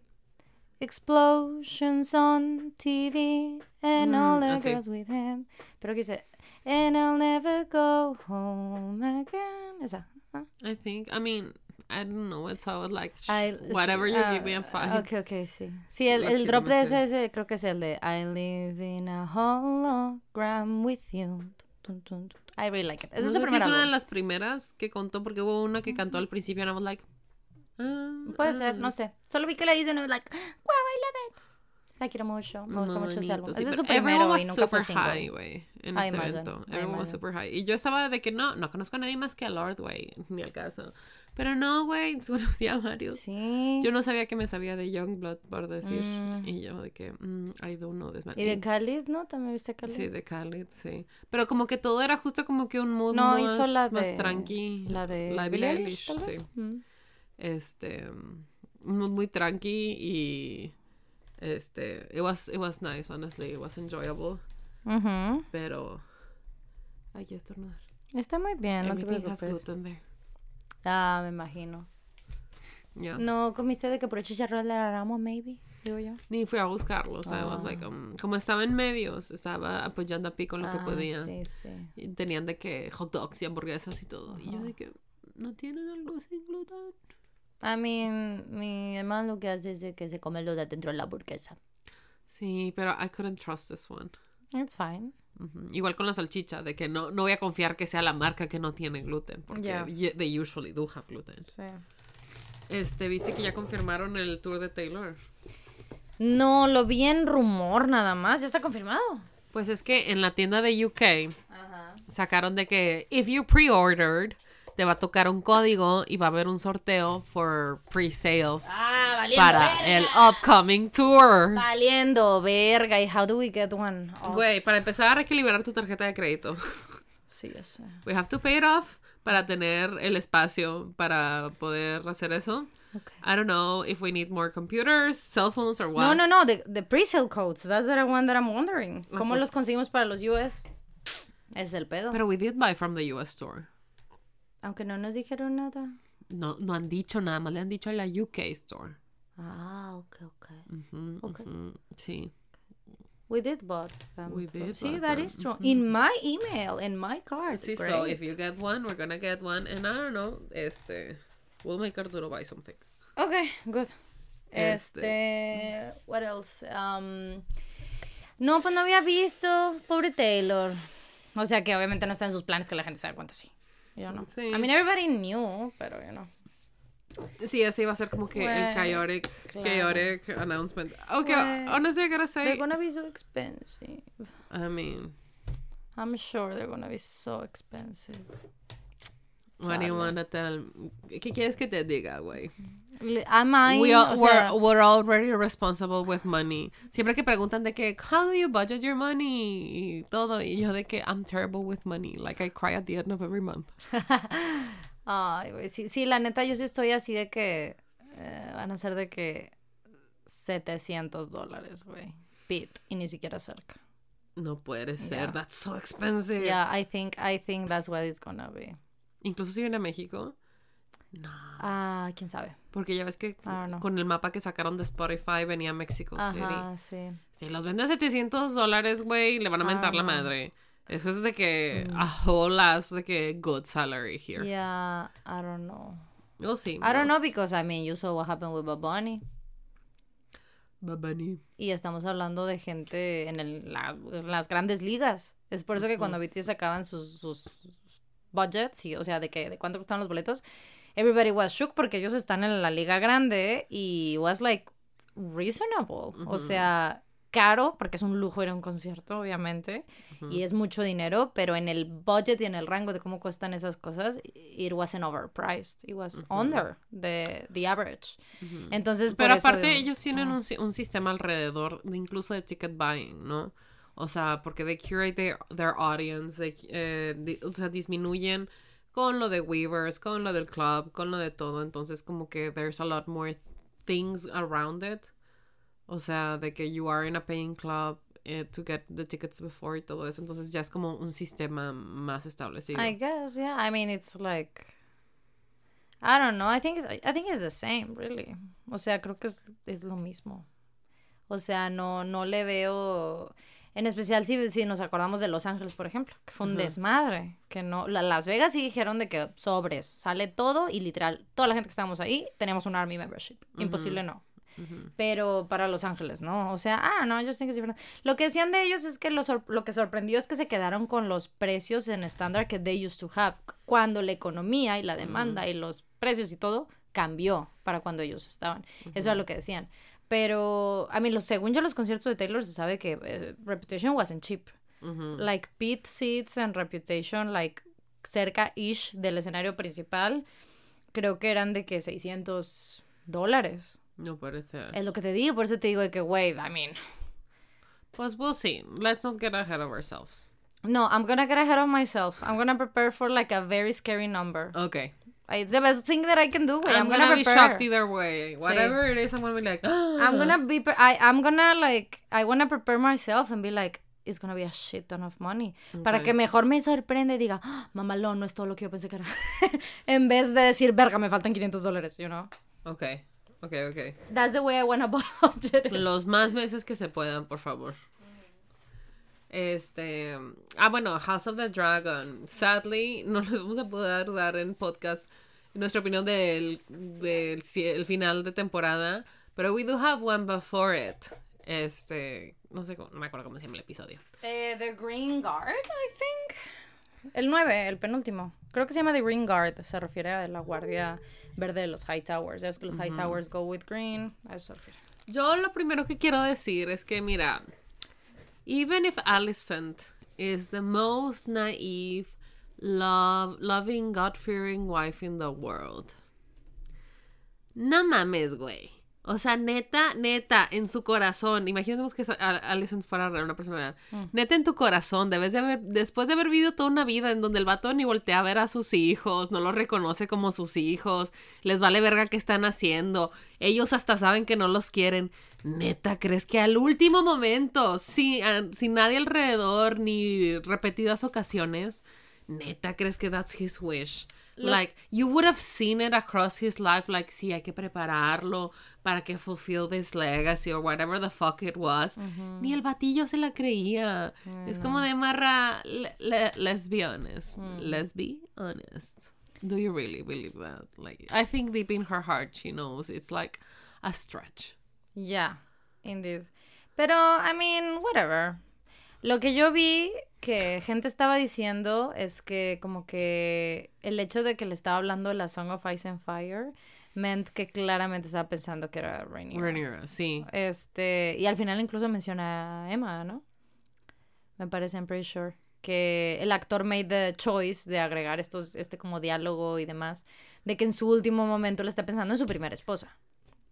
Explosions on TV and all Mm, the ah, girls with him. Pero que dice And I'll never go home again. Esa. ¿no? I think, I mean, I don't know I was like, I- whatever sí, you ah, give me, I'm fine. Ok, ok, sí. Sí, el, el no drop de sé. ese, ese creo que es el de I live in a hologram with you. Tun, tun, tun. I really like it. Ese No es sé su si es una de las primeras que contó, porque hubo una que cantó al principio and I was like... ah, Puede ser, ah. no sé. Solo vi que la hizo y me was like, wow, I love it. La quiero mucho. Me gusta mucho ese álbum. sí, Ese es su primero y nunca fue super single. high, güey, en I este imagine, evento. Everyone was super high. Y yo estaba de que no, no conozco a nadie más que a Lord, güey, ni al caso. Pero no, güey, conocía a varios. Sí. Yo no sabía que me sabía de Youngblood, por decir. Mm. Y yo de que, mm, I don't know this man. Y de Khalid, ¿no? ¿También viste a Khalid? Sí, de Khalid, sí. Pero como que todo era justo como que un mood No, más, hizo la más de... tranqui. La de La de Billie Eilish, sí. Mm. Este, un mood muy tranqui y... Este, it was, it was nice, honestly. It was enjoyable. Ujú. Pero. Ay, quiero estornudar. Está muy bien, no te Everything has preocupes. there. Ah, me imagino. Yeah. ¿No comiste de que por chicharrón de la ramo, maybe? Digo yo. Ni fui a buscarlo, o sea, was like, um, como estaba en medios, estaba apoyando a Pico en lo que Ah, podía. Sí, sí. Y tenían de que hot dogs y hamburguesas y todo. Y yo de que, ¿no tienen algo sin gluten? I mean, mi hermano lo que hace es de que se come lo de dentro de la hamburguesa. Sí, pero I couldn't trust this one. It's fine. Igual con la salchicha, de que no, no voy a confiar que sea la marca que no tiene gluten, porque Yeah. they usually do have gluten. Sí. Este, ¿viste que ya confirmaron el tour de Taylor? No, lo vi en rumor nada más. ¿Ya está confirmado? Pues es que en la tienda de UK Ajá. sacaron de que if you pre-ordered, te va a tocar un código y va a haber un sorteo for pre-sales Ah, valiendo para verga. el upcoming tour. Valiendo verga. ¿Y how do we get one? Oh, Güey, para empezar hay que liberar tu tarjeta de crédito. Sí, ya sé. We have to pay it off para tener el espacio para poder hacer eso. Okay. I don't know if we need more computers, cell phones, or what. No, no, no. The, the pre-sale codes. That's the one that I'm wondering. Ah, ¿Cómo pues- los conseguimos para los US? Es el pedo. Pero we did buy from the US store. Aunque no nos dijeron nada. No, no han dicho nada más, le han dicho a la UK store. Ah, ok, ok. Ujú, Ok. ujú, Sí. We did bought them. We did See, that them. is true. In my email, in my card. Sí, Great. so if you get one, we're gonna get one. And I don't know, este, we'll make Arturo buy something. Okay, good. Este. Este, what else? Um, no, pues no había visto. Pobre Taylor. O sea que obviamente no está en sus planes que la gente se dé cuenta, sí. Yo no. Sí. I mean, everybody knew, pero yo no. Sí, así va a ser como que el Güey, chaotic, claro. chaotic announcement. Okay, Güey. honestly, I gotta say, They're gonna be so expensive. I mean, I'm sure they're gonna be so expensive. What do you Chale. wanna tell? ¿Qué quieres que te diga, güey? Am I? We all, o sea, we're, we're already responsible with money. Siempre que preguntan de que, how do you budget your money? Y todo. Y yo de que, I'm terrible with money. Like, I cry at the end of every month. Ay, güey, sí, sí, la neta, yo sí estoy así de que eh, van a ser de que 700 dólares, güey. Pit, y ni siquiera cerca. No puede ser. Yeah. That's so expensive. Yeah, I think, I think that's what it's gonna be. Incluso si viene a México. No. Ah, quién sabe. Porque ya ves que con el mapa que sacaron de Spotify venía a México City. Ajá, sí. Si los vende a 700 dólares, güey, le van a mentar la Ajá. madre. Eso es de que a whole ass de que good salary here. Yeah, I don't know. We'll see. I don't know because, I mean, you saw what happened with Bad Bunny. Babani. Y estamos hablando de gente en, el, la- en las grandes ligas. Es por eso que cuando BTS sacaban sus, sus budgets, y, o sea, de que de cuánto costaban los boletos, everybody was shook porque ellos están en la liga grande y was like reasonable. O sea, caro porque es un lujo ir a un concierto, obviamente, y es mucho dinero, pero en el budget y en el rango de cómo cuestan esas cosas, it wasn't overpriced. It was under the, the average. Entonces, Pero aparte ellos tienen un, un sistema alrededor, de incluso de ticket buying, ¿no? O sea, porque they curate their, their audience, they, eh, o sea, disminuyen con lo de Weavers, con lo del club, con lo de todo. Entonces, como que there's a lot more things around it. O sea, de que you are in a paying club eh, to get the tickets before y todo eso. Entonces, ya es como un sistema más establecido. I guess, yeah. I mean, it's like I don't know. I think it's, I think it's the same, really. O sea, creo que es, es lo mismo. O sea, no no le veo en especial si, si nos acordamos de Los Ángeles, por ejemplo, que fue un desmadre, que no la- Las Vegas sí dijeron de que sobres, sale todo y literal toda la gente que estábamos ahí tenemos un army membership. Imposible no. Pero para Los Ángeles, ¿no? O sea, ah, no, yo sé que es diferente. Lo que decían de ellos es que lo, sor- lo que sorprendió es que se quedaron con los precios en estándar que they used to have. Cuando la economía y la demanda y los precios y todo cambió para cuando ellos estaban. Eso era lo que decían. Pero, a mí, lo, según yo, los conciertos de Taylor se sabe que eh, Reputation wasn't cheap. Like pit seats and Reputation, like cerca-ish del escenario principal, creo que eran de que 600 dólares. No ser. Es lo que te digo, por eso te digo de que, wait, I mean. Pues we'll see. Let's not get ahead of ourselves. No, I'm gonna get ahead of myself. I'm gonna prepare for like a very scary number. Okay. It's the best thing that I can do. I'm, I'm, gonna, gonna, be shocked either way. Whatever it is, I'm gonna be like, I'm gonna be, pre- I, I'm gonna like, I wanna prepare myself and be like, it's gonna be a shit ton of money. Para que mejor me sorprende y diga, "Ah, mamalón, no es todo lo que yo pensé que era. en vez de decir, verga, me faltan 500 dólares, you know? Okay, okay, okay. That's the way I wanna budget it. Los más meses que se puedan, por favor. Este. Ah, bueno, House of the Dragon. Sadly, no les vamos a poder dar en podcast nuestra opinión del, del final de temporada. Pero we do have one before it. Este. No sé, cómo- no me acuerdo cómo se llama el episodio. Eh, the Green Guard, I think. El 9, el penúltimo. Creo que se llama The Green Guard. Se refiere a la guardia verde de los High Towers. Ya ves que los High Towers go with green. A eso se refiere. Yo lo primero que quiero decir es que, mira, even if Alicent is the most naive, love, loving, God-fearing wife in the world, no mames, güey. O sea, neta, neta, en su corazón, imaginemos que esa- a- Alicent fuera una persona real. Neta, en tu corazón, debes de haber, después de haber vivido toda una vida en donde el vato ni voltea a ver a sus hijos, no los reconoce como sus hijos, les vale verga qué están haciendo, ellos hasta saben que no los quieren. Neta, ¿crees que al último momento, sin, sin nadie alrededor, ni repetidas ocasiones, neta, crees que that's his wish? Like, you would have seen it across his life, like, sí, hay que prepararlo para que fulfill this legacy or whatever the fuck it was. Ni el batillo se la creía. Es como de marra, le- le- let's be honest. Let's be honest. Do you really believe that? Like, I think deep in her heart she knows it's like a stretch. Yeah, indeed. Pero, I mean, whatever. Lo que yo vi que gente estaba diciendo es que como que el hecho de que le estaba hablando de la Song of Ice and Fire meant que claramente estaba pensando que era Rhaenyra. Rhaenyra, sí. Este, y al final incluso menciona a Emma, ¿no? Me parece, I'm pretty sure. Que el actor made the choice de agregar estos, este como diálogo y demás, de que en su último momento le está pensando en su primera esposa.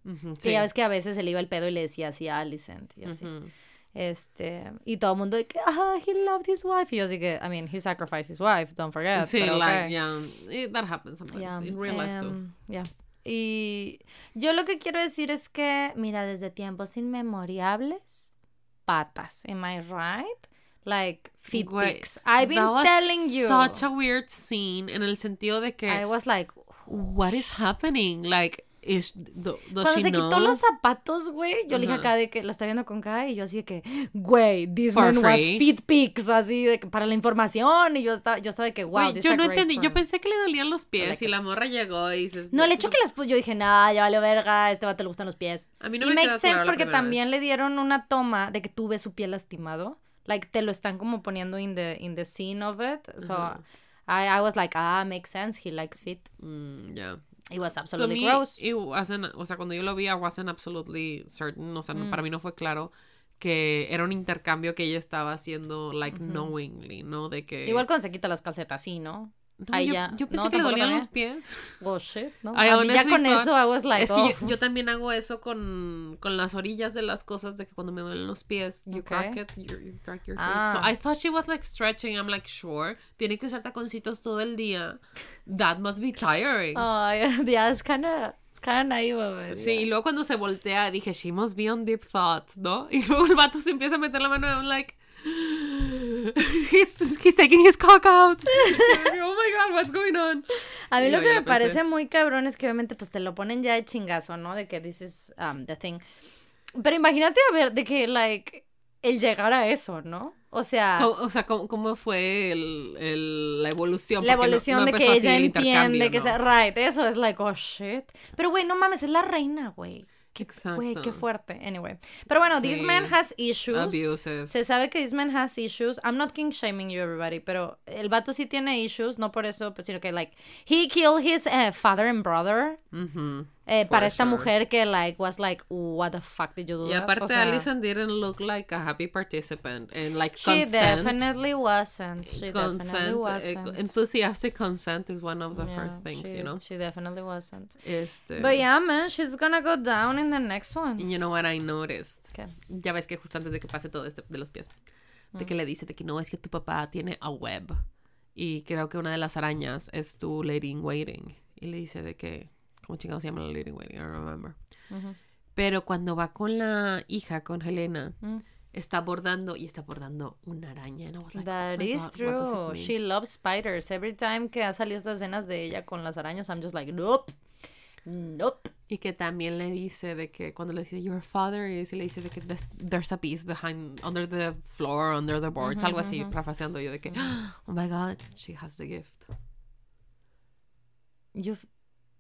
Ujú, Que ya ves que a veces se le iba el pedo y le decía así a Alicent y así. Ujú. Este, y todo el mundo de que, ah, he loved his wife. Y yo así que, I mean, he sacrificed his wife, don't forget. Sí, pero like, okay. yeah. It- that happens sometimes. Yeah, In real life too. em, yeah. Y yo lo que quiero decir es que, mira, desde tiempos inmemorables, patas, am I right? Like, feet pics. I've been that was telling you. Such a weird scene en el sentido de que I was like, what is happening? Like do, does cuando se quitó los zapatos, güey, yo le dije acá de que la está viendo con Kai y yo así de que, güey, this For man wants feet pics, así de que para la información y yo estaba, yo estaba de que, wow, Güey, this yo no entendí, yo pensé que le dolían los pies Like y la morra llegó y dices, No, el hecho que las pu- yo dije, nah, ya vale verga, a este vato le gustan los pies. A mí no y me quedó sense claro porque también le dieron una toma de que tú ves su pie lastimado. Like, te lo están como poniendo in the, in the scene of it. So, I, I was like, ah, makes sense, he likes feet. Mm, yeah. It was absolutely me, gross. it wasn't- o sea, cuando yo lo vi, I wasn't absolutely certain, o sea, no- Mm. para mí no fue claro que era un intercambio que ella estaba haciendo, like, knowingly, ¿no? De que... Igual cuando se quita las calcetas, sí, ¿no? No, ahí yo, ya. yo pensé No, que le dolían los pies. Oh, shit, ¿no? I A mí ya con eso, I was like, es que oh. yo, yo también hago eso con, con las orillas de las cosas de que cuando me duelen los pies, you crack it, you, you crack your feet. Ah. So I thought she was like stretching. I'm like, sure, tiene que usar taconcitos todo el día. That must be tiring. Oh, yeah, yeah, it's kind of, it's kind of naive. Sí, y luego cuando se voltea dije, she must be on deep thought, ¿no? Y luego el vato se empieza a meter la mano y I'm like, he's, he's taking his cock out. oh my god, what's going on? A mí Y lo que me pensé. parece muy cabrón es que obviamente pues te lo ponen ya de chingazo, ¿no? De que this is um, the thing. Pero imagínate a ver, de que, like, el llegar a eso, ¿no? O sea, ¿Cómo- o sea, ¿cómo, cómo fue el, el- la evolución? la no- evolución no de que ella el entiende que sea right, eso es like, oh shit. Pero güey, no mames, es la reina, güey. Qué, güey, qué Exacto. fuerte. Anyway. Pero bueno, this Sí. man has issues. Abusive. Se sabe que this man has issues. I'm not king shaming you everybody, pero el vato sí tiene issues, no por eso, pero sino que like he killed his eh, father and brother Ujú. Eh, para esta sure. mujer que like was like what the fuck did you do? Y that?" aparte, O sea, Alison didn't look like a happy participant. And like She consent. definitely wasn't. She definitely consent, eh, wasn't. enthusiastic consent is one of the Yeah, first things, she, you know. She definitely wasn't. Este, But yeah, man, she's gonna go down in the next one. you know what I noticed? ¿Qué? Ya ves que justo antes de que pase todo esto de los pies, de Mm. que le dice de que no, es que tu papá tiene a web. Y creo que una de las arañas es tu lady in waiting. y le dice de que, ¿cómo chingados se llama la leading wedding? I don't remember. Ujú. Pero cuando va con la hija, con Helena, Mm. está bordando y está bordando una araña. And I was like, That oh is God, true. She loves spiders. Every time que ha salido estas escenas de ella con las arañas, I'm just like, nope. Nope. Y que también le dice de que cuando le dice your father is, y le dice de que there's, a piece behind, under the floor, under the boards, algo así, parafraseando yo de que, oh my god, she has the gift. You, th-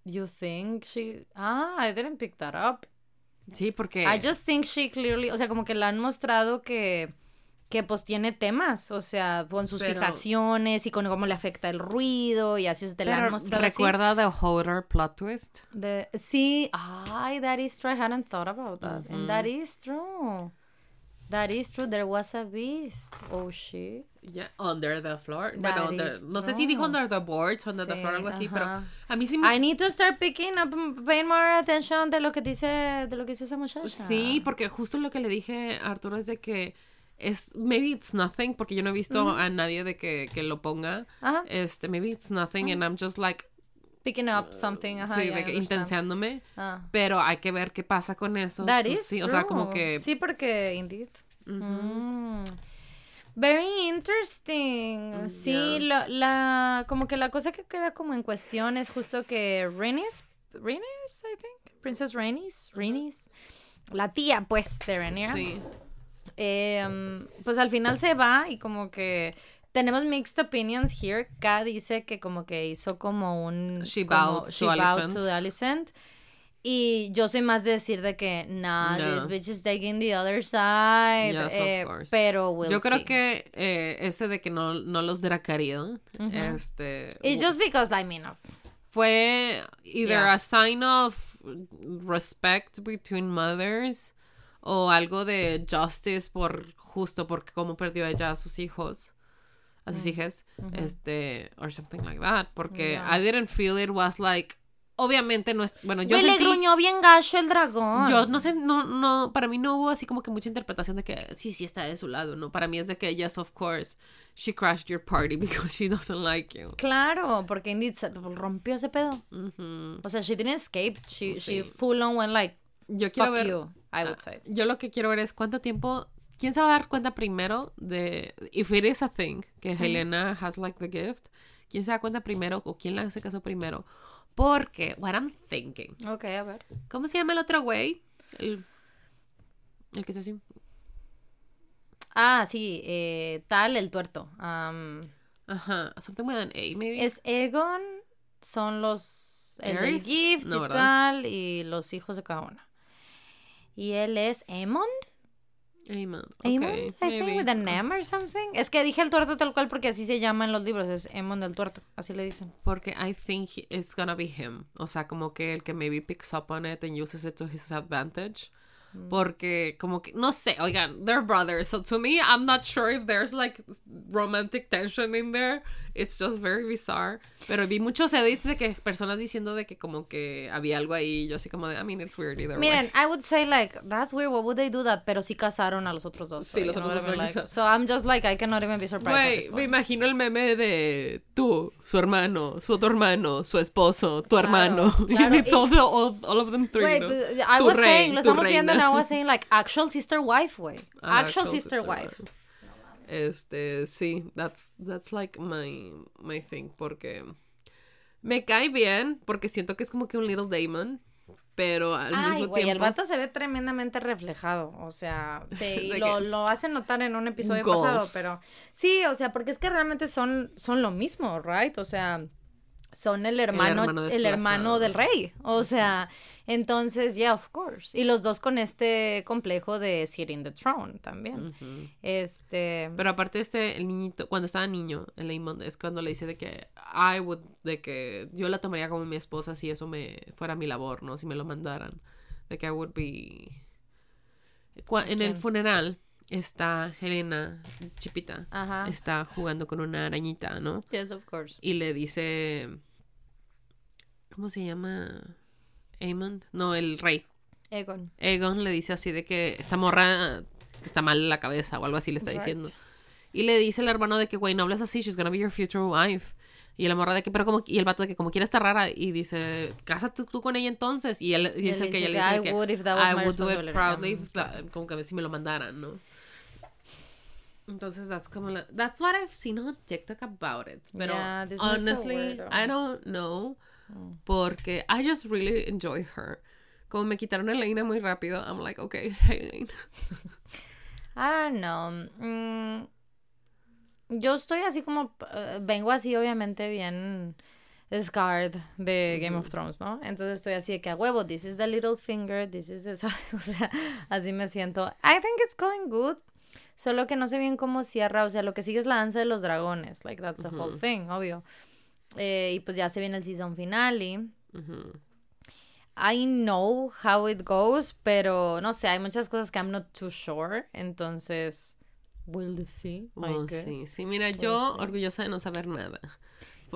you think she... Ah, I didn't pick that up. Sí, porque... I just think she clearly, o sea, como que le han mostrado que, que pues tiene temas, o sea, con sus Pero- fijaciones y con cómo le afecta el ruido y así te la han mostrado así. recuerda The Hodor plot twist. De- sí, ay, that is true. I hadn't thought about that. And that is true. That is true. There was a beast. Oh, shit. Yeah, under the floor. That bueno, under- no sé si dijo under the boards, under the floor, algo así, pero a mí sí me... I need to start picking up, paying more attention de lo que dice, de lo que dice esa muchacha. Sí, porque justo lo que le dije a Arturo es de que es maybe it's nothing porque yo no he visto a nadie de que, que lo ponga. Ajá. Este, maybe it's nothing and I'm just like Picking up something. Ajá, sí, de que intenseándome, Ah. pero hay que ver qué pasa con eso. That is sí, o sea, como true. que Sí, porque indeed. Mm. Very interesting. Sí, Yeah. lo- la como que la cosa que queda como en cuestión es justo que Rhaenys, Rhaenys, I think, Princess Rhaenys, Rhaenys, la tía, pues, de Rhaenyra, sí. em, pues al final se va y como que tenemos mixed opinions here. K dice que como que hizo como un She como- bowed she to Alicent. to Alicent. Y yo soy más de decir de que, nah, No. this bitch is taking the other side. Yes, of eh, course. pero we'll Yo creo see. que eh, ese de que no, no los dracaría, este... It's just because, I mean, of- fue either Yeah. a sign of respect between mothers o algo de justice por justo porque como perdió ella a sus hijos a Mm. sus hijas este or something like that porque Yeah. I didn't feel it was like obviamente no es bueno yo Güey, le gruñó bien gacho el dragón. yo no sé no no para mí no hubo así como que mucha interpretación de que sí sí está de su lado no para mí es de que yes of course she crashed your party because she doesn't like you Claro, porque indeed se rompió ese pedo. Ujú. O sea, she didn't escape. She, she full on went like, yo quiero fuck ver you, I would Ah, say. Yo lo que quiero ver es cuánto tiempo. ¿Quién se va a dar cuenta primero de. If it is a thing, que Helena has like the gift. ¿Quién se da cuenta primero o quién le hace caso primero? Porque, what I'm thinking. Ok, a ver. ¿Cómo se llama el otro güey? El. El que es así. Ah, sí, eh, tal, el tuerto. Ajá. Something with an A, maybe. es Egon, son los... El del gift No, y tal, y los hijos de cada una. Y él es Aemond. Aemond, Okay, I think, maybe. with an M or something. Es que dije el tuerto tal cual porque así se llama en los libros, es Aemond el tuerto, así le dicen. Porque I think it's gonna be him. O sea, como que el que maybe picks up on it and uses it to his advantage. Porque como que, no sé, oigan, they're brothers. So to me, I'm not sure if there's like romantic tension in there. It's just very bizarre. Pero vi muchos edits de que personas diciendo de que como que había algo ahí. Yo así como de, I mean, it's weird either Miren, way. I would say like, that's weird, why would they do that? Pero sí casaron a los otros dos. Sí, so, los otros what dos Like, So I'm just like, I cannot even be surprised at this Güey, me point. imagino el meme de tú, su hermano, su otro hermano, su esposo, tu Claro, hermano. claro. And it's all, the, all, all of them three, Wait, ¿no? but I Tu was rey, saying, lo estamos viendo, and reina. I was saying like, actual sister wife, güey. Ah, Actual sister wife. Este, sí, that's, that's like my, my thing, porque me cae bien, porque siento que es como que un little Damon, pero al Ay, mismo el tiempo... vato se ve tremendamente reflejado, o sea, sí, ¿De lo, lo hacen notar en un episodio pasado, pero sí, o sea, porque es que realmente son, son lo mismo, right? O sea, son el hermano, hermano el hermano del rey, o sea, entonces, yeah, of course, y los dos con este complejo de sitting the throne también, este, Pero aparte este, el niñito, cuando estaba niño, el Amon, es cuando le dice de que I would, de que yo la tomaría como mi esposa si eso me fuera mi labor, ¿no? Si me lo mandaran. De que I would be... En el funeral está Helena, chipita, ajá, está jugando con una arañita, ¿no? yes, of course, Y le dice... ¿Cómo se llama? Amon. No, el rey. Egon, Egon le dice así de que esta morra está mal en la cabeza o algo así le está Right. diciendo. Y le dice el hermano de que, güey, no hables así, she's gonna be your future wife. Y la morra de que, pero como, y el vato de que como quiera estar rara y dice, cásate tú con ella entonces. Y él Y dice que ella dice le dice "I que would if that was I my would do it responsibility". proudly, if that- como que si me lo mandaran, ¿no? Entonces, that's como la, that's what I've seen on TikTok about it. Pero Yeah, this so honestly, weird. I don't know. Porque I just really enjoy her. Como me quitaron a Elena muy rápido, I'm like, okay, hey, Elena. I don't know. Mm, yo estoy así como. eh, vengo así, obviamente, bien scarred de Game of Thrones, ¿no? Entonces estoy así de que a huevo, this is the little finger, this is the. O sea, así me siento. I think it's going good. Solo que no sé bien cómo cierra. O sea, lo que sigue es la danza de los dragones. Like, that's the whole thing, obvio. Eh, y pues ya se viene el season finale. Ujú. I know how it goes, pero no sé, hay muchas cosas que I'm not too sure. Entonces, we'll see. Oh, sí, sí, mira, yo sí. orgullosa de no saber nada.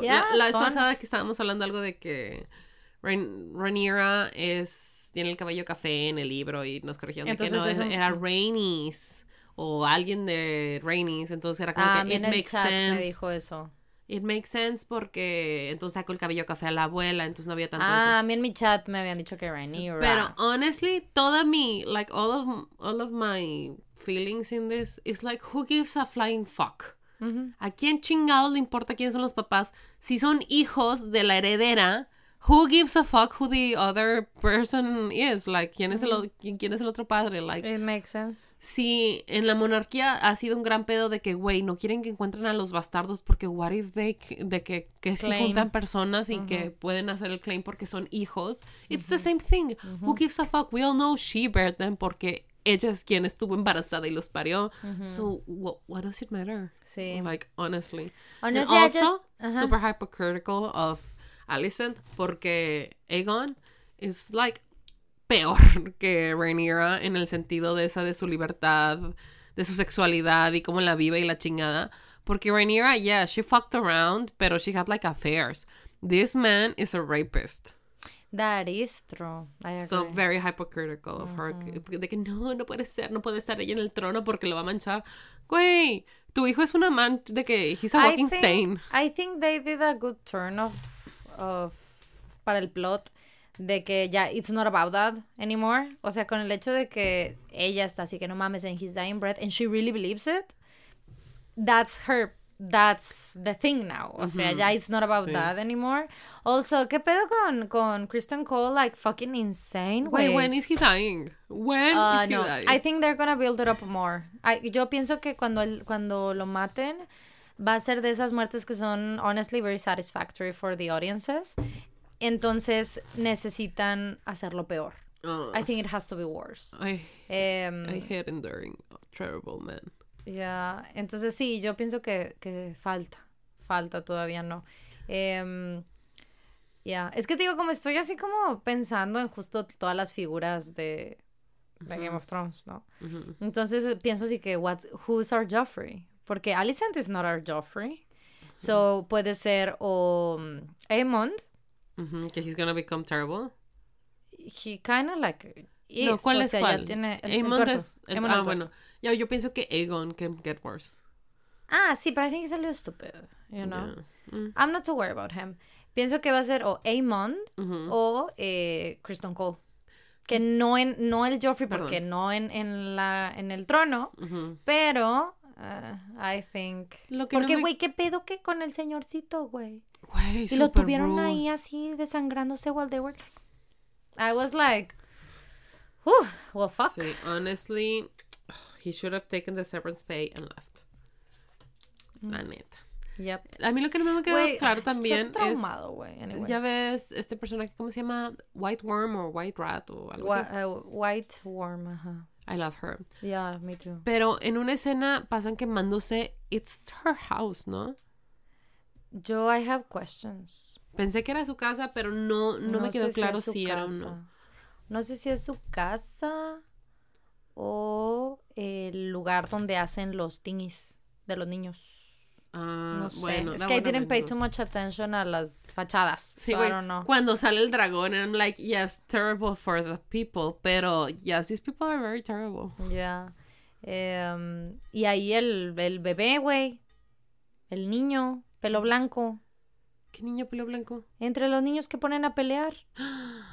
Yeah, la, la vez fun. pasada que estábamos hablando algo de que Rain- Rhaenyra es tiene el cabello café en el libro y nos corrigieron de que no, es un- era Rhaenys o alguien de Rhaenys, entonces era como Ah, que it makes sense. me dijo eso. It makes sense porque entonces sacó el cabello café a la abuela, entonces no había tanto eso. Ah, a mí en mi chat me habían dicho que Rhaenyra. Pero honestly, toda mi, like all of, all of my feelings in this is like, who gives a flying fuck? ¿A quién chingado le importa quiénes son los papás? Si son hijos de la heredera, who gives a fuck who the other person is? Like, ¿quién es el, quién es el otro padre? Like, It makes sense. si en la monarquía ha sido un gran pedo de que, güey, no quieren que encuentren a los bastardos porque what if they, de que, que se Claim. juntan personas y que pueden hacer el claim porque son hijos. It's the same thing. Who gives a fuck? We all know she bared them porque ella es quien estuvo embarazada y los parió. So, what, what does it matter? Sí. Like, honestly. Honestly, And just- also, super hypocritical of Alicent porque Aegon is like peor que Rhaenyra en el sentido de esa de su libertad, de su sexualidad y cómo la vive y la chingada. Porque Rhaenyra, yeah, she fucked around, pero she had like affairs. This man is a rapist. That is true. I agree. So very hypocritical of her. De que no, no puede ser, no puede estar ella en el trono porque lo va a manchar. Güey, tu hijo es un amante de que he's a I walking think, stain. I think they did a good turn of, of para el plot de que ya it's not about that anymore. O sea, con el hecho de que ella está así que no mames en his dying breath and she really believes it. That's her that's the thing now. O sea, ya it's not about Sí. that anymore. Also, ¿qué pedo con con Kristen Cole like fucking insane, Wait, when is he dying? When Ah, is he no, dying? I think they're gonna build it up more. I- yo pienso que cuando, el- cuando lo maten va a ser de esas muertes que son honestly very satisfactory for the audiences. Entonces necesitan hacerlo peor. Oh, I think it has to be worse. I, Em, I hate enduring terrible man. ya, entonces sí, yo pienso que, que falta, falta todavía no. Em, ya, es que te digo, como estoy así como pensando en justo todas las figuras de, de Game of Thrones, ¿no? Ujú. Entonces eh, pienso así que, what's, who's our Joffrey? Porque Alicent is not our Joffrey. So puede ser o um, Aemond. Ujú, Que he's gonna become terrible. He kind of like is. no, ¿cuál o es sea, cuál? ya tiene el, el Aemond es... Aemond ah, bueno. Ya, yo pienso que Aegon can get worse. Ah, sí, pero I think he's a little stupid, you know. Yeah. Mm, I'm not too worried about him. Pienso que va a ser o Aemond ujú. o eh, Kristen Cole. Que no en no el Joffrey Perdón. porque no en, en la en el trono, Ujú. pero uh, I think Lo que no porque me- güey, qué pedo que con el señorcito, güey. Güey, Y lo tuvieron rude. ahí así desangrándose while they were like I was like "Whew, well fuck. Sí, honestly, he should have taken the severance pay and left. Mm. La neta. Yep. A mí lo que no me quedó claro también es... traumado, güey. Anyway. Ya ves, este personaje, ¿cómo se llama? White Worm o White Rat o algo Wa- así. uh, white worm, ajá. I love her. Yeah, me too. Pero en una escena pasan quemándose. It's her house, ¿no? Yo I have questions. Pensé que era su casa, pero no, no, me quedó claro si era o no. No sé si es su casa o el lugar donde hacen los thingies de los niños. Ah, No sé. bueno, es que I didn't pay too much attention a las fachadas. Sí, so güey, I don't know. Cuando sale el dragón, I'm like, yes, terrible for the people. Pero, yes, these people are very terrible. Ya. Em, y ahí el, el bebé, güey. El niño, pelo blanco. ¿Qué niño pelo blanco? Entre los niños que ponen a pelear.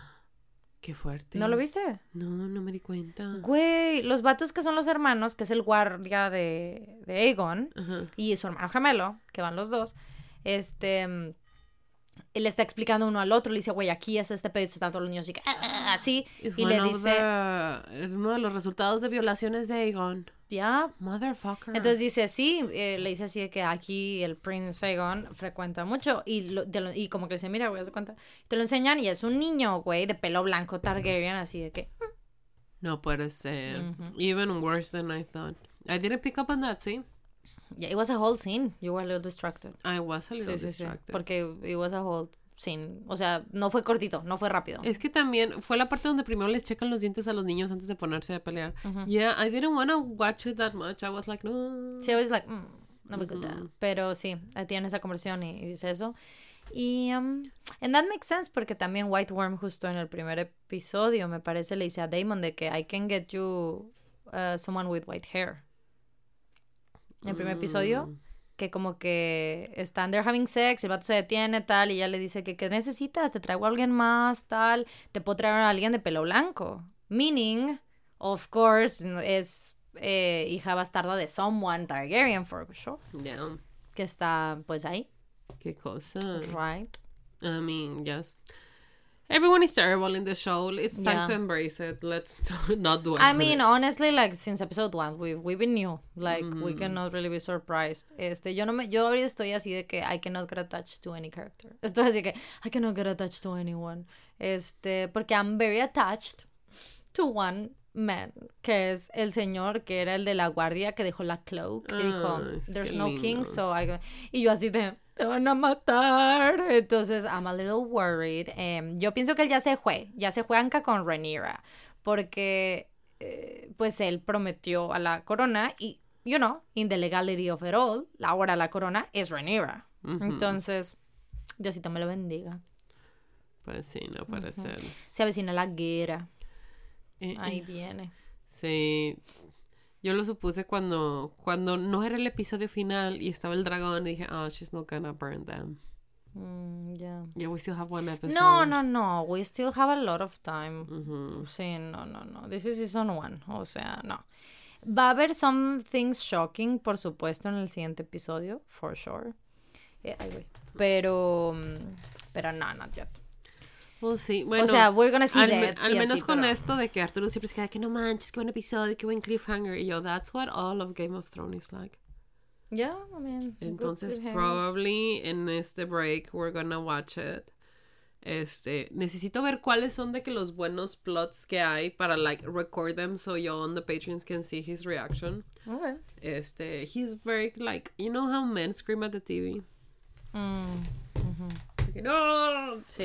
Qué fuerte. ¿No lo viste? No, no me di cuenta. Güey, los vatos que son los hermanos, que es el guardia de, de Aegon Ajá. y su hermano gemelo, que van los dos, este, mm, él le está explicando uno al otro, le dice, güey, aquí es este pedo, están todos los niños y que, "Ah, ah, ah", así, y le dice, the- uno de los resultados de violaciones de Aegon. Ya, Motherfucker. Entonces dice sí, eh, le dice así de que aquí el Prince Aegon frecuenta mucho y, lo- te lo- y como que le dice, mira, güey, haz de cuenta. Te lo enseñan y es un niño, güey, de pelo blanco Targaryen, así de que... no puede ser. Ujú. Even worse than I thought. I didn't pick up on that, see? Yeah, it was a whole scene. You were a little distracted. I was a little Sí, sí, sí. distracted. Porque it was a whole scene. O sea, no fue cortito, no fue rápido. Es que también fue la parte donde primero les checan los dientes a los niños antes de ponerse a pelear. Yeah, I didn't want to watch it that much. I was like, no. Sí, I was like, mm, no me gusta. Pero sí, eh, tiene esa conversión y, y dice eso. Y, um, and that makes sense porque también White Worm justo en el primer episodio, me parece, le dice a Damon de que I can get you uh, someone with white hair. En el primer episodio, Mm. Que como que están there having sex, el vato se detiene, tal, y ella le dice que ¿qué necesitas? Te traigo a alguien más, tal, te puedo traer a alguien de pelo blanco. Meaning, of course, es eh, hija bastarda de someone Targaryen, for sure, Yeah. que está pues ahí, Qué cosa. right? I mean, yes. Everyone is terrible in the show. It's time Yeah. to embrace it. Let's not do it. I mean, honestly, like since episode one, we we've been new. Like we mm. cannot really be surprised. Este, yo no me, yo ahorita estoy así de que I cannot get attached to any character. Estoy así que I cannot get attached to anyone. Este, porque I'm very attached to one man, que es el señor que era el de la guardia que dejó la cloak y dijo, sí, there's no king, lindo. so I go, y yo así de te van a matar. Entonces, I'm a little worried. Em, yo pienso que él ya se fue, ya se fue Anka con Rhaenyra, porque eh, pues él prometió a la corona y, you know, in the legality of it all, ahora la corona es Rhaenyra. Ujú. Entonces, Diosito me lo bendiga. Pues sí, no puede ser. Se avecina la guerra. Eh, Ahí eh, viene. Sí. Yo lo supuse cuando, cuando no era el episodio final y estaba el dragón y dije, oh, she's not gonna burn them. Mm, ya. Yeah, we still have one episode. No, no, no. We still have a lot of time. Sí, no, no, no. This is season one. O sea, no. Va a haber some things shocking, por supuesto, en el siguiente episodio, for sure. Eh, ay. Pero, mm, pero no, not yet. Well, sí, bueno. o sea, we're gonna see al, me- deaths al menos así, con pero- esto de que Arturo siempre se queda que no manches, qué buen episodio, qué buen cliffhanger. Y yo, that's what all of Game of Thrones is like. Yeah, I mean. Entonces, probably en este break we're gonna watch it. Este, necesito ver cuáles son de que los buenos plots que hay para like record them so yo on the patrons can see his reaction. Okay. Este, he's very like, you know how men scream at the TV. Mm, que, no. Sí.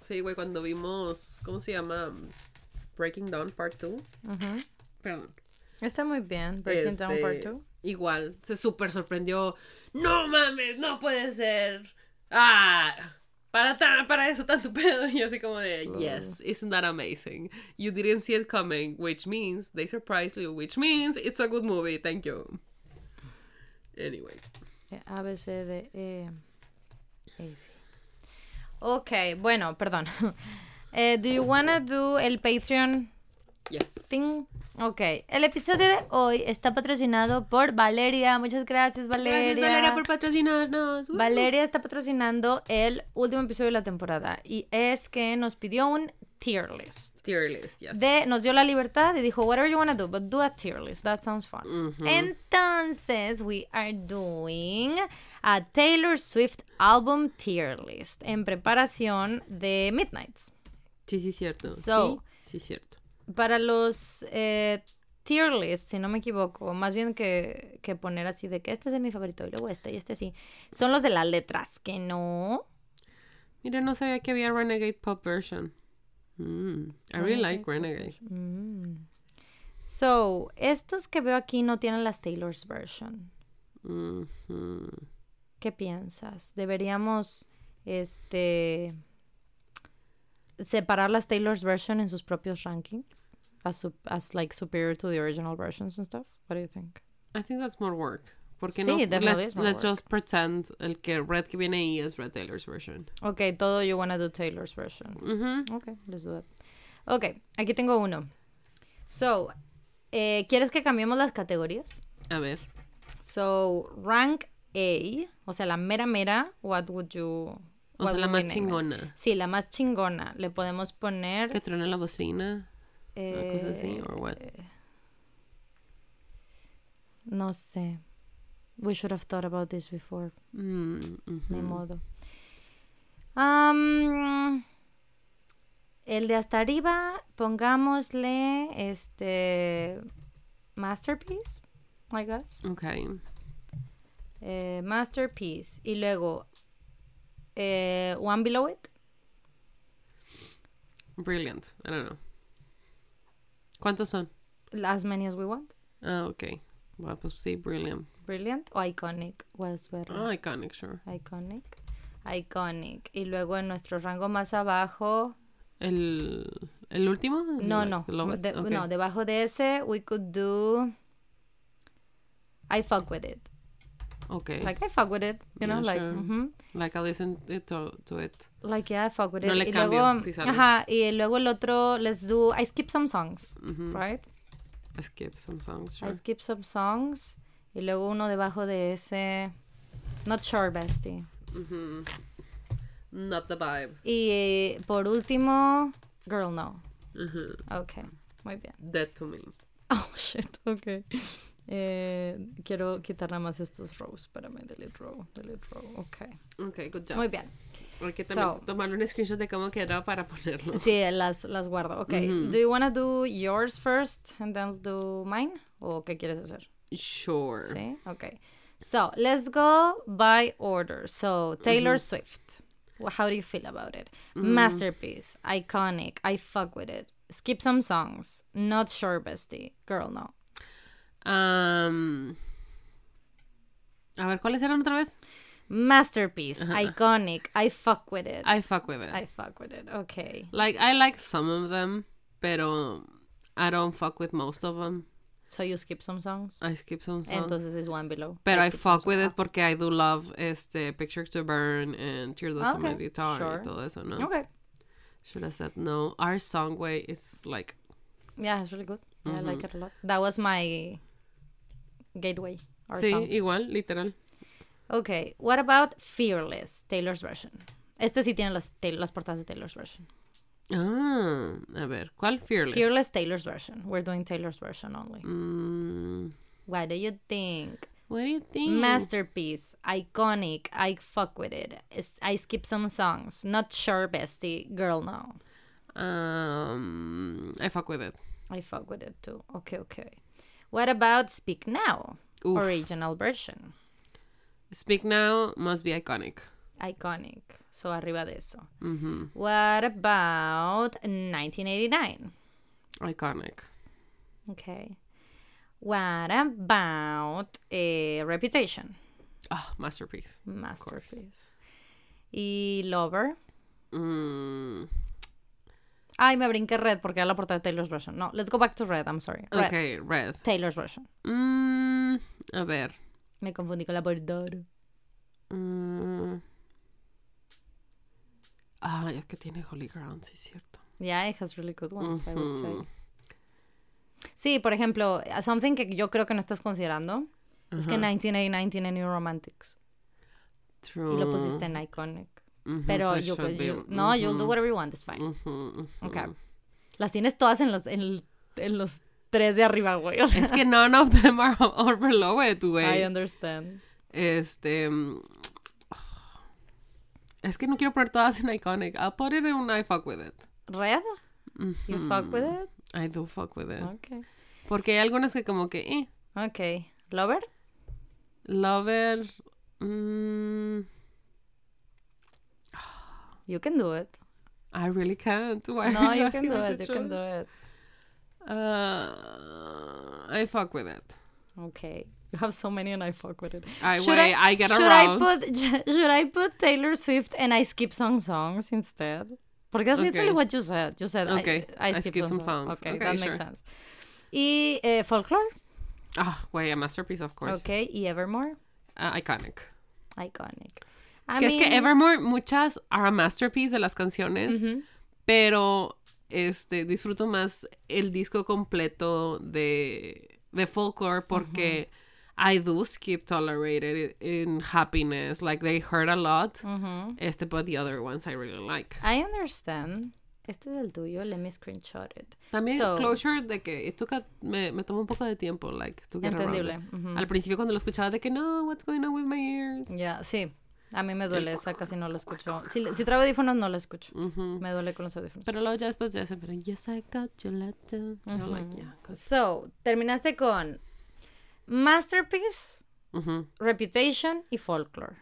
Sí, güey, cuando vimos, ¿cómo se llama? Breaking Dawn Part 2. Ujú. Perdón. Está muy bien. Breaking Down Part Este, 2. Igual, se súper sorprendió. No mames, no puede ser. Ah, para, ta- para eso tanto pedo. Y así como de, yes, isn't that amazing? You didn't see it coming, which means they surprised you, which means it's a good movie. Thank you. Anyway. Eh, A, B, C, D, E, F. Ok, bueno, perdón. Eh, do you wanna do el Patreon Yes. thing? Ok, el episodio de hoy está patrocinado por Valeria. Muchas gracias, Valeria. Gracias, Valeria, por patrocinarnos. Valeria está patrocinando el último episodio de la temporada y es que nos pidió un tier list. Tier list, yes. De, nos dio la libertad y dijo, whatever you wanna do, but do a tier list. That sounds fun. Entonces, we are doing a Taylor Swift album tier list en preparación de Midnights. Sí, sí, cierto. So- sí, sí, cierto. Para los eh, tier list, si no me equivoco, más bien que, que poner así de que este es de mi favorito y luego este y este sí, son los de las letras, que no. Mira, no sabía que había Renegade Pop version. Mm, I really like Renegade. Mm. So, estos que veo aquí no tienen las Taylor's version. Ujú. ¿Qué piensas? ¿Deberíamos este separar las Taylor's version en sus propios rankings? As, as like superior to the original versions and stuff? What do you think? I think that's more work. Porque Sí, no? definitely Let's, let's just pretend el que Red que viene ahí es Red Taylor's version. Ok, todo you wanna do Taylor's version. Ujú. Ok, let's do that. Ok, aquí tengo uno. So, eh, ¿quieres que cambiemos las categorías? A ver. So, rank A, o sea, la mera mera, what would you... O what sea, la más it? chingona. Sí, la más chingona. Le podemos Que poner... truena la bocina. Una cosa así, eh, or what? No sé. We should have thought about this before. Mm, Ni modo. El de hasta arriba, pongámosle este masterpiece, I guess. Ok. Eh, masterpiece. Y luego eh, one below it. Brilliant. I don't know. ¿Cuántos son? As many as we want. Ah, ok. Bueno, pues sí, brilliant. Brilliant o iconic. Better. Ah, iconic, sure. Iconic. Iconic. Y luego en nuestro rango más abajo. ¿El, el último? No, no. de-. No, debajo de ese, we could do. I fuck with it. Ok. Like, I fuck with it. You know, Yeah, like. sure. mhm. Like, I listen to, to it. Like, yeah, I fuck with it. No le y cambio, luego, sí sale. ajá, y luego el otro, let's do. I skip some songs, Ujú. right? I skip some songs, I skip some songs. Y luego uno debajo de ese. Not sure, bestie. Ujú. Not the vibe. Y por último, Girl No. Ujú. Ok, muy bien. Dead to me. Oh, shit, ok. Eh, quiero quitar nada más estos rows. Espérame, delete row, delete row. Ok, Ok, good job. muy bien. Hay que también So- tomar un screenshot de cómo quedó para ponerlo. Sí, las, las guardo. Ok, Ujú. do you want to do yours first and then do mine? ¿O qué quieres hacer? Sure. Sí, ok. So, let's go by order. So, Taylor Swift. Wh- How do you feel about it? Masterpiece, iconic, I fuck with it. Skip some songs, not sure, bestie. Girl, no. Um, a ver, ¿cuáles eran otra vez? Masterpiece, iconic, I fuck with it. I fuck with it. I fuck with it. Okay. Like, I like some of them, pero I don't fuck with most of them. So you skip some songs. I skip some songs. Entonces es one below. Pero I fuck with songs. it porque I do love este Picture to Burn and Tear Dust on My Okay, Guitar sure. y todo eso, ¿no? Ah, Okay. Should have said no. Our song way is like Yeah, it's really good. I like Mhm. it a lot. That was my gateway. Our sí, song. igual, literal. Okay, what about Fearless, Taylor's version? Este sí tiene las, las portadas de Taylor's version. Ah, a ver, ¿cuál Fearless? Fearless, Taylor's version. We're doing Taylor's version only. Mm, What do you think? what do you think? Masterpiece, iconic, I fuck with it. I skip some songs. Not sure, bestie. Girl, no. Um, I fuck with it. I fuck with it too. Okay, okay. What about Speak Now, Oof. original version? Speak Now must be iconic. Iconic. So arriba de eso. What about 1989? Iconic. Okay. What about eh, Reputation? Ah, masterpiece. Masterpiece. Y Lover. Mm, Ay, me brinqué Red porque era la portada de Taylor's version. No, let's go back to Red. I'm sorry. Red. okay, red. Taylor's version. Mm, a ver. Me confundí con la portada. Mm. Ah, es que tiene Holy Ground, sí es cierto. Yeah, it has really good ones, I would say. Sí, por ejemplo, something que yo creo que no estás considerando es que Ajá. 1989 tiene New Romantics. True. Y lo pusiste en Iconic. Ujú, Pero so you, should be- you- no, you'll do whatever you want, it's fine. Okay. Las tienes todas en los, en, los tres de arriba, güey. O sea, Es que none of them are, are below it, I güey. understand. Este. Es que no quiero poner todas en Iconic. I'll put it in un I fuck with it. ¿Red? You fuck with it? I do fuck with it. Okay. Porque hay algunas que como que, eh, Okay. ¿Lover? Lover. mm, You can do it. I really can't. Why No, you you can do it. You can do it. Uh, I fuck with it. Okay. You have so many and I fuck with it. I Should wait, I, get should around. I put should I put Taylor Swift and I skip some songs instead? Porque that's literally Okay. what you said. You said I- Okay, I, I skip, skip some, some songs. songs. Okay, Okay, that sure. makes sense. Y eh, folklore. Ah, güey, a masterpiece, of course. Ok, y Evermore. Uh, iconic. Iconic. I que es que Evermore, muchas are a masterpiece de las canciones, pero este disfruto más el disco completo de, de folklore porque I do skip tolerated in happiness. Like they hurt a lot. Ujú. Este, but the other ones I really like. I understand. Este es el tuyo, let me screenshot it. También So- Closure de que it took a- me, me tomó un poco de tiempo, like, to get around Entendible. ujú. Al principio cuando lo escuchaba de que no, what's going on with my ears. Ya, sí. A mí me duele, esa casi no la escucho. Si, si traigo audífonos, no la escucho. Ujú. Me duele con los audífonos. Pero luego ya después de eso, pero yes, I got your letter. You're like, yeah. So, terminaste con Masterpiece, Reputation y Folklore.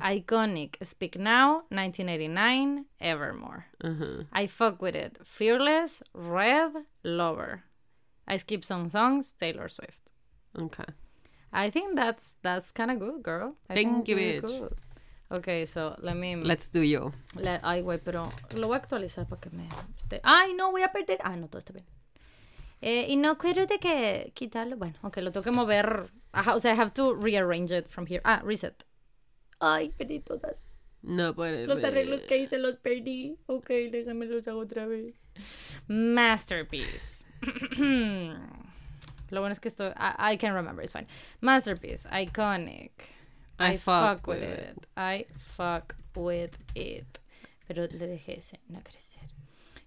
Iconic, Speak Now, 1989, Evermore. I Fuck With It, Fearless, Red, Lover. I Skip Some Songs, Taylor Swift. Okay. I think that's that's kind of good, girl. I Thank you, bitch. good. Okay, so let me... Let's do you. le- ay, güey, pero lo voy a actualizar para que me... esté- Ay, no, voy a perder... Ah, no, todo está bien. Eh, y no quiero de que quitarlo. Bueno, ok, lo tengo que mover. Ajá, o sea, I have to rearrange it from here. Ah, reset. Ay, perdí todas. No puede. Los arreglos que hice los perdí. Ok, déjame los hago otra vez. Masterpiece. Lo bueno es que estoy. I, I can remember, it's fine. Masterpiece. Iconic. I fuck with it. I fuck with it. Pero le dejé ese, no crecer.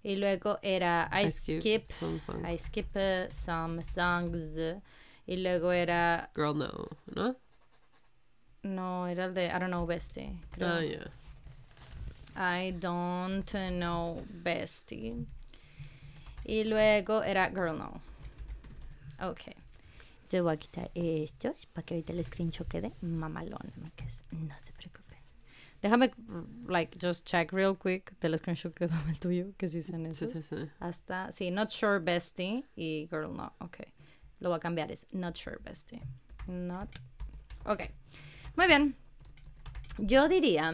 Y luego era I, skip. some songs. I skip uh, some songs. Y luego era. Girl, no. ¿No? No, era el de I don't know, bestie. Creo. Ah, yeah. I don't know bestie. Y luego era girl no. Ok. Te voy a quitar estos para que ahorita el screenshot quede mamalón. No se preocupen. Déjame, like, just check real quick del screenshot que quedó el tuyo, que sí son Sí, esos. sí, sí. Hasta, sí, not sure bestie y girl no. Ok. Lo voy a cambiar, es not sure bestie. Not. Ok. Muy bien. Yo diría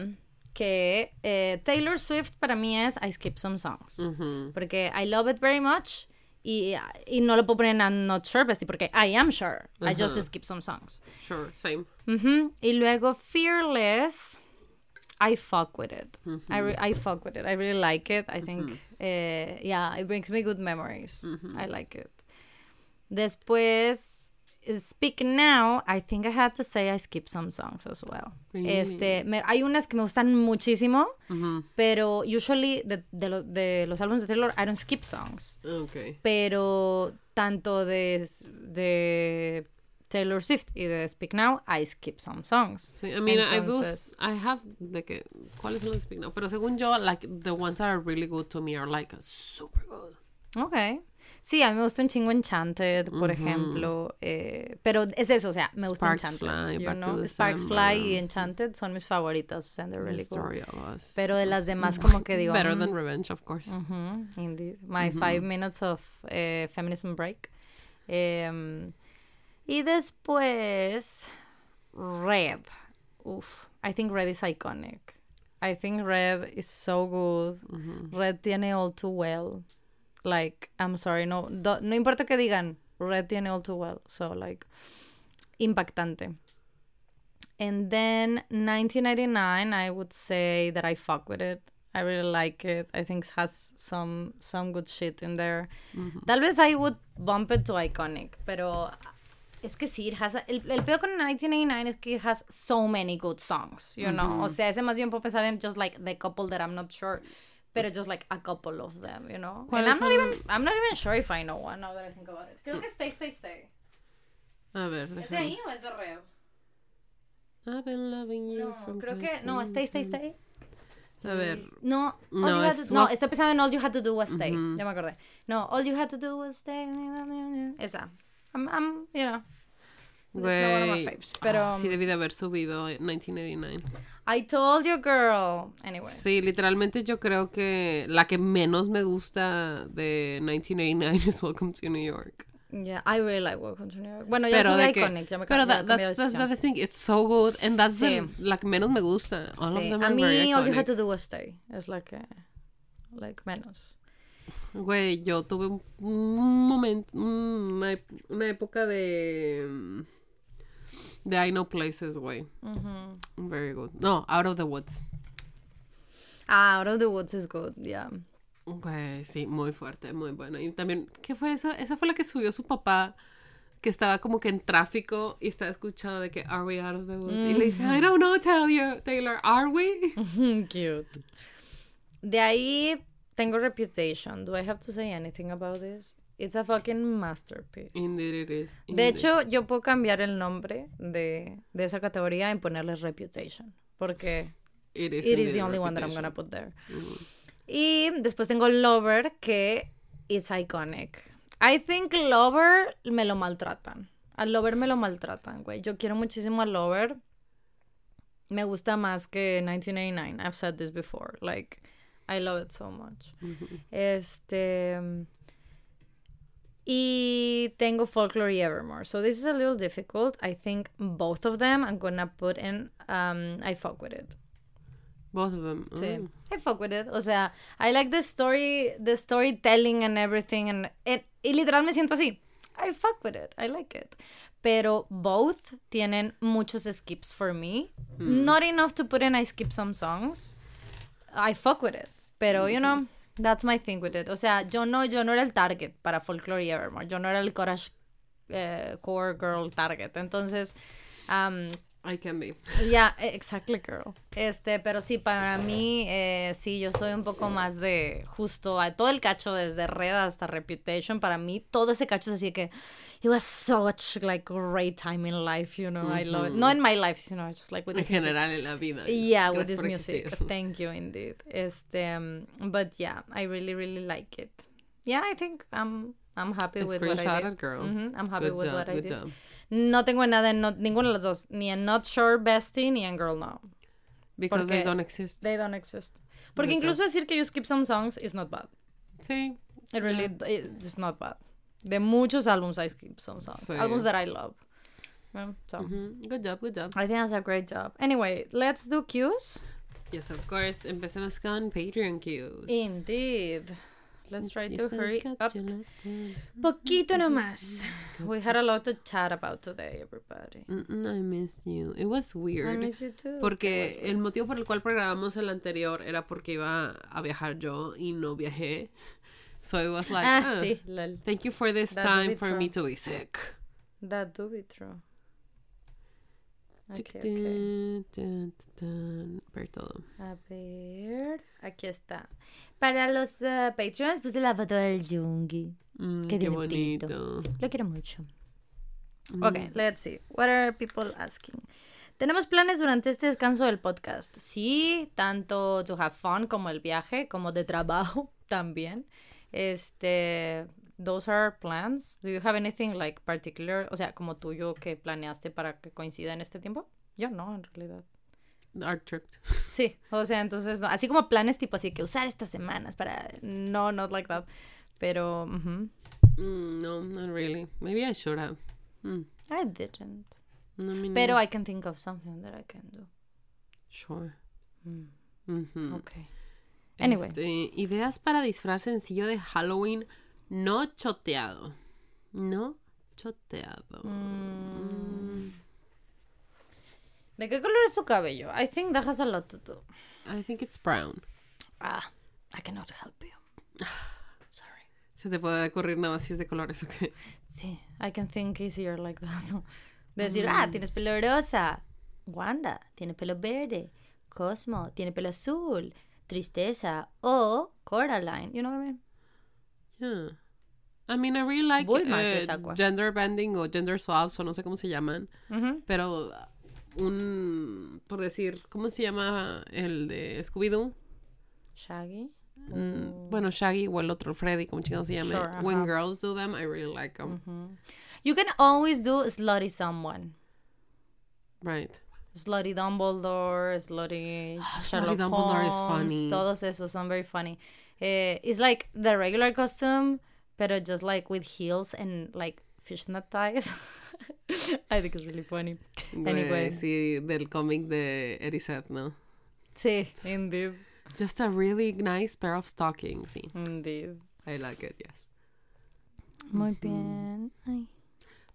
que eh, Taylor Swift para mí es I skip some songs. Ujú. Porque I love it very much. Y, y no lo puedo poner en Not Sure Bestie porque I am sure. I just skip some songs. Sure, same. Ujú. Y luego Fearless. I fuck with it. I, re- I fuck with it. I really like it. I think, eh, yeah, it brings me good memories. I like it. Después, Speak Now, I think I had to say I skip some songs as well. Really? Este, me- hay unas que me gustan muchísimo, pero usually de, de, lo- de los álbumes de Taylor, I don't skip songs. Okay. Pero tanto de, de Taylor Swift y de Speak Now, I skip some songs. Sí, I mean, I do, I have, de que, ¿cuáles son de Speak Now? Pero según yo, like, the ones that are really good to me are, like, super good. Ok. Sí, a mí me gusta un chingo Enchanted, por ejemplo. eh, pero es eso, o sea, me gusta Sparks Enchanted. Fly, you know? Sparks Summer. Fly y Enchanted son mis favoritas, o sea, they're really cool. Pero de las demás, como que digo. Better mm, than Revenge, of course. indeed. My five minutes of eh, feminism break. Em, y después, Red. Uf, I think Red is iconic. I think Red is so good. Red tiene All Too Well. Like, I'm sorry, no, do- no importa que digan, Red tiene All Too Well. So, like, impactante. And then 1999, I would say that I fuck with it. I really like it. I think it has some some good shit in there. Tal vez I would bump it to iconic, pero es que sí, it has a- el, el peor con 1989 es que it has so many good songs, you know. O sea, ese más bien puedo pensar en just like the couple that I'm not sure, pero just like a couple of them, you know. And ¿Cuáles I'm not even I'm not even sure if I know one now that I think about it. Creo que Stay Stay Stay. A ver, ¿Es de ahí o es de Red? I've been loving you No, from creo que no, Stay Stay Stay. A ver. No, No, es to- no, estoy pensando en All You Had to Do Was Stay. Ya me acordé. No, All You Had to Do Was Stay. Esa. I'm, I'm you know. It's not one of my Güey, faves. Pero ah, sí debí de haber subido en 1989. I told you, girl. Anyway. Sí, literalmente yo creo que la que menos me gusta de 1989 es Welcome to New York. Yeah, I really like Welcome to New York. Bueno, ya Pero de que, Iconic. Ya me pero that, that's, that's decisión. the thing, it's so good and that's the- Sí. la que menos me gusta. All of Sí, them A are very mí, All You Had to Do Was Stay. Es like, eh, like menos. Güey, yo tuve un, momento, una, una época de... De I Know Places, güey. Very good. No, Out of the Woods. Ah, Out of the Woods is good, yeah. Güey, sí, muy fuerte, muy bueno. Y también, ¿qué fue eso? Esa fue la que subió su papá, que estaba como que en tráfico y estaba escuchando de que Are we out of the woods? Y le dice, I don't know, Taylor, Taylor, are we? Cute. De ahí tengo Reputation. Do I have to say anything about this? It's a fucking masterpiece. Indeed it is. De hecho, yo puedo cambiar el nombre de, de esa categoría y ponerle Reputation. Porque it is, it is indeed the only one that I'm gonna put there. Mm. Y después tengo Lover, que it's iconic. I think Lover me lo maltratan. A Lover me lo maltratan, güey. Yo quiero muchísimo a Lover. Me gusta más que 1989. I've said this before. Like, I love it so much. Este. Y tengo Folklore y Evermore. So this is a little difficult. I think both of them I'm gonna put in um, I fuck with it. Both of them. Sí. Mm. I fuck with it. O sea, I like the story, the storytelling and everything. And it, y literal me siento así. I fuck with it. I like it. Pero both tienen muchos skips for me. Not enough to put in I skip some songs. I fuck with it. Pero, you know, that's my thing with it. O sea, yo no, yo no era el target para Folklore y Evermore. Yo no era el Courage eh, Core Girl target. Entonces, um, I can be. Yeah, e- exactly, girl. Este, pero sí, para mí, eh, sí, yo soy un poco más de justo a todo el cacho desde Red hasta Reputation. Para mí, todo ese cacho es así que it was such like great time in life, you know. I love it. Not in my life, you know, just like with En this music. general en la vida. Yeah, with this music. existir. Thank you, indeed. Este, um, but yeah, I really, really like it. Yeah, I think I'm, I'm happy with what I did. it, girl. Mhm, I'm happy Good with job, what I good did. job. No tengo nada en no- ninguna de las dos, ni en Not Sure Bestie ni en Girl No. Because they don't exist. They don't exist. Porque incluso decir que you skip some songs is not bad. Sí. It really it's not bad. De muchos álbumes I skip some songs. Sí. Albums that I love. So. Good job, good job. I think that's a great job. Anyway, let's do cues. Yes, of course. Empecemos con Patreon cues. Indeed. Let's try to hurry up. Poquito nomás. We had a lot to chat about today, everybody. Mm-mm, I miss you. It was I weird. miss you too. Porque el motivo por el cual programamos el anterior era porque iba a viajar yo y no viajé. So it was like, Ah, ah, sí, lol. thank you for this That time for true. me to be sick. That do be true. Okay, okay. Ver todo. A ver, aquí está. Para los uh, Patreons, puse la foto del Jungi. Mm, Que qué tiene frito. bonito. Lo quiero mucho. Mm. Ok, let's see. What are people asking? Tenemos planes durante este descanso del podcast. Sí, tanto to have fun como el viaje, como de trabajo también. Este, those are plans. Do you have anything like particular, o sea, como tuyo que planeaste para que coincida en este tiempo? Yo no, en realidad. Art trip. Sí, o sea, entonces, no, así como planes tipo así que usar estas semanas para, no, not like that, pero. Mm, no, not really. Maybe I should have. Mm, I didn't. no, me Pero. I can think of something that I can do. Sure. Mm. Okay. Anyway. Este, ideas para disfraz sencillo de Halloween no choteado. No choteado. Mm. ¿De qué color es tu cabello? I think that has a lot to do. I think it's brown. Ah, I cannot help you. Sorry. Se te puede ocurrir nada más si es de colores o qué. Sí, I can think easier like that. Decir, ah, tienes pelo rosa. Wanda, tiene pelo verde. Cosmo, tiene pelo azul. Tristeza. O Coraline. You know what I mean? Yeah. I mean, I really like aqua. gender bending o gender swaps o no sé cómo se llaman. Ujú. Pero un, por decir, ¿cómo se llama el de Scooby-Doo? Shaggy. Mm, Bueno, Shaggy o el otro Freddy, como chingado se llame. Sure, When ajá. girls do them, I really like them. You can always do slutty someone. Right. Slutty Dumbledore, Slutty Sherlock Slutty Dumbledore is Holmes, funny. Todos esos son very funny. Eh, it's like the regular costume, pero just like with heels and like fishnet ties. I think it's really funny. Anyway. Sí, del cómic de Eriseth, ¿no? Sí, indeed. Just a really nice pair of stockings, sí. Indeed. I like it, yes. Muy bien. Ay.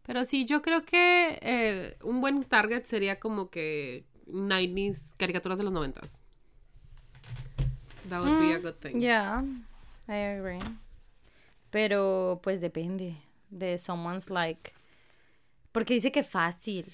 Pero sí, yo creo que eh, un buen target sería como que 90s, caricaturas de los 90s. That would be a good thing. Yeah, I agree. Pero pues depende de someone's like porque dice que fácil.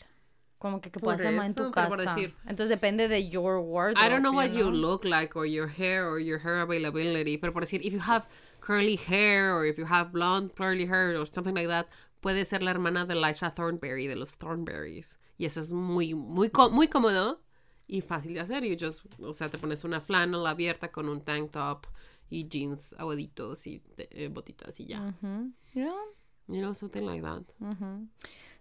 Como que, que puedes armar en tu casa. decir- Entonces depende de your wardrobe. I don't know what you know? look like or your hair or your hair availability, pero por decir, if you have curly hair or if you have blonde curly hair or something like that, puede ser la hermana de Liza Thornberry, de los Thornberries. Y eso es muy, muy, muy cómodo y fácil de hacer. You just, o sea, te pones una flannel abierta con un tank top y jeans aguaditos y eh, botitas y ya. Yeah. You know, something like that.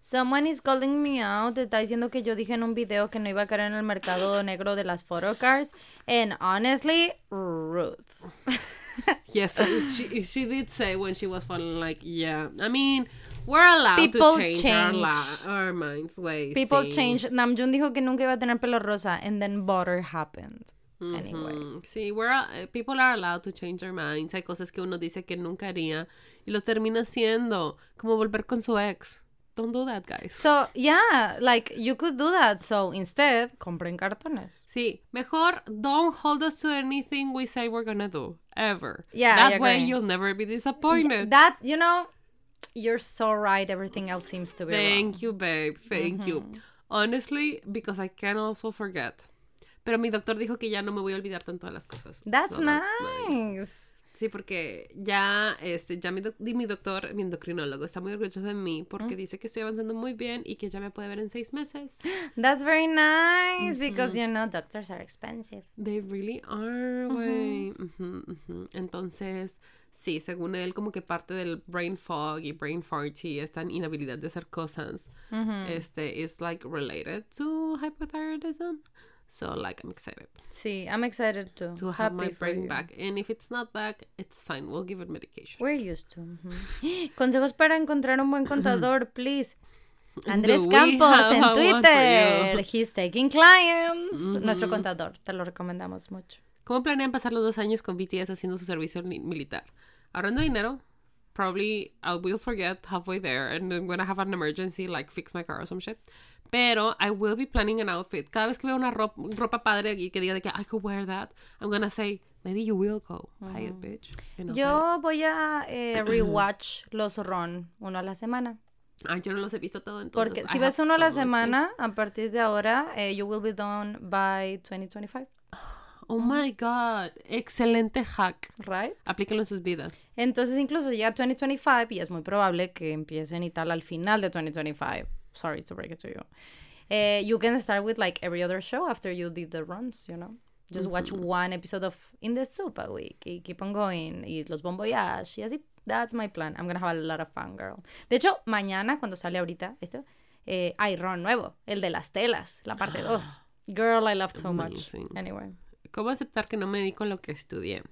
Someone is calling me out. Está diciendo que yo dije en un video que no iba a caer en el mercado negro de las photocars. And honestly, rude. Yes, so she, she did say when she was falling, like, yeah. I mean, we're allowed People to change, Our, change. la- our minds ways. People change. Namjoon dijo que nunca iba a tener pelo rosa. And then butter happened. Anyway. Sí, we're, uh, people are allowed to change their minds. Hay cosas que uno dice que nunca haría y lo termina haciendo, como volver con su ex. Don't do that, guys. So, yeah, like you could do that. So, instead, compren cartones. Sí, mejor don't hold us to anything we say we're gonna do, ever. Yeah, That way agree. you'll never be disappointed. That's, you know, you're so right. Everything else seems to be wrong. Thank you, babe. Thank you. Honestly, because I can also forget. Pero mi doctor dijo que ya no me voy a olvidar tanto de las cosas. That's, So nice. Sí, porque ya, este, ya mi, doc- mi doctor, mi endocrinólogo, está muy orgulloso de mí porque dice que estoy avanzando muy bien y que ya me puede ver en seis meses. That's very nice because, you know, doctors are expensive. They really are, güey. Ujú, ujú. Entonces, sí, según él, como que parte del brain fog y brain fart y esta inhabilidad de hacer cosas, este, is like related to hypothyroidism. So, like, I'm excited Sí, I'm excited too. to have my Happy for brain back. And if it's not back, it's fine. We'll give it medication. We're used to. ujú. Consejos para encontrar un buen contador, please. Andrés Campos en Twitter. He's taking clients. Nuestro contador. Te lo recomendamos mucho. ¿Cómo planean pasar los dos años con BTS haciendo su servicio militar? Ahorrando dinero. Probably I will forget halfway there and then when I have an emergency, like fix my car or some shit. Pero I will be planning an outfit. Cada vez que veo una ropa, ropa padre y que diga de que I could wear that, I'm gonna say, maybe you will go. Buy it, bitch. Buy it. Yo voy a eh, rewatch los Ron uno a la semana. Ah, yo no los he visto todo, entonces. Porque si ves uno a la time. semana, a partir de ahora, eh, you will be done by 2025. Oh my god. Excelente hack. Right? Aplíquenlo en sus vidas. Entonces, incluso ya 2025, y es muy probable que empiecen y tal al final de 2025. Sorry to break it to you. Eh, you can start with like every other show after you did the runs, you know? Just watch one episode of In the Soup a week y keep on going. Y los Bon Voyage y así. That's my plan. I'm gonna have a lot of fun, girl. De hecho, mañana, cuando sale ahorita esto, eh, hay run nuevo. El de las telas, la parte 2. Girl, I love so much. Anyway. ¿Cómo aceptar que no me dedico a lo que estudié?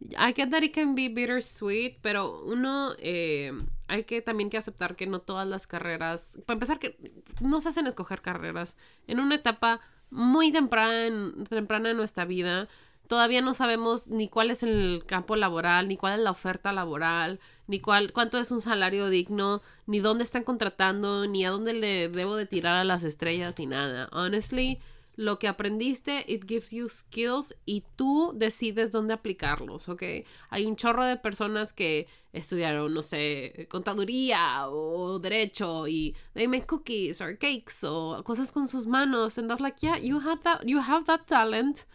I get that it can be bittersweet, pero uno eh, hay que también que aceptar que no todas las carreras, para empezar que no se hacen escoger carreras en una etapa muy temprana, temprana en nuestra vida. Todavía no sabemos ni cuál es el campo laboral, ni cuál es la oferta laboral, ni cuál, cuánto es un salario digno, ni dónde están contratando, ni a dónde le debo de tirar a las estrellas, ni nada. Honestly, lo que aprendiste, it gives you skills y tú decides dónde aplicarlos, ¿ok? Hay un chorro de personas que estudiaron, no sé, contaduría o derecho y they make cookies or cakes o cosas con sus manos and that's like, yeah, you have that, you have that talent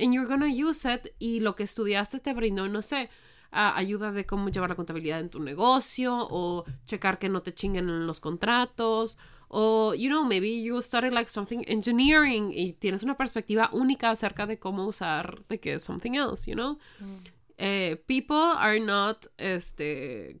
and you're gonna use it y lo que estudiaste te brindó, no sé, ah, ayuda de cómo llevar la contabilidad en tu negocio o checar que no te chinguen en los contratos o, you know, maybe you studied like something engineering y tienes una perspectiva única acerca de cómo usar de que something else, you know? Eh, people are not, este,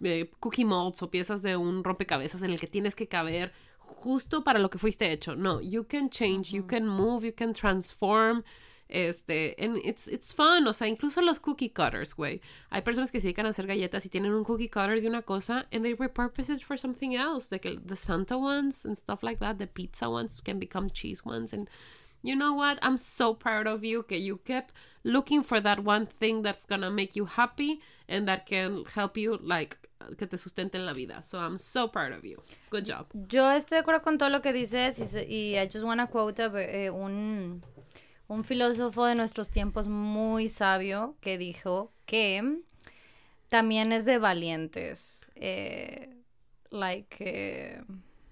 eh, cookie molds o piezas de un rompecabezas en el que tienes que caber justo para lo que fuiste hecho. No, you can change, you can move, you can transform. Este, and it's, it's fun, o sea, incluso los cookie cutters, güey. Hay personas que se dedican a hacer galletas y tienen un cookie cutter de una cosa and they repurpose it for something else. Like the Santa ones and stuff like that, the pizza ones can become cheese ones and you know what? I'm so proud of you que you kept looking for that one thing that's gonna make you happy and that can help you like que te sustente en la vida. So I'm so proud of you. Good job. Yo estoy de acuerdo con todo lo que dices y, I just wanna quote a, eh, un, un filósofo de nuestros tiempos muy sabio que dijo que también es de valientes. Eh, like... Eh,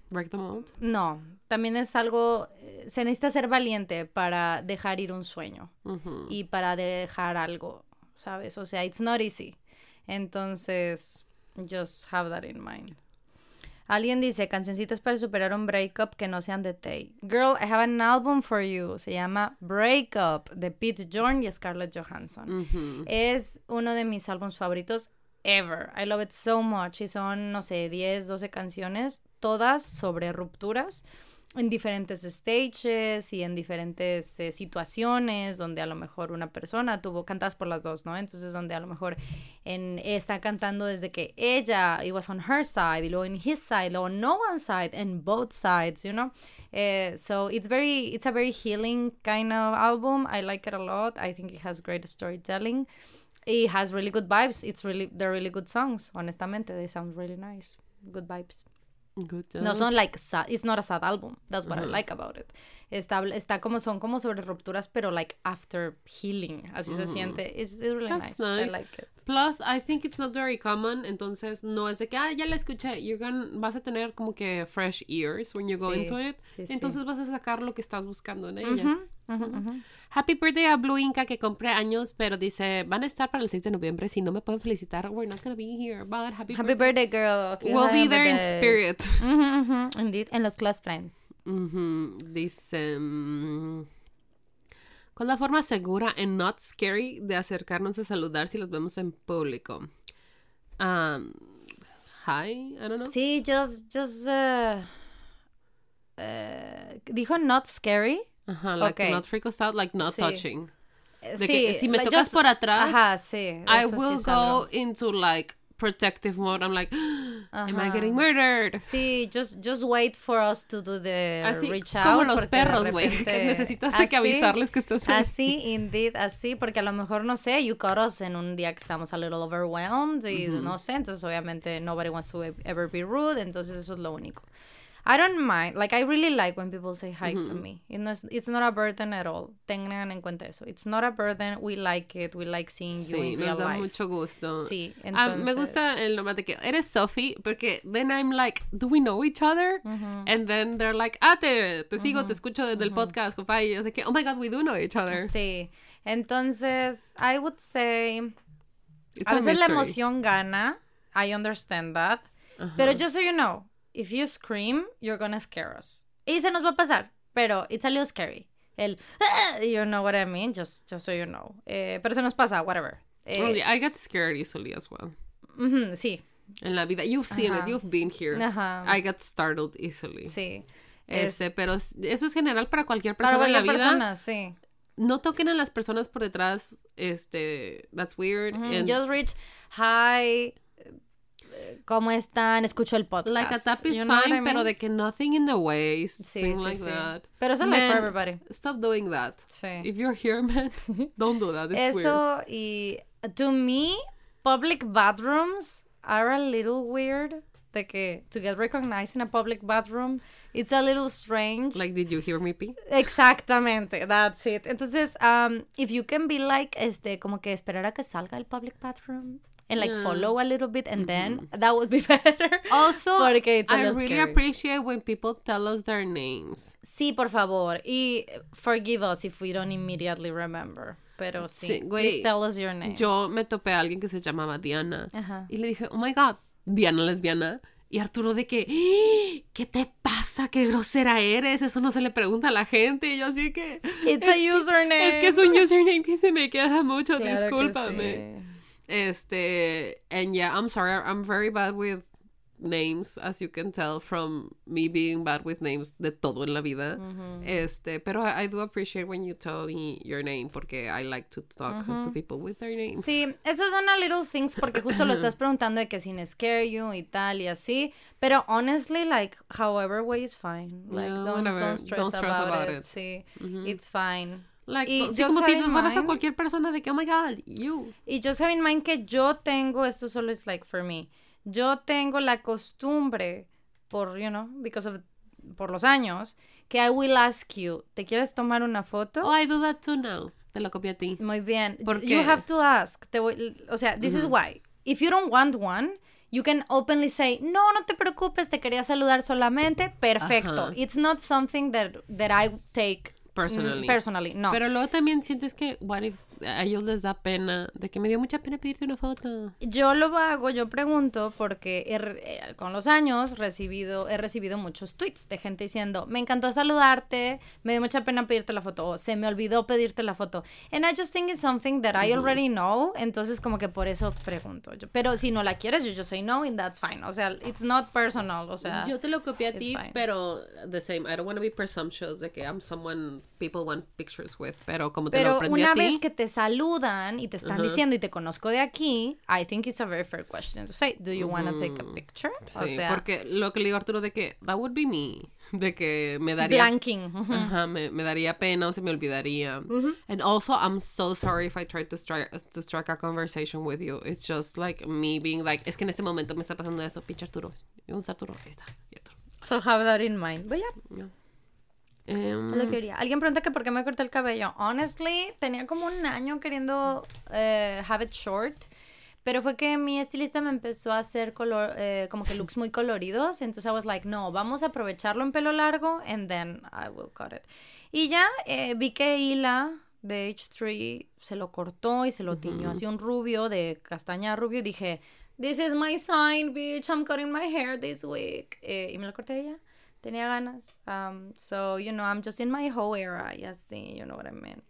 Break the mold. No, también es algo, eh, se necesita ser valiente para dejar ir un sueño y para dejar algo, ¿sabes? O sea, it's not easy. Entonces, just have that in mind. Alguien dice, cancioncitas para superar un breakup que no sean de Tay. Girl, I have an album for you. Se llama Breakup de Pete Jorn y Scarlett Johansson. Es uno de mis álbumes favoritos ever. I love it so much. Y son, no sé, 10, 12 canciones, todas sobre rupturas en diferentes stages y en diferentes eh, situaciones donde a lo mejor una persona tuvo cantadas por las dos, ¿no? Entonces donde a lo mejor está cantando desde que ella it was on her side y luego en his side, luego no one side and both sides, you know. Uh, so it's very it's a very healing kind of album. I like it a lot. I think it has great storytelling. It has really good vibes. It's really they're really good songs. Honestamente, they sound really nice. Good vibes. Good no son like sad, it's not a sad album. That's what I like about it. Está, está como son como sobre rupturas, pero like after healing, así se siente. It's, it's really nice. I like it. Plus, I think it's not very common, entonces no es de que ah ya la escuché. You're gonna, vas a tener como que fresh ears when you go into it. entonces vas a sacar lo que estás buscando en ellas. Happy birthday a Blue Inca que compré años, pero dice, van a estar para el 6 de noviembre. Si no me pueden felicitar, we're not gonna be here. But happy, happy birthday. girl. we'll be there in spirit. Indeed, en los class friends. Dice... ¿Cuál es la forma segura and not scary de acercarnos a saludar si los vemos en público? Um, hi, I don't know. Sí, just, just, uh, uh, dijo not scary. Ajá, like okay. not freak us out, like not touching. De sí, que si me tocas por atrás, ajá, sí, I will go into like protective mode. I'm like, am I getting murdered? Sí, just, just wait for us to do the así, reach out. Como los perros, güey, que necesitas así, que avisarles que estás ahí. Así, indeed, así, porque a lo mejor, no sé, you caught us en un día que estamos a little overwhelmed y no sé, entonces obviamente nobody wants to ever be rude, entonces eso es lo único. I don't mind. Like, I really like when people say hi to me. It's, it's not a burden at all. Tengan en cuenta eso. It's not a burden. We like it. We like seeing you in real nos da life. mucho gusto. Sí, entonces... Ah, me gusta el nombre de que eres Sophie, porque then I'm like, do we know each other? And then they're like, ah, te, te sigo, te escucho desde el podcast, compa. Y yo de que, oh my God, we do know each other. Sí. Entonces, I would say... a veces la emoción gana. I understand that. Pero just so you know, if you scream, you're gonna scare us. Y se nos va a pasar, pero it's a little scary. El, ah", you know what I mean, just, just so you know. Eh, pero se nos pasa, whatever. Eh, yeah, I get scared easily as well. sí. En la vida. You've seen it, you've been here. Ajá. I get startled easily. Sí. Este, pero eso es general para cualquier persona para cualquier en la vida. Persona, sí. No toquen a las personas por detrás. Este, that's weird. Just reach high ¿Cómo están? Escucho el podcast. Like a tap is fine, pero de que nothing in the way. Sí, sí, like sí. That. Pero eso es like for everybody. Stop doing that. Sí. If you're here, man, don't do that. It's eso y to me, public bathrooms are a little weird. De que to get recognized in a public bathroom, it's a little strange. Like, did you hear me pee? Exactamente, that's it. Entonces, um, if you can be like, este, como que esperar a que salga el public bathroom and like follow a little bit and then that would be better. Also, Porque I really appreciate when people tell us their names. Sí, por favor. Y forgive us if we don't immediately remember. Pero sí, sí please tell us your name. Yo me topé a alguien que se llamaba Diana y le dije, oh my god, Diana lesbiana. Y Arturo de que, ¡Ah! ¿qué te pasa? ¿Qué grosera eres? Eso no se le pregunta a la gente. Y yo así que... It's a username. es que es un username que se me queda mucho, discúlpame. Este, and yeah, I'm sorry, I'm very bad with names, as you can tell from me being bad with names de todo en la vida. Este, pero I, I do appreciate when you tell me your name porque I like to talk to people with their names. Sí, esos son a little things porque justo lo estás preguntando de que sin scare you y tal y así. Pero honestly, like, however way is fine. Like, don't, don't stress, Don't stress about, about it. it. Sí, it's fine. Like, Y sí, just como hermanas a cualquier persona de que, oh my god, you. Y just have in mind que yo tengo, esto solo es like for me, yo tengo la costumbre, por, you know, because of, por los años, que I will ask you, ¿te quieres tomar una foto? Oh, I do that too now. Te lo copié a ti. Muy bien. ¿Por You have to ask. Te voy- o sea, this is why. If you don't want one, you can openly say, no, no te preocupes, te quería saludar solamente. Perfecto. It's not something that, that I take Personally. personally. No. Pero luego también sientes que, what if a ellos les da pena, de que me dio mucha pena pedirte una foto. Yo lo hago, yo pregunto porque he eh, con los años recibido, he recibido muchos tweets de gente diciendo, me encantó saludarte, me dio mucha pena pedirte la foto, o se me olvidó pedirte la foto. And I just think it's something that I already know, entonces como que por eso pregunto. Yo, pero si no la quieres, yo just say no and that's fine. O sea, it's not personal, o sea. Yo te lo copié a ti, fine. pero the same. I don't want to be presumptuous de que I'm someone people want pictures with, pero como te Pero lo aprendí una a ti. vez que te saludan y te están diciendo y te conozco de aquí, I think it's a very fair question to say, do you want to take a picture? o Sí, sea, porque lo que le digo a Arturo de que that would be me, de que me daría blanking. ujú. Ajá, me, me daría pena o se me olvidaría. And also, I'm so sorry if I tried to strike, to strike a conversation with you. It's just like me being like, es que en este momento me está pasando eso, pinche Arturo. ¿Y ¿Dónde está Arturo? Ahí está. y Arturo. So have that in mind. But yeah, Em, es lo que quería. Alguien pregunta que por qué me corté el cabello. Honestly, tenía como un año queriendo eh, have it short. Pero fue que mi estilista me empezó a hacer color, eh, como que looks muy coloridos. Entonces I was like, no, vamos a aprovecharlo en pelo largo and then I will cut it. Y ya eh, vi que Hila de H3 se lo cortó y se lo tiñó así un rubio de castaña a rubio. Y dije, this is my sign, bitch. I'm cutting my hair this week. Eh, y me lo corté ella. Tenía ganas. Um, so, you know, I'm just in my whole era. Y así, you know what I mean.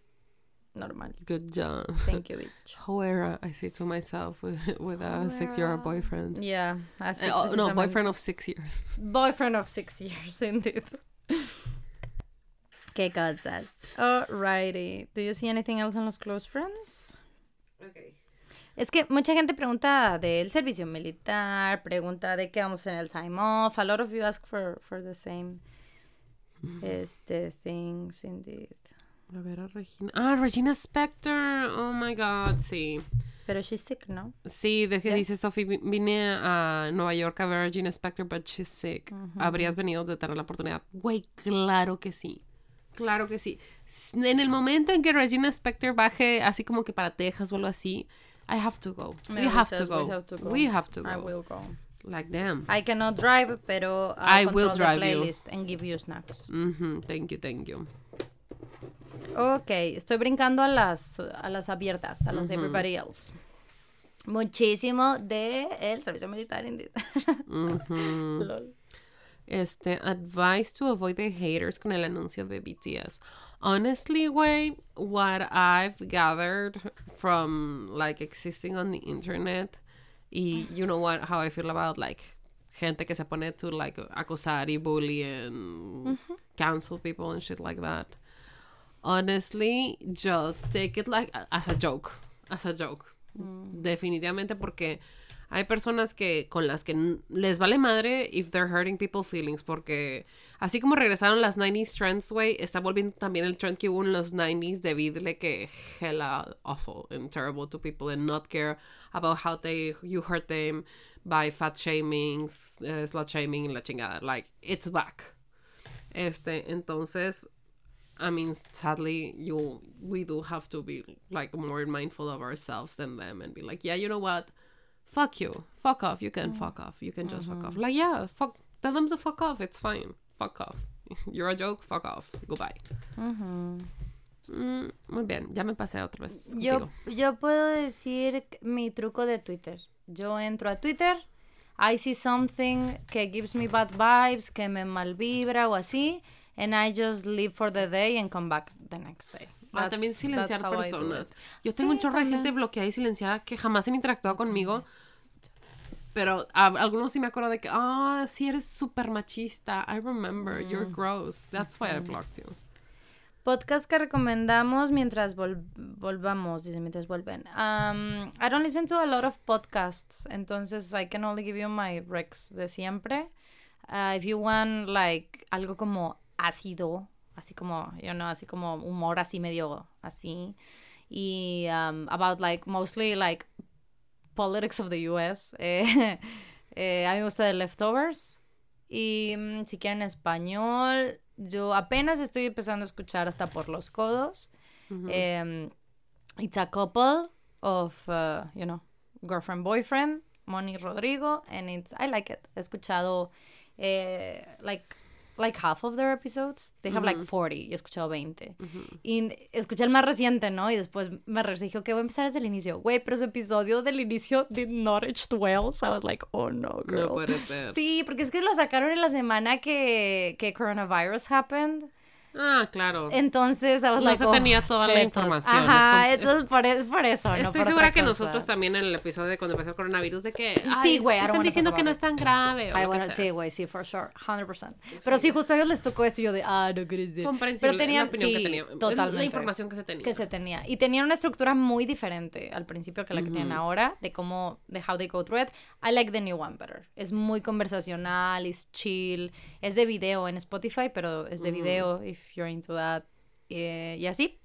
Normal. Good job. Thank you, bitch. However, I say to myself with, with a six year old boyfriend. Yeah. Así, Eh, oh, no, boyfriend of six years. Boyfriend of six years, indeed. Qué cosas. Alrighty. Do you see anything else on los close friends? Okay. Es que mucha gente pregunta del servicio militar, pregunta de qué vamos en el time off. A lot of you ask for, for the same este, things, indeed. A ver, a Regina. Ah, Regina Spector. Oh my god, sí. Pero she's sick, ¿no? Sí, de que dice Sophie, vi- vine a Nueva York a ver a Regina Spector, but she's sick. ¿Habrías venido de tener la oportunidad? Güey, claro que sí. Claro que sí. En el momento en que Regina Spector baje así como que para Texas o algo así, I have to go. We have to go. we have to go. We have to I will go. Like, damn. I cannot drive, pero I I'll will drive the you. playlist and give you snacks. Mhm, Thank you, thank you. Ok, estoy brincando a las, a las abiertas, a las de everybody else. Muchísimo de el servicio militar, indeed. Lol. Este, advice to avoid the haters con el anuncio de BTS. Honestly, way, what I've gathered from like existing on the internet, y you know what, how I feel about like gente que se pone to like acosar y bully and mm-hmm. cancel people and shit like that. Honestly, just take it like as a joke, as a joke. Mm. Definitivamente porque hay personas que con las que les vale madre if they're hurting people's feelings porque así como regresaron las 90s trends, güey, está volviendo también el trend que hubo en los 90s de vidle que hella awful and terrible to people and not care about how they you hurt them by fat shaming, uh, slut shaming la chingada. Like, it's back. Este, entonces, I mean, sadly, you we do have to be like more mindful of ourselves than them and be like, yeah, you know what? Fuck you. Fuck off. You can fuck off. You can just fuck off. Like, yeah, fuck. Tell them to fuck off. It's fine. Fuck off. You're a joke. Fuck off. Goodbye. Mm, muy bien. Ya me pasé otra vez. Yo, yo puedo decir mi truco de Twitter. Yo entro a Twitter, I see something que gives me bad vibes, que me malvibra o así, and I just leave for the day and come back the next day. Ah, también silenciar personas. Yo tengo un Sí, chorro de gente bloqueada y silenciada que jamás han interactuado conmigo. Pero a- algunos sí me acuerdo de que, ah, sí eres súper machista. I remember, you're Mm. gross. That's why I blocked you. Podcast que recomendamos mientras vol- volvamos, dice, mientras vuelven. Um, I don't listen to a lot of podcasts, entonces I can only give you my recs de siempre. Uh, if you want, like, algo como ácido, así como, you know, así como humor así medio así. Y um, about, like, mostly, like, politics of the US. Eh, eh, a mí me gusta The Leftovers. Y mm, si quieren español, yo apenas estoy empezando a escuchar hasta por los codos. Em, it's a couple of, uh, you know, girlfriend, boyfriend, Moni Rodrigo, and it's, I like it. He escuchado, eh, like, like half of their episodes. They have like 40, yo he escuchado 20. Y escuché el más reciente, ¿no? Y después me regresé y dije, ok, voy a empezar desde el inicio. Güey, pero su episodio del inicio did not age well, so I was like, oh no, girl. No puede ser. Sí, porque es que lo sacaron en la semana que, que coronavirus happened. Ah, claro. Entonces, I was No like, se oh, tenía toda la chetos. información, es Ajá, como- es- entonces por, es por eso, no Estoy por segura que cosa. nosotros también en el episodio de cuando empezó el coronavirus de que Sí, güey, están wanna diciendo que no es tan grave o Ay, lo bueno, que sí, güey, sí, for sure, 100%. Pero sí, justo a ellos les tocó esto y yo de, ah, no crees de... Comprensible, Pero tenían, la opinión sí, que tenía, la- totalmente. la información que se tenía. que se tenía. Y tenían una estructura muy diferente al principio que la que tienen ahora, de cómo, de how they go through it. I like the new one better. Es muy conversacional, es chill, es de video en Spotify, pero es de video if you're into that. eh, y así.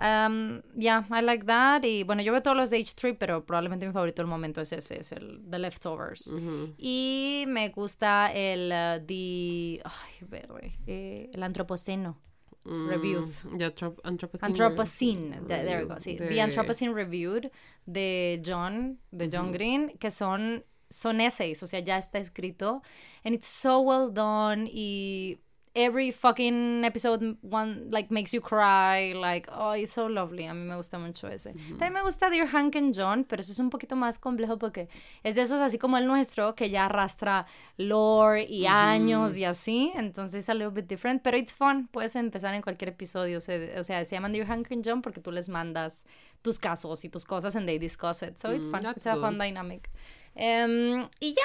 Um, yeah, I like that. Y bueno, yo veo todos los de H3, pero probablemente mi favorito del momento es ese, es el The Leftovers. Y me gusta el uh, the, ay, verde, eh, el antropoceno. Reviewed. Mm, de Antrop- Anthropocene. Anthropocene, th- there we go, sí. De- The Anthropocene Reviewed de John, de John Green, que son, son essays, o sea, ya está escrito. And it's so well done y every fucking episode one, like, makes you cry, like, oh, it's so lovely. A mí me gusta mucho ese. También me gusta Dear Hank and John, pero eso es un poquito más complejo porque es de esos así como el nuestro, que ya arrastra lore y años y así. Entonces es a little bit different, pero it's fun. Puedes empezar en cualquier episodio. O sea, o sea, se llaman Dear Hank and John porque tú les mandas tus casos y tus cosas and they discuss it. So it's Mm, fun. It's a fun good. dynamic. Em, y ya.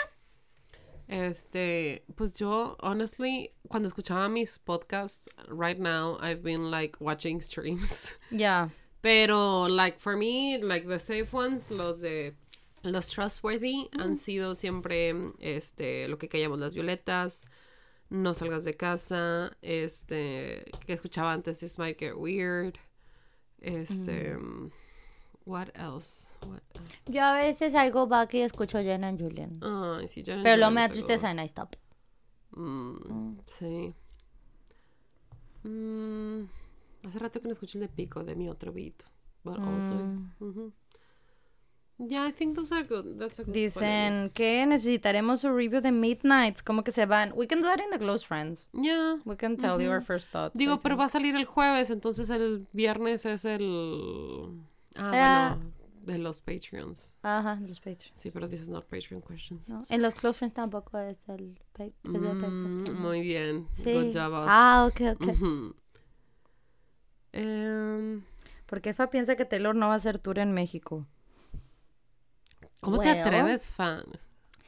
Este, pues yo, honestly, cuando escuchaba mis podcasts, right now, I've been like watching streams. Ya. Pero, like, for me, like, the safe ones, los de los trustworthy, han sido siempre, este, lo que callamos las violetas, no salgas de casa, este, que escuchaba antes, This Might Get Weird, este, what else? What else? Yo a veces algo back y escucho Jenna and Julian. Ay, sí, Janet Pero luego me da tristeza and I stop. Mm, Sí. Mm, hace rato que no escuché el de Pico de mi otro beat. But also. Mm. ujú. Yeah, I think those are good. That's a good Dicen que necesitaremos un review de Midnights. ¿Cómo que se van? We can do that in the close friends. Yeah. We can tell you our first thoughts. Digo, pero va a salir el jueves, entonces el viernes es el. Ah, Ah. bueno, de los Patreons. Ajá, los Patreons. Sí, pero this is not Patreon questions. No, En los close friends tampoco es el pa- es de Mm, Patreon. muy bien. Sí. Good job, us. Ah, ok, ok. Ujú. Em, Porque Fa piensa que Taylor no va a hacer tour en México. ¿Cómo te Well. atreves, fan?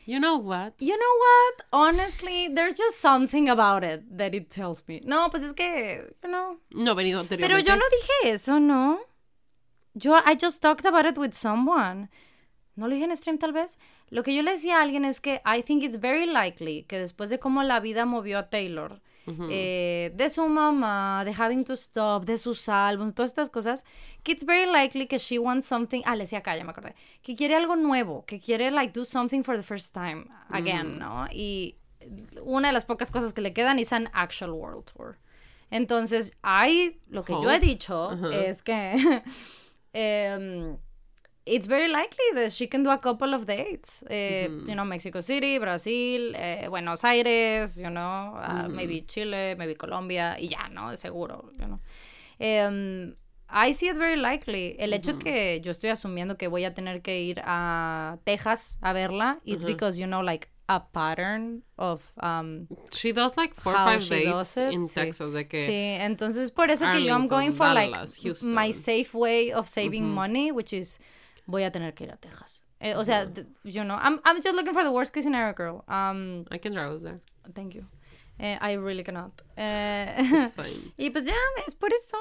You know what? You know what? Honestly, there's just something about it that it tells me. No, pues es que, you know. No he venido Pero anteriormente. yo no dije eso, ¿no? Yo, I just talked about it with someone. No lo dije en stream tal vez. Lo que yo le decía a alguien es que I think it's very likely que después de cómo la vida movió a Taylor, eh, de su mamá, de having to stop, de sus álbumes, todas estas cosas, que it's very likely que she wants something, ah, le decía acá, ya me acordé, que quiere algo nuevo, que quiere like do something for the first time again, ¿no? Y una de las pocas cosas que le quedan es an actual world tour. Entonces, hay, lo que yo he dicho es que em, it's very likely that she can do a couple of dates. Eh, You know, Mexico City, Brasil, eh, Buenos Aires, you know, uh, maybe Chile, maybe Colombia, y ya, ¿no? De seguro, you know. Em, I see it very likely. El hecho que yo estoy asumiendo que voy a tener que ir a Texas a verla, it's because, you know, like a pattern of um, She does like four or five dates in sí. Texas. De que Sí, entonces por eso que yo I'm going for Dallas, like Houston. my safe way of saving money, which is voy a tener que ir a Texas. Eh, o sea, th- you know, I'm, I'm just looking for the worst case scenario, girl. Um, I can draw us there. thank you. Eh, I really cannot. Eh, It's fine. y pues ya, es por eso.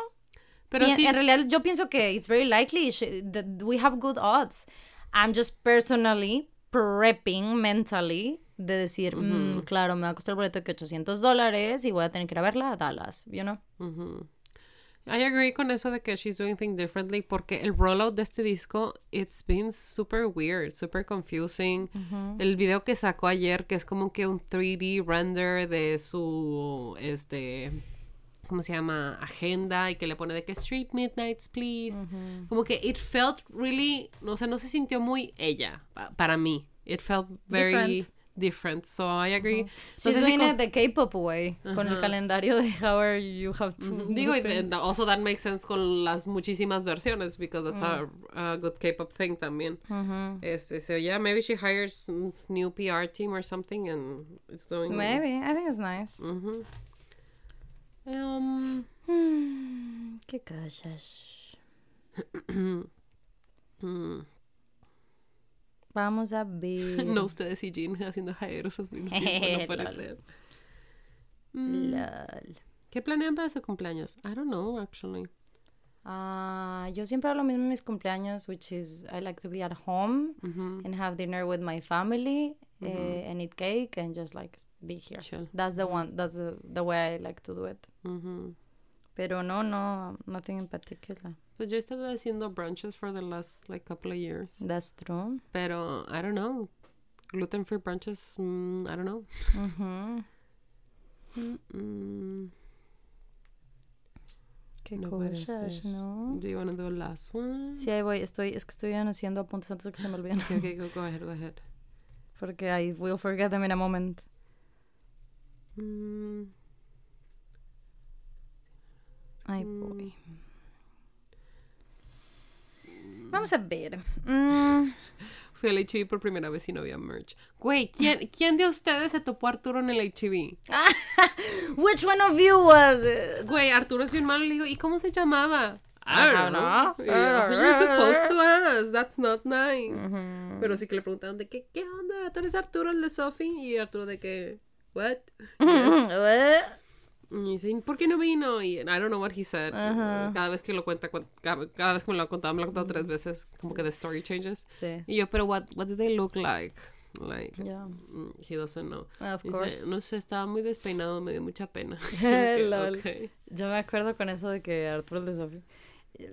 Pero Y sí, en realidad yo pienso que it's very likely that we have good odds. I'm just personally prepping mentally de decir, "Mm, claro, me va a costar el boleto de que 800 dólares y voy a tener que ir a verla a Dallas, you know? I agree con eso de que she's doing things differently porque el rollout de este disco it's been super weird, super confusing. El video que sacó ayer que es como que un 3D render de su este ¿cómo se llama? agenda y que le pone de que street midnights please. Como que it felt really, o sea, no se sintió muy ella pa- para mí. It felt very Different. different. So I agree. She's Entonces, sí, doing con- it the K-pop way, con el calendario de how are you have to Digo, and also that makes sense con las muchísimas versiones because that's a, a good K-pop thing también. Este, so yeah, maybe she hires new PR team or something and it's doing. Maybe, I think it's nice. Um, Hmm, ¿Qué cosas? mm, Vamos a ver. no ustedes y Jean haciendo hires al mismo tiempo, no puedo creer. Mm, Lol. ¿Qué planean para su cumpleaños? I don't know, actually. Ah, yo siempre hago lo mismo en mis cumpleaños, which is I like to be at home Mhm. and have dinner with my family eh, and eat cake and just like be here. Chill. That's the one. That's the, the way I like to do it. Pero no, no, nothing in particular. Pues yo he estado haciendo brunches for the last like couple of years. That's true. Pero, I don't know. Gluten free brunches, mm, I don't know. Mm, Qué No cosas. ¿no? do you want to do a last one? Sí, ahí voy. Estoy, es que estoy haciendo apuntes antes de que se me olviden. Okay, okay, go, go ahead, go ahead. Porque I will forget them in a moment. Mm, Ahí voy. Vamos a ver. Mm, fui al HB por primera vez y no había merch. Güey, ¿quién, ¿quién de ustedes se topó a Arturo en el HB? Which one of you was it? Güey, Arturo es bien malo. Le digo, ¿y cómo se llamaba? I don't know. You're supposed to ask. That's not nice. Pero sí que le preguntaron de que, ¿qué onda? ¿Tú eres Arturo el de Sophie? Y Arturo de que, ¿what? Y dice, ¿por qué no vino? Y I don't know what he said. Cada vez que lo cuenta, cu- cada, cada vez que me lo ha contado, me lo ha contado tres veces, como que the story changes. Sí. Y yo, pero what, what did they look like? Like, Yeah. mm, he doesn't know. Of Dice, course. no sé, estaba muy despeinado, me dio mucha pena. Lol. Ok. Yo me acuerdo con eso de que Arturo el de Sofía.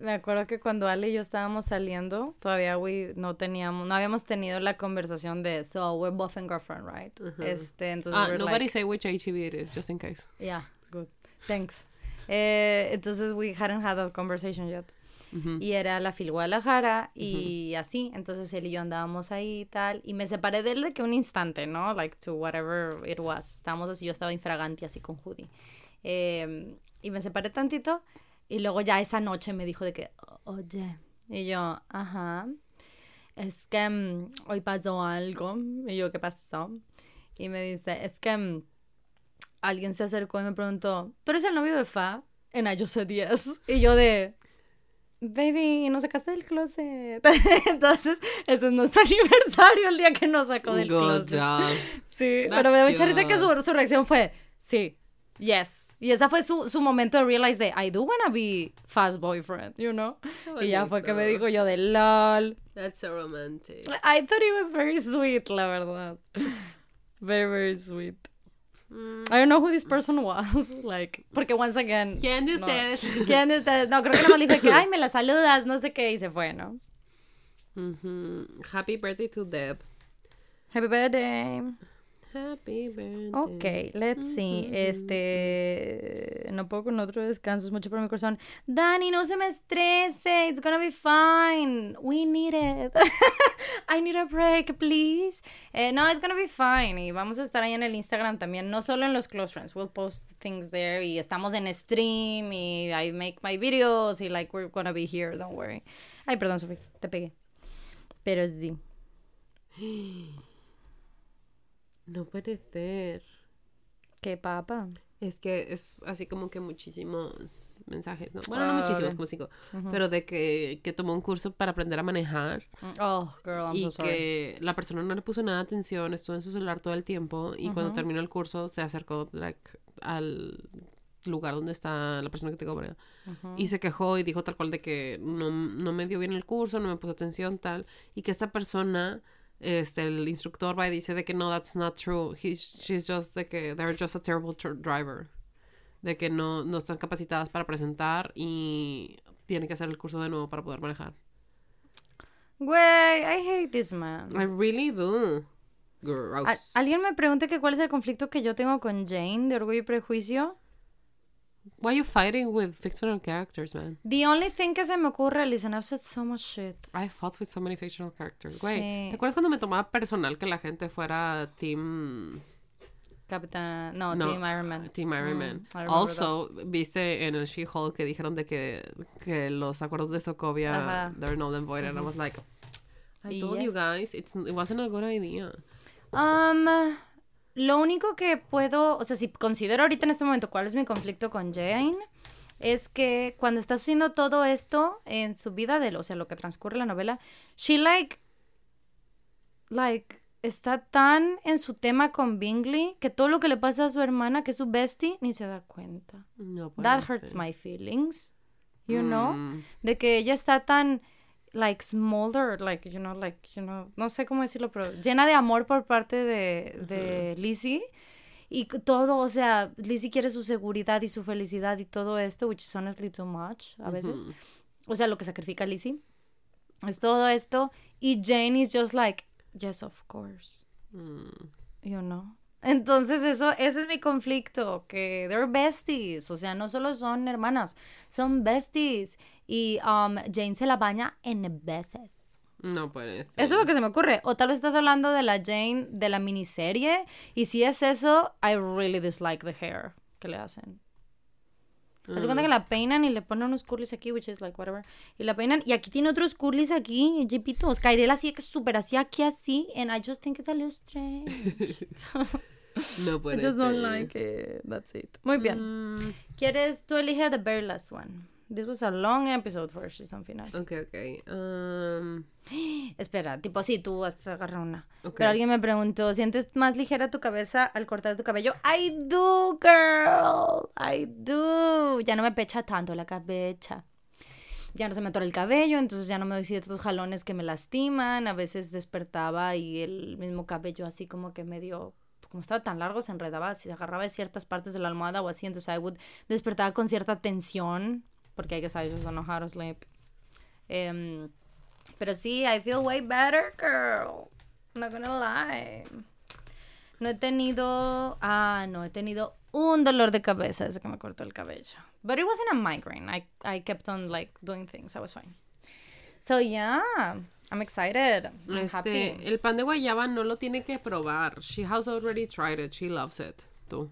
Me acuerdo que cuando Ale y yo estábamos saliendo, todavía we no teníamos, no habíamos tenido la conversación de so we're boyfriend girlfriend, right? Este, entonces we're nobody like, say which HEB it is, just in case. yeah, good, thanks. Eh, entonces we hadn't had that conversation yet. Ujú. Y era la Fil Guadalajara y así. Entonces él y yo andábamos ahí y tal. Y me separé de él de que un instante, ¿no? Like to whatever it was. Estábamos así, yo estaba infragante así con Judy. Eh, y me separé tantito. Y luego ya esa noche me dijo de que, oye. Y yo, ajá. Es que mm, hoy pasó algo. Y yo, ¿qué pasó? Y me dice, es que mm, alguien se acercó y me preguntó, ¿tú eres el novio de Fa? And I just said yes. Y yo de, baby, nos sacaste del closet. Entonces, ese es nuestro aniversario, el día que nos sacó del Good closet. job. Sí, That's pero me da mucha risa que su, su reacción fue, sí, yes. Y esa fue su, su momento de realize de, I do wanna be fast boyfriend, you know? Y ya fue que me dijo yo de, lol. That's so romantic. I thought it was very sweet, la verdad. Very, very sweet. Mm. I don't know who this person was, like, porque once again... ¿Quién de no. ustedes? ¿Quién de ustedes? No, creo que nomás le dije que, ay, me la saludas, no sé qué, y se fue, ¿no? Ujú. Happy birthday to Deb. Happy birthday. Happy birthday. Ok, let's see. Este. No puedo con otro descanso, es mucho para mi corazón. Dani, no se me estrese. It's gonna be fine. We need it. I need a break, please. Eh, no, it's gonna be fine. Y vamos a estar ahí en el Instagram también. No solo en los close friends. We'll post things there. Y estamos en stream. Y I make my videos. Y like, we're gonna be here. Don't worry. Ay, perdón, Sofía. Te pegué. Pero sí. No puede ser. ¿Qué papa? Es que es así como que muchísimos mensajes, ¿no? Bueno, no Ah, muchísimos, como cinco. Pero de que, que tomó un curso para aprender a manejar Oh, girl, I'm y so sorry. que la persona no le puso nada de atención, estuvo en su celular todo el tiempo y cuando terminó el curso se acercó like, al lugar donde está la persona que te cobra y se quejó y dijo tal cual de que no, no me dio bien el curso, no me puso atención, tal, y que esta persona, este, el instructor va y dice de que no, that's not true, He's, she's just de que they're just a terrible driver, de que no, no están capacitadas para presentar y tiene que hacer el curso de nuevo para poder manejar. Güey, I hate this man. I really do. Gross. Alguien me pregunta que cuál es el conflicto que yo tengo con Jane de Orgullo y Prejuicio. Why are you fighting with fictional characters, man? The only thing que se me ocurre, listen, I've said so much shit. I fought with so many fictional characters. Güey, Sí. ¿te acuerdas cuando me tomaba personal que la gente fuera Team... Capitán, no, No, Team Iron Man. Team Iron Mm, Man. Also, viste en el She-Hulk que dijeron de que, que los acuerdos de Sokovia, Ajá. they're null and void. And I was like, I told you guys, it's, it wasn't a good idea. Um, lo único que puedo, o sea, si considero ahorita en este momento cuál es mi conflicto con Jane, es que cuando está haciendo todo esto en su vida, de, o sea, lo que transcurre la novela, she like, like, está tan en su tema con Bingley que todo lo que le pasa a su hermana, que es su bestie, ni se da cuenta. No, That hurts my feelings, you know? Mm. de que ella está tan like smolder, like you know, like you know, no sé cómo decirlo, pero llena de amor por parte de, de Lizzie y todo, o sea, Lizzie quiere su seguridad y su felicidad y todo esto, which is honestly too much a veces. O sea, lo que sacrifica Lizzie es todo esto y Jane is just like, yes, of course, Mm. you know. Entonces eso, ese es mi conflicto, que they're besties, o sea, no solo son hermanas, son besties. Y um, Jane se la baña en veces. No puede ser. Eso es lo que se me ocurre. O tal vez estás hablando de la Jane de la miniserie. Y si es eso, I really dislike the hair que le hacen. Haz de cuenta que la peinan y le ponen unos curlis aquí, which is like whatever. Y la peinan. Y aquí tiene otros curlis aquí, jipitos. Kairel así que súper así, aquí así. And I just think it's a little strange. No puede I just don't ser. like it. That's it. Muy bien. Mm, ¿Quieres? Tú elige the very last one. This was a long episode for season final. ok, ok. Um, Espera, tipo, sí, tú vas a agarrar una. ok. Pero alguien me preguntó, ¿sientes más ligera tu cabeza al cortar tu cabello? I do, girl. I do. Ya no me pecha tanto la cabeza. Ya no se me atora el cabello, entonces ya no me doy ciertos jalones que me lastiman. A veces despertaba y el mismo cabello así como que medio... Como estaba tan largo, se enredaba, se agarraba de ciertas partes de la almohada o así, entonces I would despertaba con cierta tensión, porque I guess I just don't know how to sleep. Em, pero sí, I feel way better, girl. Not gonna lie. No he tenido. Ah, no, he tenido un dolor de cabeza desde que me cortó el cabello. But it wasn't a migraine. I, I kept on like doing things. I was fine. So yeah, I'm excited. I'm Este, happy. el pan de guayaba no lo tiene que probar. She has already tried it. She loves it. Tú.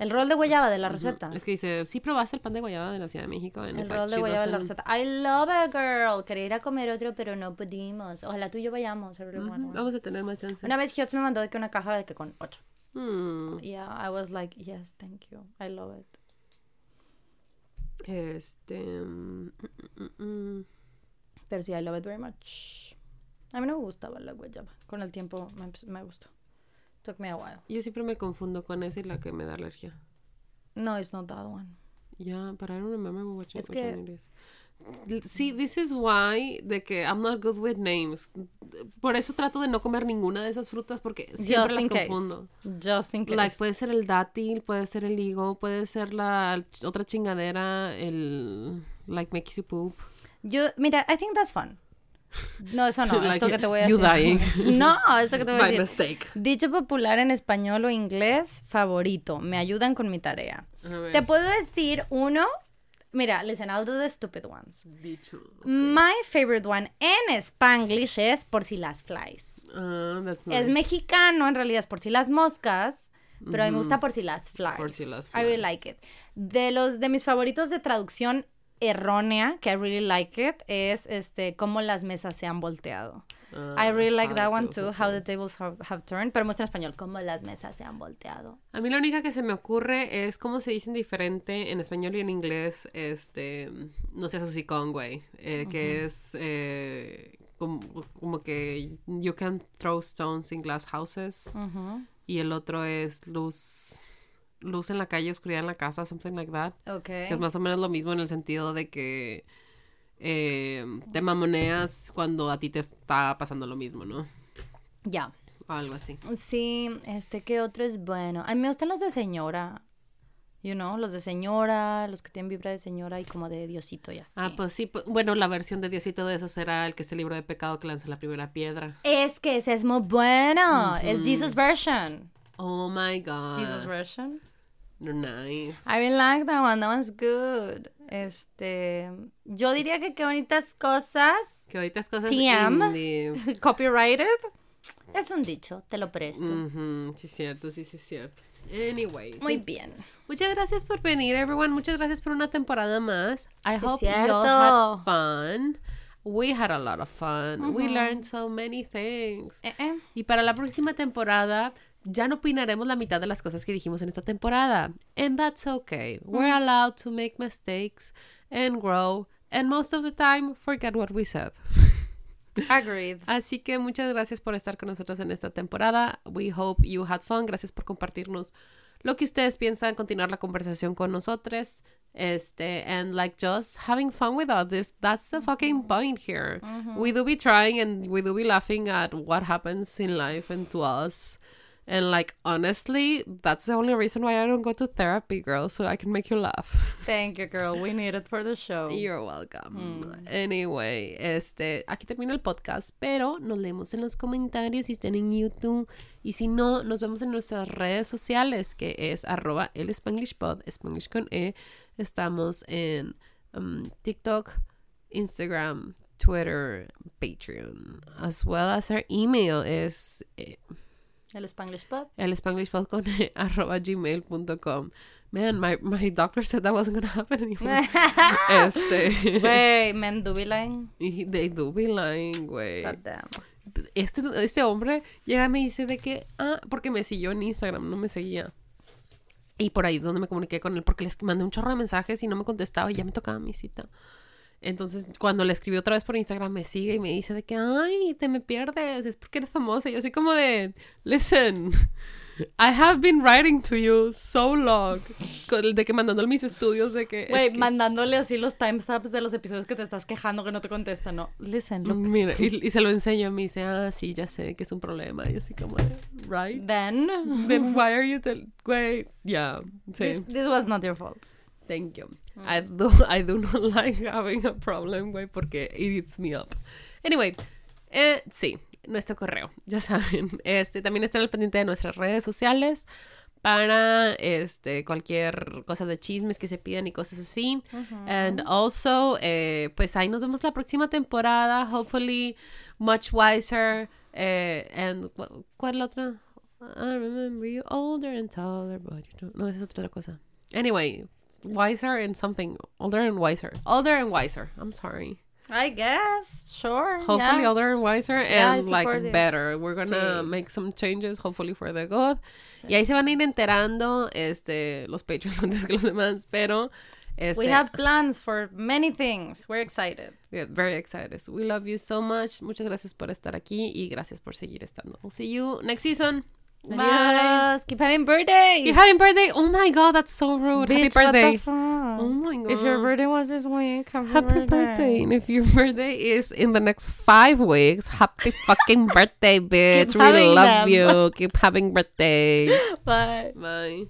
El rol de guayaba de la receta. Es que dice, sí probaste el pan de guayaba de la Ciudad de México. And El rol de guayaba de la receta. I love it, girl. Quería ir a comer otro, pero no pudimos. Ojalá tú y yo vayamos. One. Vamos a tener más chance. Una vez Hiots me mandó de que una caja de que con ocho. Mm, Yeah, I was like, yes, thank you. I love it. Este. mm, mm. Pero sí, I love it very much. A mí no me gustaba la guayaba. Con el tiempo me, me gustó. Took me a while. Yo siempre me confundo con esa y la que me da alergia. No, it's not that one. Yeah, but I don't remember which, Es que- one it is. Sí, this is why de que I'm not good with names. Por eso trato de no comer ninguna de esas frutas porque siempre Just las in case. confundo. Just in case. Like, puede ser el dátil, puede ser el higo, puede ser la otra chingadera, el like makes you poop. Yo, mira, I think that's fun. No, eso no. Like, esto que te voy a you decir. dying. No, esto que te voy a decir. mistake. Dicho popular en español o inglés, favorito. Me ayudan con mi tarea. Te puedo decir uno. Mira, listen, I'll do the stupid ones. dicho. My favorite one en Spanglish es por si las flies. Ah, that's Es nice. mexicano, en realidad es por si las moscas, pero a mí me gusta por si las flies. Por si las I really flies. like it. De los de mis favoritos de traducción errónea, que I really like it, es este cómo las mesas se han volteado. Ah, I really like how that one too, how the tables have, have turned, pero muestra en español, cómo las mesas se han volteado. A mí la única que se me ocurre es cómo se dicen diferente en español y en inglés, este, no sé, hocicón, güey, eh, que es eh, como, como que you can throw stones in glass houses y el otro es luz, luz en la calle, oscuridad en la casa, something like that. Ok. Que es más o menos lo mismo en el sentido de que eh, te mamoneas cuando a ti te está pasando lo mismo, ¿no? Ya. O algo así. Sí, este, ¿qué otro es bueno? A mí me gustan los de señora. You know, los de señora, los que tienen vibra de señora y como de diosito y así. Ah, pues sí, pues, bueno, la versión de Diosito de eso será el que es el libro de pecado que lanza la primera piedra. Es que ese es muy bueno. Es Jesus version. Oh my god. Jesus version. Nice. I really like that one. That one's good. Este, yo diría que qué bonitas cosas. Que ahorita es cosas TM. Copyrighted. Es un dicho, te lo presto. Ujú, sí, es cierto, sí, sí, es cierto. Anyway. Muy bien. Muchas gracias por venir, everyone. Muchas gracias por una temporada más. I Sí, hope you had fun. We had a lot of fun. We learned so many things. Eh, eh. Y para la próxima temporada ya no opinaremos la mitad de las cosas que dijimos en esta temporada. And that's okay. We're allowed to make mistakes and grow. And most of the time, forget what we said. Agreed. Así que muchas gracias por estar con nosotros en esta temporada. We hope you had fun. Gracias por compartirnos lo que ustedes piensan, continuar la conversación con nosotros. Este, and like just having fun with all this. That's the fucking point here. We do be trying and we do be laughing at what happens in life and to us. And like honestly, that's the only reason why I don't go to therapy, girl, so I can make you laugh. Thank you, girl. We need it for the show. You're welcome. Anyway, este, aquí termina el podcast, pero nos leemos en los comentarios si están en YouTube. Y si no, nos vemos en nuestras redes sociales, que es arroba el Spanglish Pod, Spanglish con E. Estamos en um, TikTok, Instagram, Twitter, Patreon, as well as our email is eh, El Spanglish Pod. el Spanglish Pod con arroba gmail.com. Man, my, my doctor said that wasn't gonna happen anymore. este. Wey, men do be lying. They do be lying, güey. Este, este hombre llega y me dice de que, ah, porque me siguió en Instagram, no me seguía. Y por ahí es donde me comuniqué con él, porque les mandé un chorro de mensajes y no me contestaba y ya me tocaba mi cita. Entonces, cuando le escribí otra vez por Instagram, me sigue y me dice de que, ay, te me pierdes, es porque eres famosa. Y yo así como de, listen, I have been writing to you so long. De que mandándole mis estudios de que... es Güey, que- mandándole así los timestamps de los episodios que te estás quejando que no te contestan, ¿no? Listen, look. Mira, y, y se lo enseño y me dice, ah, sí, ya sé que es un problema. Y yo así como, de, right? Then, Then why are you tell Güey, yeah, sí. this, this was not your fault. Thank you. I do, I do not like having a problem, güey, porque it eats me up. Anyway, eh, sí, nuestro correo, ya saben. Este, también están al pendiente de nuestras redes sociales para este cualquier cosa de chismes que se pidan y cosas así. And also, eh, pues ahí nos vemos la próxima temporada, hopefully much wiser. eh, and ¿cu- ¿cuál la otra? I remember you older and taller, but you don't. No, esa es otra cosa. Anyway, wiser and something. Older and wiser. Older and wiser. I'm sorry. I guess, sure. Hopefully yeah. older and wiser Yeah, and like this. better. We're gonna Sí. make some changes, hopefully for the good. Y ahí se van a ir enterando este los Patreons antes que los demás, pero este We have plans for many things. We're excited. we're very excited. So we love you so much. Muchas gracias por estar aquí y gracias por seguir estando. We'll see you next season. Bye. Adios. Keep having birthdays. You having birthday? Oh my god, that's so rude. Bitch, happy birthday. Oh my god. If your birthday was this week, happy, Happy birthday. And if your birthday is in the next five weeks, happy fucking birthday, bitch. we love them. you. Keep having birthdays. Bye. Bye.